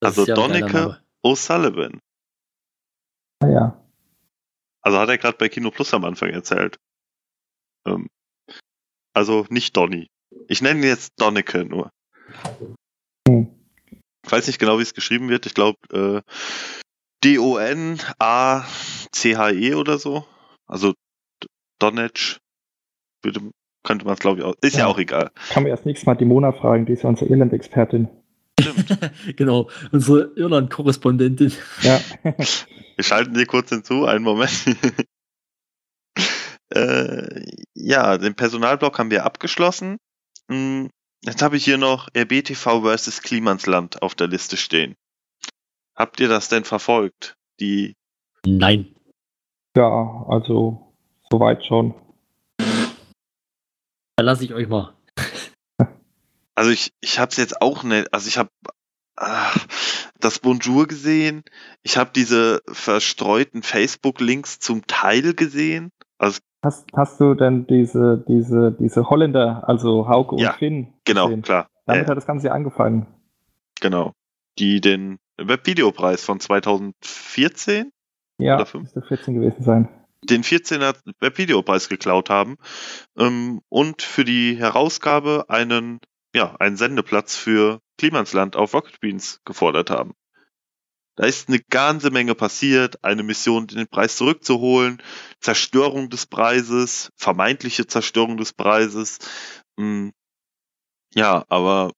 Das Also ja Donneke-. O'Sullivan. Ah, ja. Also hat er gerade bei Kino Plus am Anfang erzählt. Ähm, also nicht Donny. Ich nenne ihn jetzt Donneke nur. Hm. Ich weiß nicht genau, wie es geschrieben wird. Ich glaube äh, D-O-N-A-C-H-E oder so. Also Donetsch würde, könnte man es glaube ich auch. Ist ja. Ja. auch egal. Kann man erst nächstes Mal die Mona fragen, die ist ja unsere Irland-Expertin. Stimmt. genau, unsere Irland-Korrespondentin. Ja. Wir schalten dir kurz hinzu. Einen Moment. Äh, ja, den Personalblock haben wir abgeschlossen. Hm, Jetzt habe ich hier noch RBTV vs. Klimansland auf der Liste stehen. Habt ihr das denn verfolgt? Die Nein. Ja, also soweit schon. Da lasse ich euch mal. Also ich, ich habe es jetzt auch nicht, also ich habe ah, das Bonjour gesehen, ich habe diese verstreuten Facebook-Links zum Teil gesehen. Also Hast, hast du denn diese, diese, diese Holländer, also Hauke und Ja, Finn? genau, gesehen? klar. Damit Äh, hat das Ganze ja angefangen. genau. Die den Webvideopreis von 2014, Ja, Oder fünf? müsste 14 gewesen sein. den 14er Webvideopreis geklaut haben ähm, und für die Herausgabe einen, ja, einen Sendeplatz für Klimansland auf Rocket Beans gefordert haben. Da ist eine ganze Menge passiert, eine Mission, den Preis zurückzuholen, Zerstörung des Preises, vermeintliche Zerstörung des Preises. Hm, Ja, aber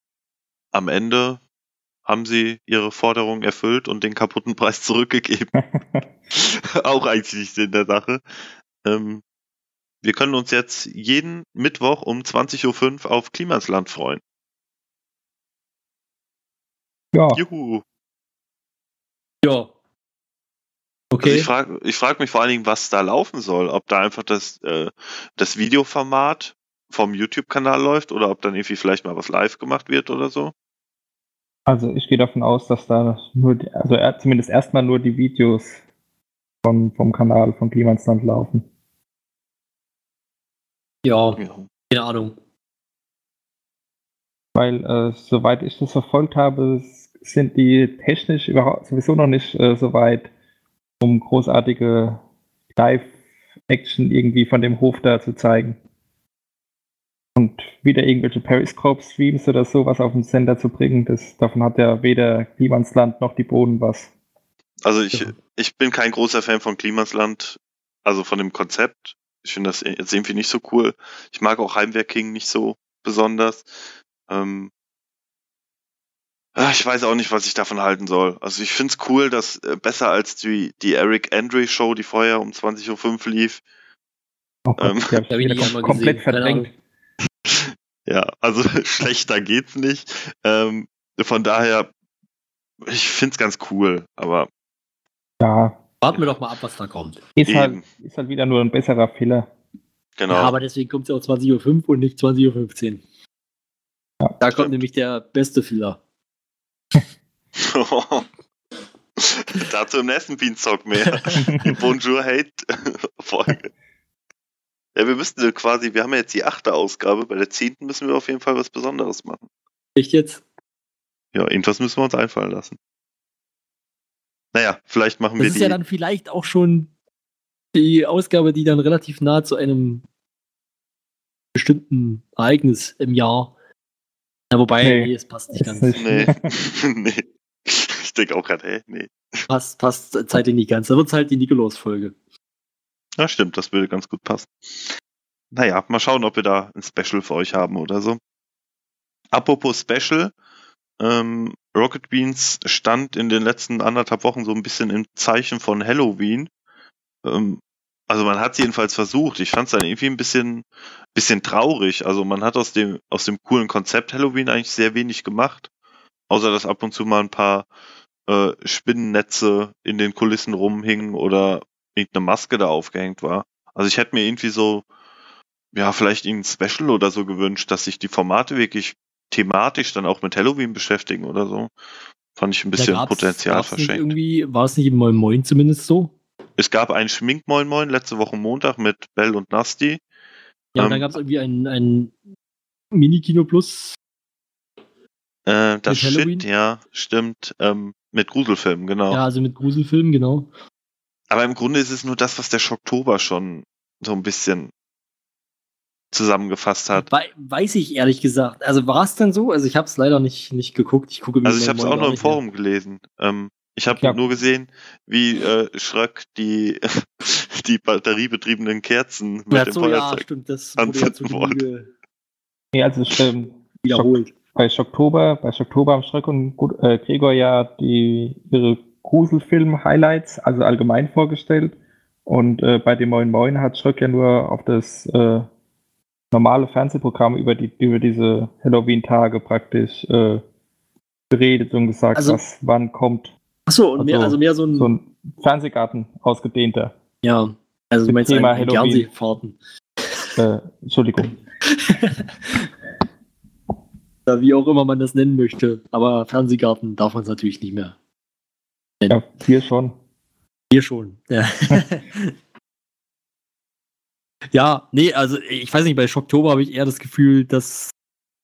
am Ende haben sie ihre Forderung erfüllt und den kaputten Preis zurückgegeben. Auch eigentlich nicht in der Sache. Ähm, wir können uns jetzt jeden Mittwoch um 20.05 Uhr auf Klimasland freuen. Ja, Juhu. Ja. Also Okay. ich frage ich frag mich vor allen Dingen, was da laufen soll. Ob da einfach das, äh, das Videoformat vom YouTube-Kanal läuft oder ob dann irgendwie vielleicht mal was live gemacht wird oder so. also ich gehe davon aus, dass da nur, die, also er- zumindest erstmal nur die Videos von, vom Kanal von Klimansland laufen. ja, Ja. keine Ahnung. Weil, äh, soweit ich das verfolgt habe, sind die technisch überhaupt sowieso noch nicht äh, so weit, um großartige Live-Action irgendwie von dem Hof da zu zeigen. Und wieder irgendwelche Periscope-Streams oder sowas auf den Sender zu bringen, das, davon hat ja weder Klimansland noch die Boden was. Also ich, Ja. ich bin kein großer Fan von Klimasland, also von dem Konzept. Ich finde das jetzt irgendwie nicht so cool. Ich mag auch Heimwerk King nicht so besonders. Ähm, ich weiß auch nicht, was ich davon halten soll. Also ich finde es cool, dass äh, besser als die, die Eric Andre Show, die vorher um 20.05 Uhr lief. Oh Gott, Ähm, ich hab ich wieder nicht kom komplett verdrängt. Ja, also schlechter geht's nicht. Ähm, von daher, ich finde es ganz cool, aber Ja, Warten wir doch mal ab, was da kommt. ist halt, ist halt wieder nur ein besserer Filler. genau. Ja, aber deswegen kommt es ja auch 20.05 Uhr und nicht 20.15 Uhr. Ja, Da kommt stimmt. nämlich der beste Filler. Dazu im nächsten Beanstalk mehr. Bonjour Hate Folge. Ja, wir müssten quasi, wir haben ja jetzt die achte Ausgabe, bei der zehnten müssen wir auf jeden Fall was Besonderes machen. Echt jetzt? Ja, irgendwas müssen wir uns einfallen lassen. Naja, vielleicht machen Das wir ist die. ja dann vielleicht auch schon die Ausgabe, die dann relativ nah zu einem bestimmten Ereignis im Jahr. Ja, wobei, Nee, nee, es passt nicht ist ganz. nee. nee. Denke auch gerade, hä? Nee. Passt, passt zeitlich nicht ganz. Da wird es halt die Nikolaus-Folge. Ja, stimmt, das würde ganz gut passen. Naja, mal schauen, ob wir da ein Special für euch haben oder so. Apropos Special, ähm, Rocket Beans stand in den letzten anderthalb Wochen so ein bisschen im Zeichen von Halloween. Ähm, also man hat es jedenfalls versucht. Ich fand es dann irgendwie ein bisschen, bisschen traurig. Also man hat aus dem, aus dem coolen Konzept Halloween eigentlich sehr wenig gemacht. Außer dass ab und zu mal ein paar äh, Spinnennetze in den Kulissen rumhingen oder irgendeine Maske da aufgehängt war. Also ich hätte mir irgendwie so, ja, vielleicht irgendein Special oder so gewünscht, dass sich die Formate wirklich thematisch dann auch mit Halloween beschäftigen oder so. Fand ich ein bisschen Da Potenzial verschenkt. Irgendwie, war es nicht im Moin Moin zumindest so? Es gab einen Schminkmoin Moin letzte Woche Montag mit Bell und Nasty. Ja, und Ähm, dann gab es irgendwie ein, ein Mini-Kino Plus. Äh, das? Shit, ja, stimmt. Ähm, mit Gruselfilmen, genau. Ja, also mit Gruselfilmen, genau. Aber im Grunde ist es nur das, was der Schocktober schon so ein bisschen zusammengefasst hat. Wei- weiß ich ehrlich gesagt. Also war es denn so? Also ich habe es leider nicht, nicht geguckt. Ich gucke mir Also ich habe es auch nur im nicht mehr. Forum gelesen. Ähm, ich habe Ja. nur gesehen, wie äh, Schröck die, die batteriebetriebenen Kerzen mit Ja, dem so, ja, Feuerzeug. stimmt. Das wurde ja zu anzünden wollte. Nee, also ähm, wiederholt. Bei Schocktober, bei Schocktober haben Schröck und äh, Gregor ja die ihre Gruselfilm-Highlights, also allgemein vorgestellt. Und äh, bei dem Moin Moin hat Schröck ja nur auf das äh, normale Fernsehprogramm über, die, über diese Halloween-Tage praktisch äh, geredet und gesagt, Also- was wann kommt. Achso, und mehr, Also, also mehr so ein, So ein Fernsehgarten ausgedehnter. ja, also du meinst Thema Halloween. Fernsehfahrten. Äh, Entschuldigung. Wie auch immer man das nennen möchte. Aber Fernsehgarten darf man es natürlich nicht mehr. Ja, hier schon. Hier schon. Ja. ja, nee, also ich weiß nicht, bei Schocktober habe ich eher das Gefühl, das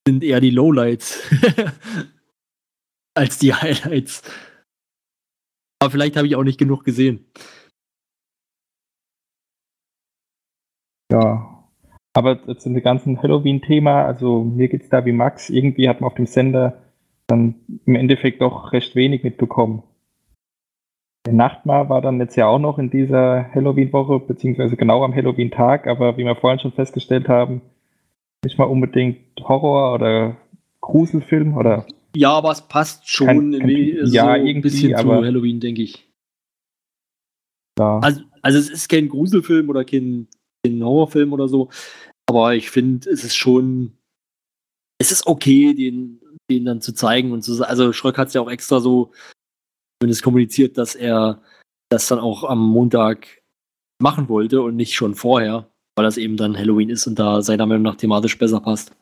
sind eher die Lowlights als die Highlights. Aber vielleicht habe ich auch nicht genug gesehen. Ja. Aber zu dem ganzen Halloween-Thema, also mir geht's da wie Max, irgendwie hat man auf dem Sender dann im Endeffekt doch recht wenig mitbekommen. Der Nachtmar war dann jetzt ja auch noch in dieser Halloween-Woche, beziehungsweise genau am Halloween-Tag, aber wie wir vorhin schon festgestellt haben, nicht mal unbedingt Horror oder Gruselfilm oder Ja, aber es passt schon Kein- ein kein- so ja, ein bisschen zu aber- Halloween, denke ich. ja. Also, also es ist kein Gruselfilm oder kein, kein Horrorfilm oder so, aber ich finde, es ist schon, es ist okay, den, den dann zu zeigen und zu also Schröck hat es ja auch extra so zumindest kommuniziert, dass er das dann auch am Montag machen wollte und nicht schon vorher, weil das eben dann Halloween ist und da seiner Meinung nach thematisch besser passt.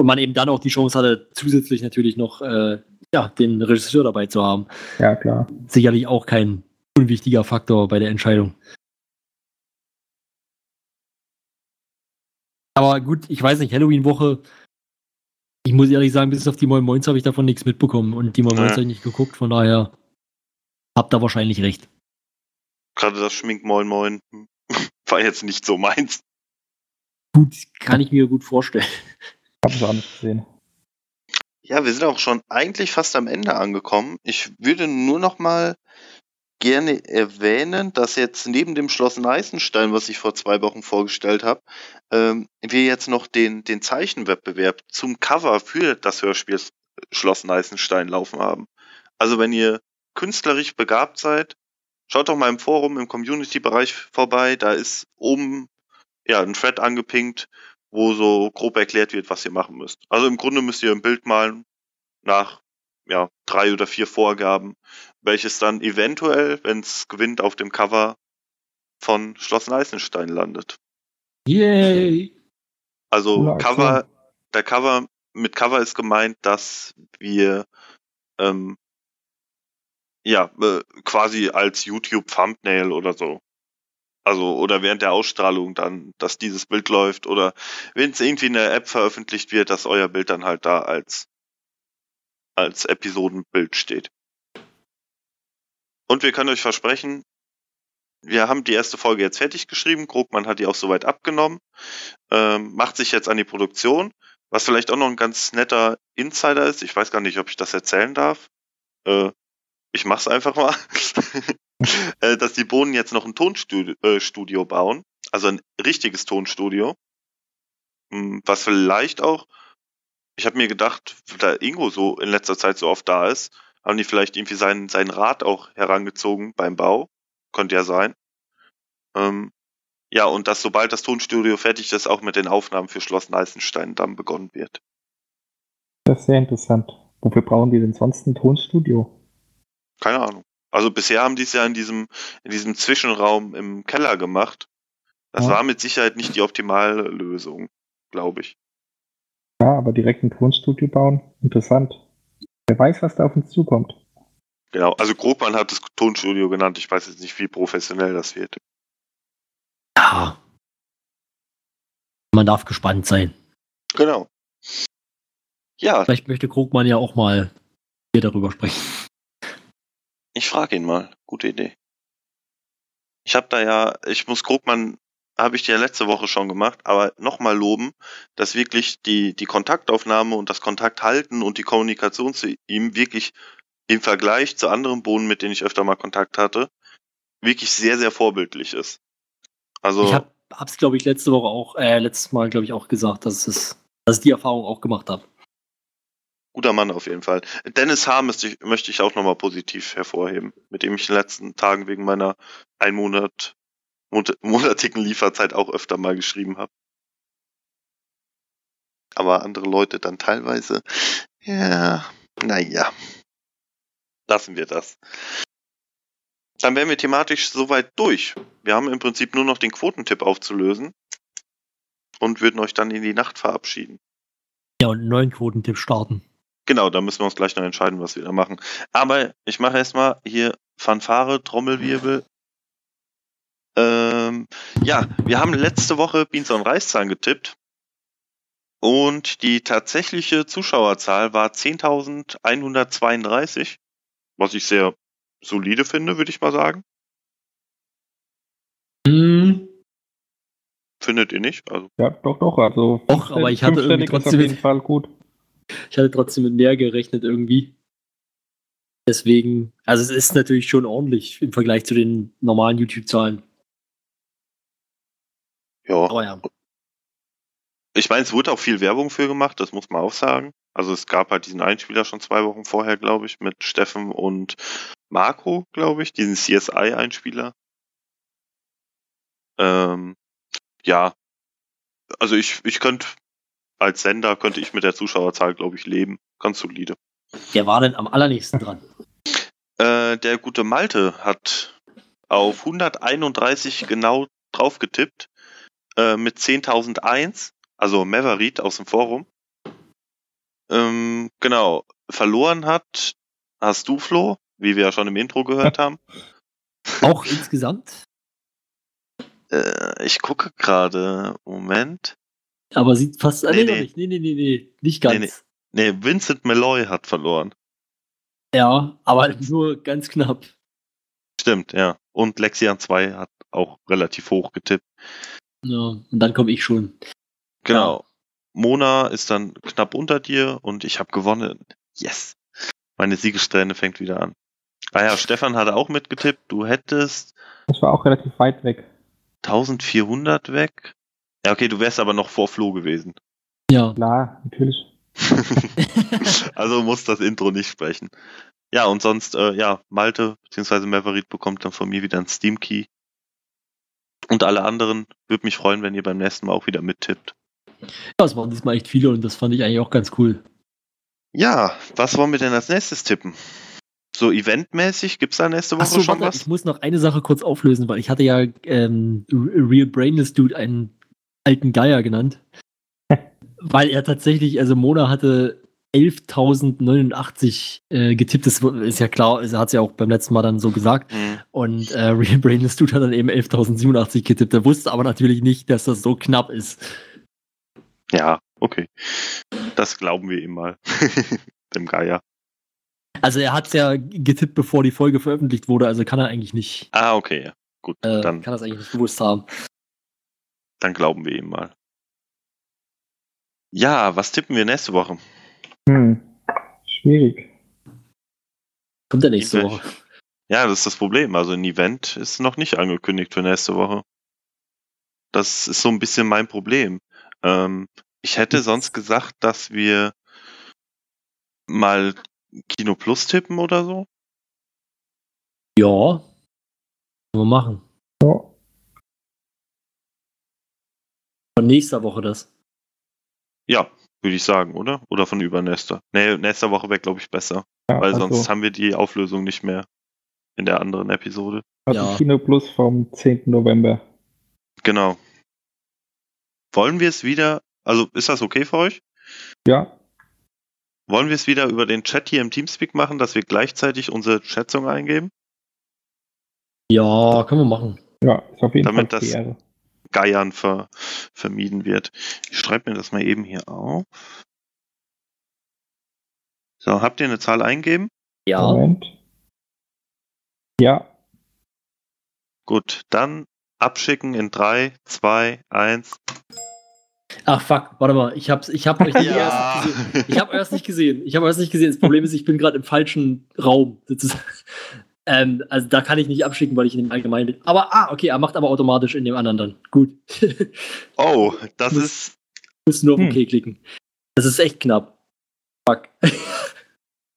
Und man eben dann auch die Chance hatte, zusätzlich natürlich noch äh, ja, den Regisseur dabei zu haben ja, klar. sicherlich auch kein unwichtiger Faktor bei der Entscheidung. Aber gut, ich weiß nicht, Halloween-Woche, ich muss ehrlich sagen, bis auf die Moin Moins habe ich davon nichts mitbekommen und die Moin Moins Nee. habe ich nicht geguckt, von daher habt ihr wahrscheinlich recht. Gerade das Schmink Moin Moin war jetzt nicht so meins. Gut, kann ich mir gut vorstellen. Hab es auch nicht gesehen. Ja, wir sind auch schon eigentlich fast am Ende angekommen. Ich würde nur noch mal gerne erwähnen, dass jetzt neben dem Schloss Neißenstein, was ich vor zwei Wochen vorgestellt habe, ähm, wir jetzt noch den, den Zeichenwettbewerb zum Cover für das Hörspiel Schloss Neißenstein laufen haben. Also wenn ihr künstlerisch begabt seid, schaut doch mal im Forum, im Community-Bereich vorbei. Da ist oben ja ein Thread angepinkt, wo so grob erklärt wird, was ihr machen müsst. Also im Grunde müsst ihr ein Bild malen nach ja, drei oder vier Vorgaben, welches dann eventuell, wenn es gewinnt, auf dem Cover von Schloss Neißenstein landet. Yay! Also Aktion. Cover, der Cover, mit Cover ist gemeint, dass wir ähm, ja äh, quasi als YouTube Thumbnail oder so. Also oder während der Ausstrahlung dann, dass dieses Bild läuft oder wenn es irgendwie in der App veröffentlicht wird, dass euer Bild dann halt da als als Episodenbild steht. Und wir können euch versprechen, wir haben die erste Folge jetzt fertig geschrieben. Krugmann hat die auch soweit abgenommen. Ähm, macht sich jetzt an die Produktion. Was vielleicht auch noch ein ganz netter Insider ist. Ich weiß gar nicht, ob ich das erzählen darf. Äh, ich mach's einfach mal. äh, dass die Bohnen jetzt noch ein Tonstudio äh, bauen. Also ein richtiges Tonstudio. Hm, Was vielleicht auch, ich habe mir gedacht, da Ingo so in letzter Zeit so oft da ist, haben die vielleicht irgendwie seinen, seinen Rat auch herangezogen beim Bau. Könnte ja sein. Ähm, ja, und dass sobald das Tonstudio fertig ist, auch mit den Aufnahmen für Schloss Neißenstein dann begonnen wird. Das ist sehr interessant. Wofür brauchen die denn sonst ein Tonstudio? Keine Ahnung. Also bisher haben die es ja in diesem, in diesem Zwischenraum im Keller gemacht. Das Ja. war mit Sicherheit nicht die optimale Lösung, glaube ich. Ja, aber direkt ein Tonstudio bauen? Interessant. Wer weiß, was da auf uns zukommt. Genau. Also Grobmann hat das Tonstudio genannt. Ich weiß jetzt nicht, wie professionell das wird. Ja. Man darf gespannt sein. Genau. Ja, Vielleicht möchte Krugmann ja auch mal hier darüber sprechen. ich frage ihn mal. Gute Idee. Ich habe da ja, ich muss Krugmann, habe ich dir ja letzte Woche schon gemacht, aber nochmal loben, dass wirklich die, die Kontaktaufnahme und das Kontakthalten und die Kommunikation zu ihm wirklich im Vergleich zu anderen Bohnen, mit denen ich öfter mal Kontakt hatte, wirklich sehr, sehr vorbildlich ist. Also, Ich hab, hab's, glaube ich, letzte Woche auch, äh, letztes Mal, glaube ich, auch gesagt, dass es, dass ich die Erfahrung auch gemacht habe. Guter Mann auf jeden Fall. Dennis möchte ich, möchte ich auch nochmal positiv hervorheben, mit dem ich in den letzten Tagen wegen meiner ein Monat monatigen Lieferzeit auch öfter mal geschrieben habe. Aber andere Leute dann teilweise, ja, naja, lassen wir das. Dann wären wir thematisch soweit durch. Wir haben im Prinzip nur noch den Quotentipp aufzulösen und würden euch dann in die Nacht verabschieden. Ja, und einen neuen Quotentipp starten. Genau, da müssen wir uns gleich noch entscheiden, was wir da machen. Aber ich mache erstmal hier Fanfare, Trommelwirbel. Ähm, ja, wir haben letzte Woche Beans und Reiszahlen getippt. Und die tatsächliche Zuschauerzahl war 10.132, was ich sehr solide finde, würde ich mal sagen. Hm, Findet ihr nicht? Also, Ja, doch, doch. Also Doch, aber ich hatte irgendwie ist auf trotzdem- jeden Fall gut. ich hatte trotzdem mit mehr gerechnet irgendwie. Deswegen, also es ist natürlich schon ordentlich im Vergleich zu den normalen YouTube-Zahlen. Ja. Aber ja. Ich meine, es wurde auch viel Werbung für gemacht, das muss man auch sagen. Also es gab halt diesen Einspieler schon zwei Wochen vorher, glaube ich, mit Steffen und Marco, glaube ich, diesen CSI-Einspieler. Ähm, ja, also ich, ich könnte als Sender könnte ich mit der Zuschauerzahl, glaube ich, leben. Ganz solide. Der war dann am allernächsten dran. Äh, der gute Malte hat auf 131 genau drauf getippt äh, mit 10.001, also Maverick aus dem Forum. Ähm, genau, verloren hat, hast du Flo, wie wir ja schon im Intro gehört haben. Auch insgesamt. Äh, ich gucke gerade, Moment. Aber sieht fast. Nee, Nee, nee, nee. Nicht, nee, nee, nee, nee. Nicht ganz. Nee, Nee, Vincent Malloy hat verloren. Ja, aber nur ganz knapp. Stimmt, ja. Und Lexian 2 hat auch relativ hoch getippt. Ja, und dann komme ich schon. Genau. Mona ist dann knapp unter dir und ich habe gewonnen. Yes. Meine Siegessträhne fängt wieder an. Ah ja, Stefan hatte auch mitgetippt. Du hättest Das war auch relativ weit weg. 1400 weg. Ja, okay, du wärst aber noch vor Flo gewesen. Ja. Klar, natürlich. also muss das Intro nicht sprechen. Ja, und sonst, äh, ja, Malte bzw. Maverick bekommt dann von mir wieder einen Steam Key. Und alle anderen, würde mich freuen, wenn ihr beim nächsten Mal auch wieder mittippt. Ja, es waren diesmal echt viele und das fand ich eigentlich auch ganz cool. Ja, was wollen wir denn als nächstes tippen? So eventmäßig, gibt's da nächste Woche Achso, schon warte, was? ich muss noch eine Sache kurz auflösen, weil ich hatte ja ähm, Real Brainless Dude einen alten Geier genannt. weil er tatsächlich, also Mona hatte 11.089 äh, getippt, das ist ja klar, er hat es ja auch beim letzten Mal dann so gesagt. Hm. Und äh, Real Brainless Dude hat dann eben 11.087 getippt. Er wusste aber natürlich nicht, dass das so knapp ist. Ja, okay. Das glauben wir ihm mal. Dem Geier. Also er hat es ja getippt, bevor die Folge veröffentlicht wurde, also kann er eigentlich nicht, Ah, okay, ja. Gut, äh, dann, kann das eigentlich nicht gewusst haben. dann glauben wir ihm mal. Ja, was tippen wir nächste Woche? Hm. Schwierig. Kommt er nächste. Woche. Ja, das ist das Problem. Also ein Event ist noch nicht angekündigt für nächste Woche. Das ist so ein bisschen mein Problem. Ähm, ich hätte sonst gesagt, dass wir mal Kino Plus tippen oder so. Ja. Können wir machen. Ja. Von nächster Woche das. Ja, würde ich sagen, oder? Oder von übernächster. Nee, nächste Woche wäre, glaube ich, besser. Ja, Weil also, sonst haben wir die Auflösung nicht mehr in der anderen Episode. also Ja. Kino Plus vom 10. November. Genau. Wollen wir es wieder, also ist das okay für euch? Ja, Wollen wir es wieder über den Chat hier im Teamspeak machen, dass wir gleichzeitig unsere Schätzung eingeben? Ja, können wir machen. ja, ist auf jeden Damit Fall das- Ehre. Geiern ver, vermieden wird. Ich schreibe mir das mal eben hier auf. So, habt ihr eine Zahl eingeben? Ja. Moment. Ja, Gut, dann abschicken in 3, 2, 1. Ach fuck, warte mal, ich hab's, ich hab euch nicht erst nicht gesehen. Ich habe erst nicht gesehen. Ich habe erst nicht gesehen. Das Problem ist, ich bin gerade im falschen Raum. Ähm, also da kann ich nicht abschicken, weil ich in dem Allgemeinen bin. Aber ah, okay, er macht aber automatisch in dem anderen dann. Gut. Oh, das Muss- ist, Muss nur auf Hm. OK klicken. Das ist echt knapp. Fuck.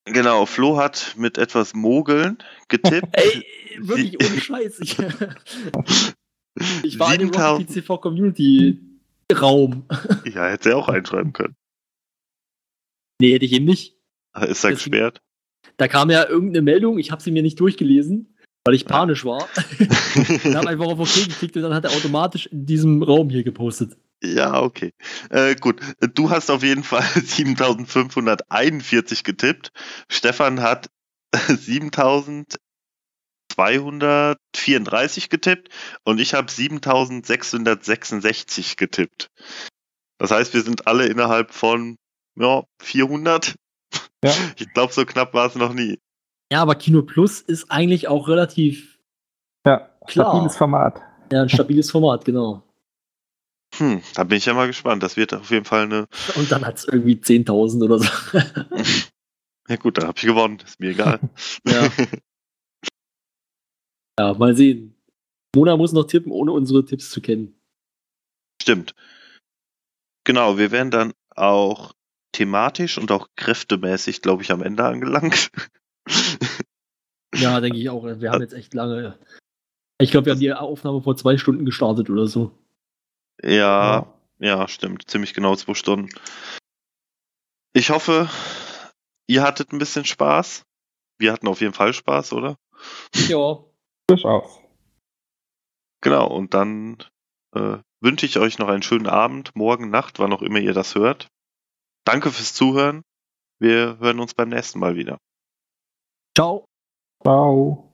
Genau, Flo hat mit etwas Mogeln getippt. Ey, wirklich ohne Scheiß. Ich, ich war in dem 7000 Rocket PC Community Raum. ja, hätte er auch einschreiben können. Nee, hätte ich ihn nicht. Ist er Deswegen- gesperrt? Da kam ja irgendeine Meldung, ich habe sie mir nicht durchgelesen, weil ich panisch war. und habe einfach auf OK geklickt und dann hat er automatisch in diesem Raum hier gepostet. Ja, okay. Äh, gut, du hast auf jeden Fall 7541 getippt. Stefan hat 7234 getippt und ich habe 7666 getippt. Das heißt, wir sind alle innerhalb von ja, 400. Ja. Ich glaube, so knapp war es noch nie. Ja, aber Kino Plus ist eigentlich auch relativ Ja, Klar. stabiles Format. ja, ein stabiles Format, genau. Hm, da bin ich ja mal gespannt. Das wird auf jeden Fall eine. Und dann hat es irgendwie 10.000 oder so. Ja gut, da habe ich gewonnen. Ist mir egal. ja. ja, mal sehen. Mona muss noch tippen, ohne unsere Tipps zu kennen. Stimmt. Genau, wir werden dann auch thematisch und auch kräftemäßig, glaube ich, am Ende angelangt. Ja, denke ich auch. Wir haben jetzt echt lange. Ich glaube, wir haben die Aufnahme vor zwei Stunden gestartet oder so. ja, ja, stimmt. Ziemlich genau zwei Stunden. Ich hoffe, ihr hattet ein bisschen Spaß. Wir hatten auf jeden Fall Spaß, oder? Ja. Durchaus. Genau, und dann äh, wünsche ich euch noch einen schönen Abend, morgen, Nacht, wann auch immer ihr das hört. Danke fürs Zuhören. Wir hören uns beim nächsten Mal wieder. Ciao. Ciao.